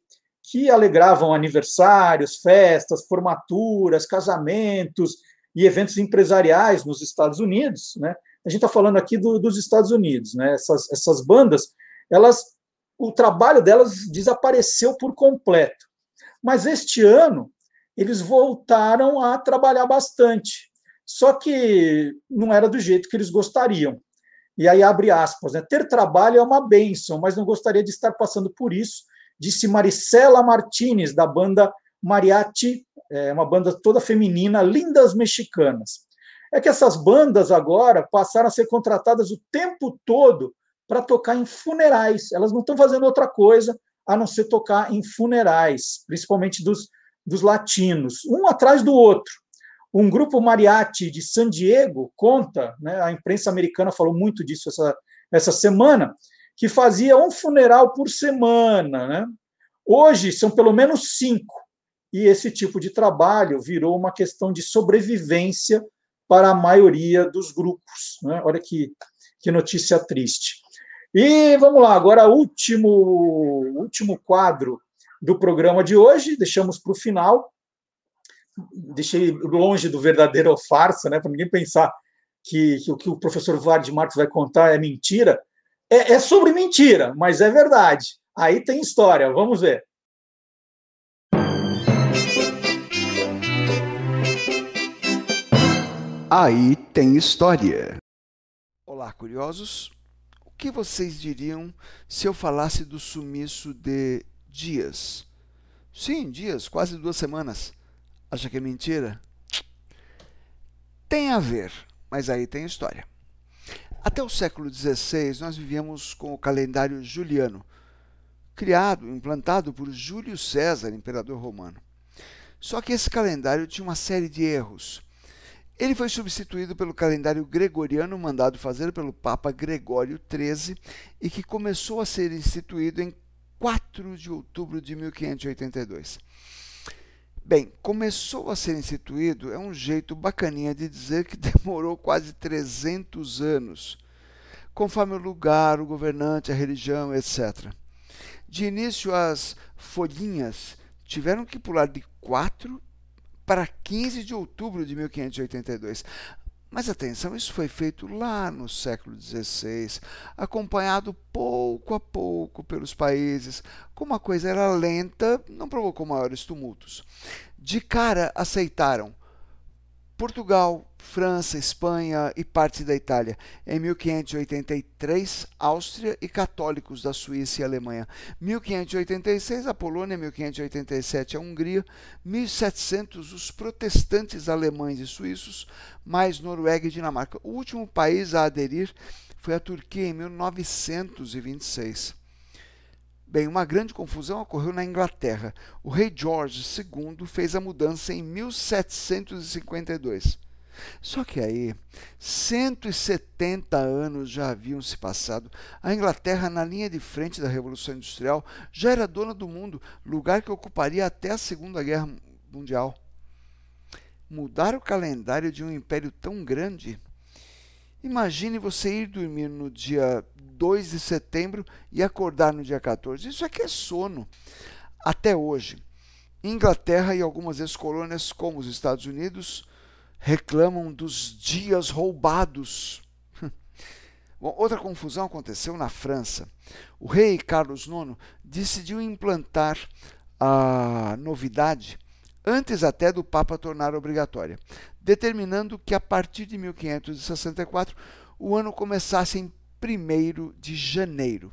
que alegravam aniversários, festas, formaturas, casamentos e eventos empresariais nos Estados Unidos. Né? A gente está falando aqui do, dos Estados Unidos. Né? Essas, essas bandas, elas, o trabalho delas desapareceu por completo. Mas este ano, eles voltaram a trabalhar bastante. Só que não era do jeito que eles gostariam. E aí abre aspas, né? Ter trabalho é uma benção, mas não gostaria de estar passando por isso disse Maricela Martinez, da banda Mariachi, é uma banda toda feminina, Lindas Mexicanas. É que essas bandas agora passaram a ser contratadas o tempo todo para tocar em funerais. Elas não estão fazendo outra coisa a não ser tocar em funerais, principalmente dos, dos latinos, um atrás do outro. Um grupo mariachi de San Diego conta, né, a imprensa americana falou muito disso essa, essa semana, que fazia um funeral por semana. Né? Hoje são pelo menos cinco. e esse tipo de trabalho virou uma questão de sobrevivência para a maioria dos grupos. Né? Olha que, que notícia triste. E vamos lá, agora último último quadro do programa de hoje, deixamos para o final. Deixei longe do verdadeiro ou farsa, né, para ninguém pensar que, que, o que o professor Vard Marques vai contar é mentira. É, é sobre mentira, mas é verdade. Aí tem história, vamos ver. Aí tem história. Olá, curiosos. O que vocês diriam se eu falasse do sumiço de dias? Sim, dias, quase duas semanas. Acha que é mentira? Tem a ver, mas aí tem história. Até o século XVI, nós vivíamos com o calendário juliano, criado, implantado por Júlio César, imperador romano. Só que esse calendário tinha uma série de erros. Ele foi substituído pelo calendário gregoriano mandado fazer pelo Papa Gregório XIII e que começou a ser instituído em 4 de outubro de 1582. Bem, começou a ser instituído é um jeito bacaninha de dizer que demorou quase 300 anos, conforme o lugar, o governante, a religião, etc. De início, as folhinhas tiveram que pular de 4 para 15 de outubro de 1582. Mas atenção, isso foi feito lá no século XVI, acompanhado pouco a pouco pelos países. Como a coisa era lenta, não provocou maiores tumultos. De cara aceitaram Portugal, França, Espanha e parte da Itália. Em 1583, Áustria e católicos da Suíça e Alemanha. 1586, a Polônia. 1587, a Hungria. 1700, os protestantes alemães e suíços, mais Noruega e Dinamarca. O último país a aderir foi a Turquia em 1926. Bem, uma grande confusão ocorreu na Inglaterra. O rei George II fez a mudança em 1752. Só que aí, 170 anos já haviam se passado. A Inglaterra, na linha de frente da Revolução Industrial, já era dona do mundo, lugar que ocuparia até a Segunda Guerra Mundial. Mudar o calendário de um império tão grande? Imagine você ir dormir no dia 2 de setembro e acordar no dia 14. Isso aqui é sono. Até hoje, Inglaterra e algumas ex-colônias, como os Estados Unidos, reclamam dos dias roubados. Bom, outra confusão aconteceu na França. O rei Carlos IX decidiu implantar a novidade antes até do Papa tornar obrigatória, determinando que a partir de 1564 o ano começasse em 1 de janeiro.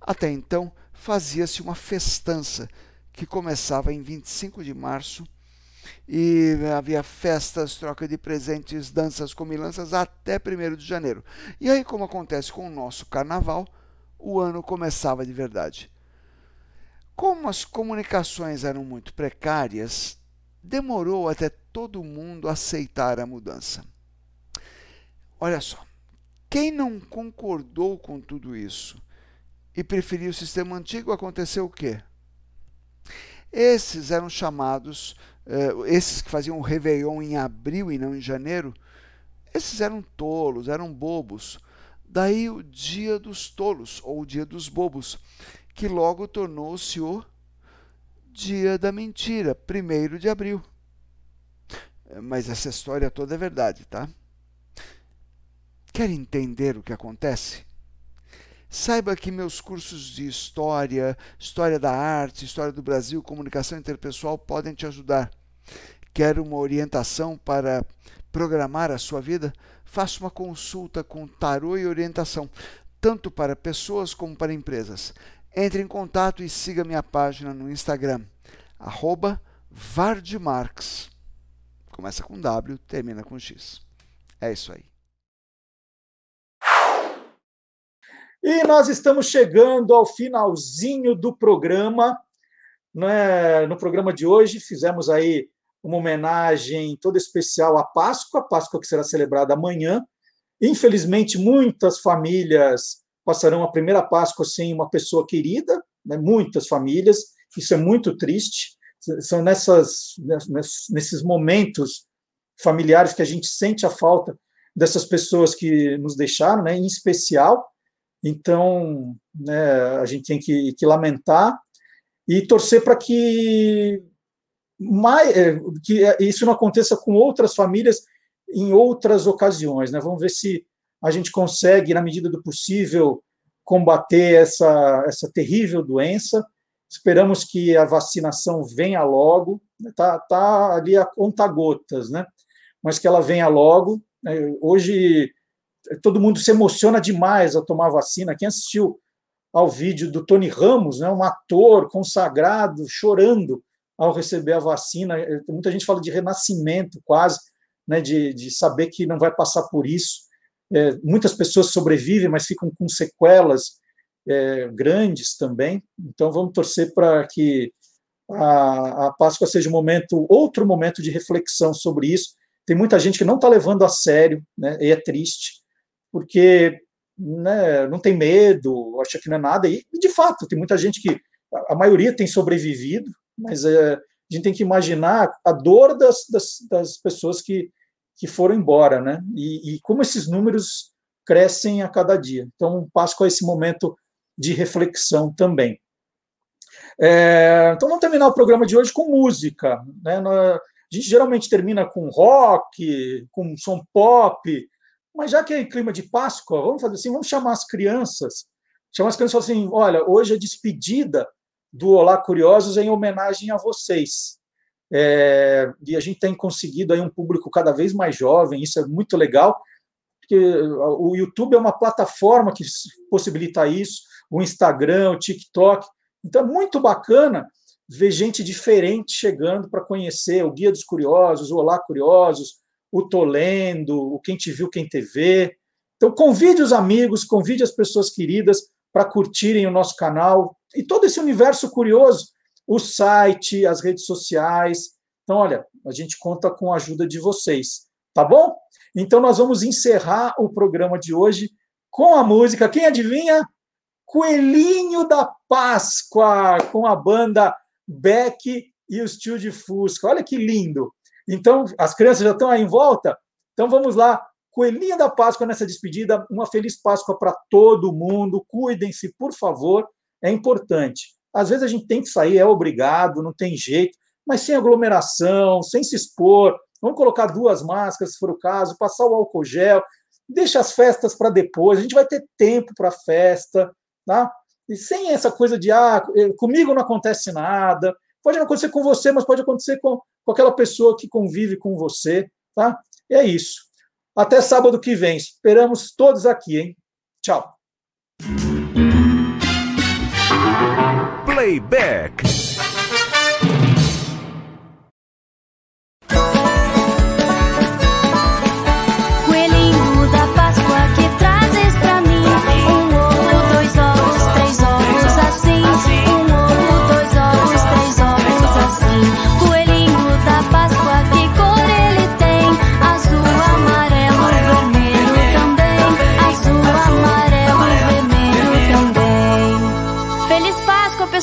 Até então, fazia-se uma festança que começava em 25 de março e havia festas, troca de presentes, danças, comilanças até 1 de janeiro. E aí, como acontece com o nosso carnaval, o ano começava de verdade. Como as comunicações eram muito precárias, demorou até todo mundo aceitar a mudança. Olha só, quem não concordou com tudo isso e preferiu o sistema antigo, aconteceu o quê? Esses eram chamados, uh, esses que faziam o Réveillon em abril e não em janeiro, esses eram tolos, eram bobos. Daí o dia dos tolos, ou o dia dos bobos, que logo tornou-se o dia da mentira, primeiro de abril. Mas essa história toda é verdade, tá? Quer entender o que acontece? Saiba que meus cursos de história, história da arte, história do Brasil, comunicação interpessoal podem te ajudar. Quer uma orientação para programar a sua vida? Faça uma consulta com tarô e orientação, tanto para pessoas como para empresas. Entre em contato e siga minha página no Instagram, arroba Vardmarx. Começa com W, termina com X. É isso aí. E nós estamos chegando ao finalzinho do programa. Né? No programa de hoje, fizemos aí uma homenagem toda especial à Páscoa, Páscoa que será celebrada amanhã. Infelizmente, muitas famílias passarão a primeira Páscoa sem uma pessoa querida, né? muitas famílias, isso é muito triste. são nessas, nesses momentos familiares que a gente sente a falta dessas pessoas que nos deixaram, né, em especial. Então, né, a gente tem que, que lamentar e torcer para que, é, que isso não aconteça com outras famílias em outras ocasiões. Né? Vamos ver se a gente consegue, na medida do possível, combater essa, essa terrível doença. Esperamos que a vacinação venha logo. Está tá ali a conta-gotas, né? mas que ela venha logo. Né? Hoje, todo mundo se emociona demais ao tomar vacina. Quem assistiu ao vídeo do Tony Ramos, né, um ator consagrado, chorando ao receber a vacina. Muita gente fala de renascimento, quase, né, de, de saber que não vai passar por isso. É, muitas pessoas sobrevivem, mas ficam com sequelas é, grandes também. Então, vamos torcer para que a, a Páscoa seja um momento, outro momento de reflexão sobre isso. Tem muita gente que não está levando a sério, né, e é triste, porque né, não tem medo, acha que não é nada. E, de fato, tem muita gente que, a maioria tem sobrevivido, mas é, a gente tem que imaginar a dor das, das, das pessoas que, que foram embora, né? E, e, como esses números crescem a cada dia. Então, Páscoa é esse momento de reflexão também. É, então, vamos terminar o programa de hoje com música. Né? A gente geralmente termina com rock, com som pop, mas já que é clima de Páscoa, vamos fazer assim, vamos chamar as crianças, chamar as crianças assim, olha, hoje é despedida do Olá Curiosos em homenagem a vocês. É, e a gente tem conseguido aí um público cada vez mais jovem, isso é muito legal, porque o YouTube é uma plataforma que possibilita isso, o Instagram, o TikTok. Então é muito bacana ver gente diferente chegando para conhecer o Guia dos Curiosos, o Olá Curiosos, o Tô Lendo, o Quem Te Viu, Quem Te Vê. Então, convide os amigos, convide as pessoas queridas para curtirem o nosso canal e todo esse universo curioso, o site, as redes sociais. Então, olha, a gente conta com a ajuda de vocês, tá bom? Então, nós vamos encerrar o programa de hoje com a música. Quem adivinha? Coelhinho da Páscoa, com a banda Beck e os Tio de Fusca. Olha que lindo! Então, as crianças já estão aí em volta? Então, vamos lá. Coelhinha da Páscoa nessa despedida. Uma feliz Páscoa para todo mundo. Cuidem-se, por favor. É importante. Às vezes a gente tem que sair, é obrigado, não tem jeito, mas sem aglomeração, sem se expor. Vamos colocar duas máscaras, se for o caso, passar o álcool gel. Deixa as festas para depois. A gente vai ter tempo para festa, tá? E sem essa coisa de, ah, comigo não acontece nada. Pode não acontecer com você, mas pode acontecer com, com aquela pessoa que convive com você, tá? E é isso. Até sábado que vem. Esperamos todos aqui, hein? Tchau. Playback.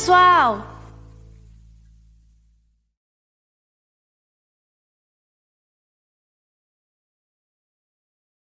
pessoal!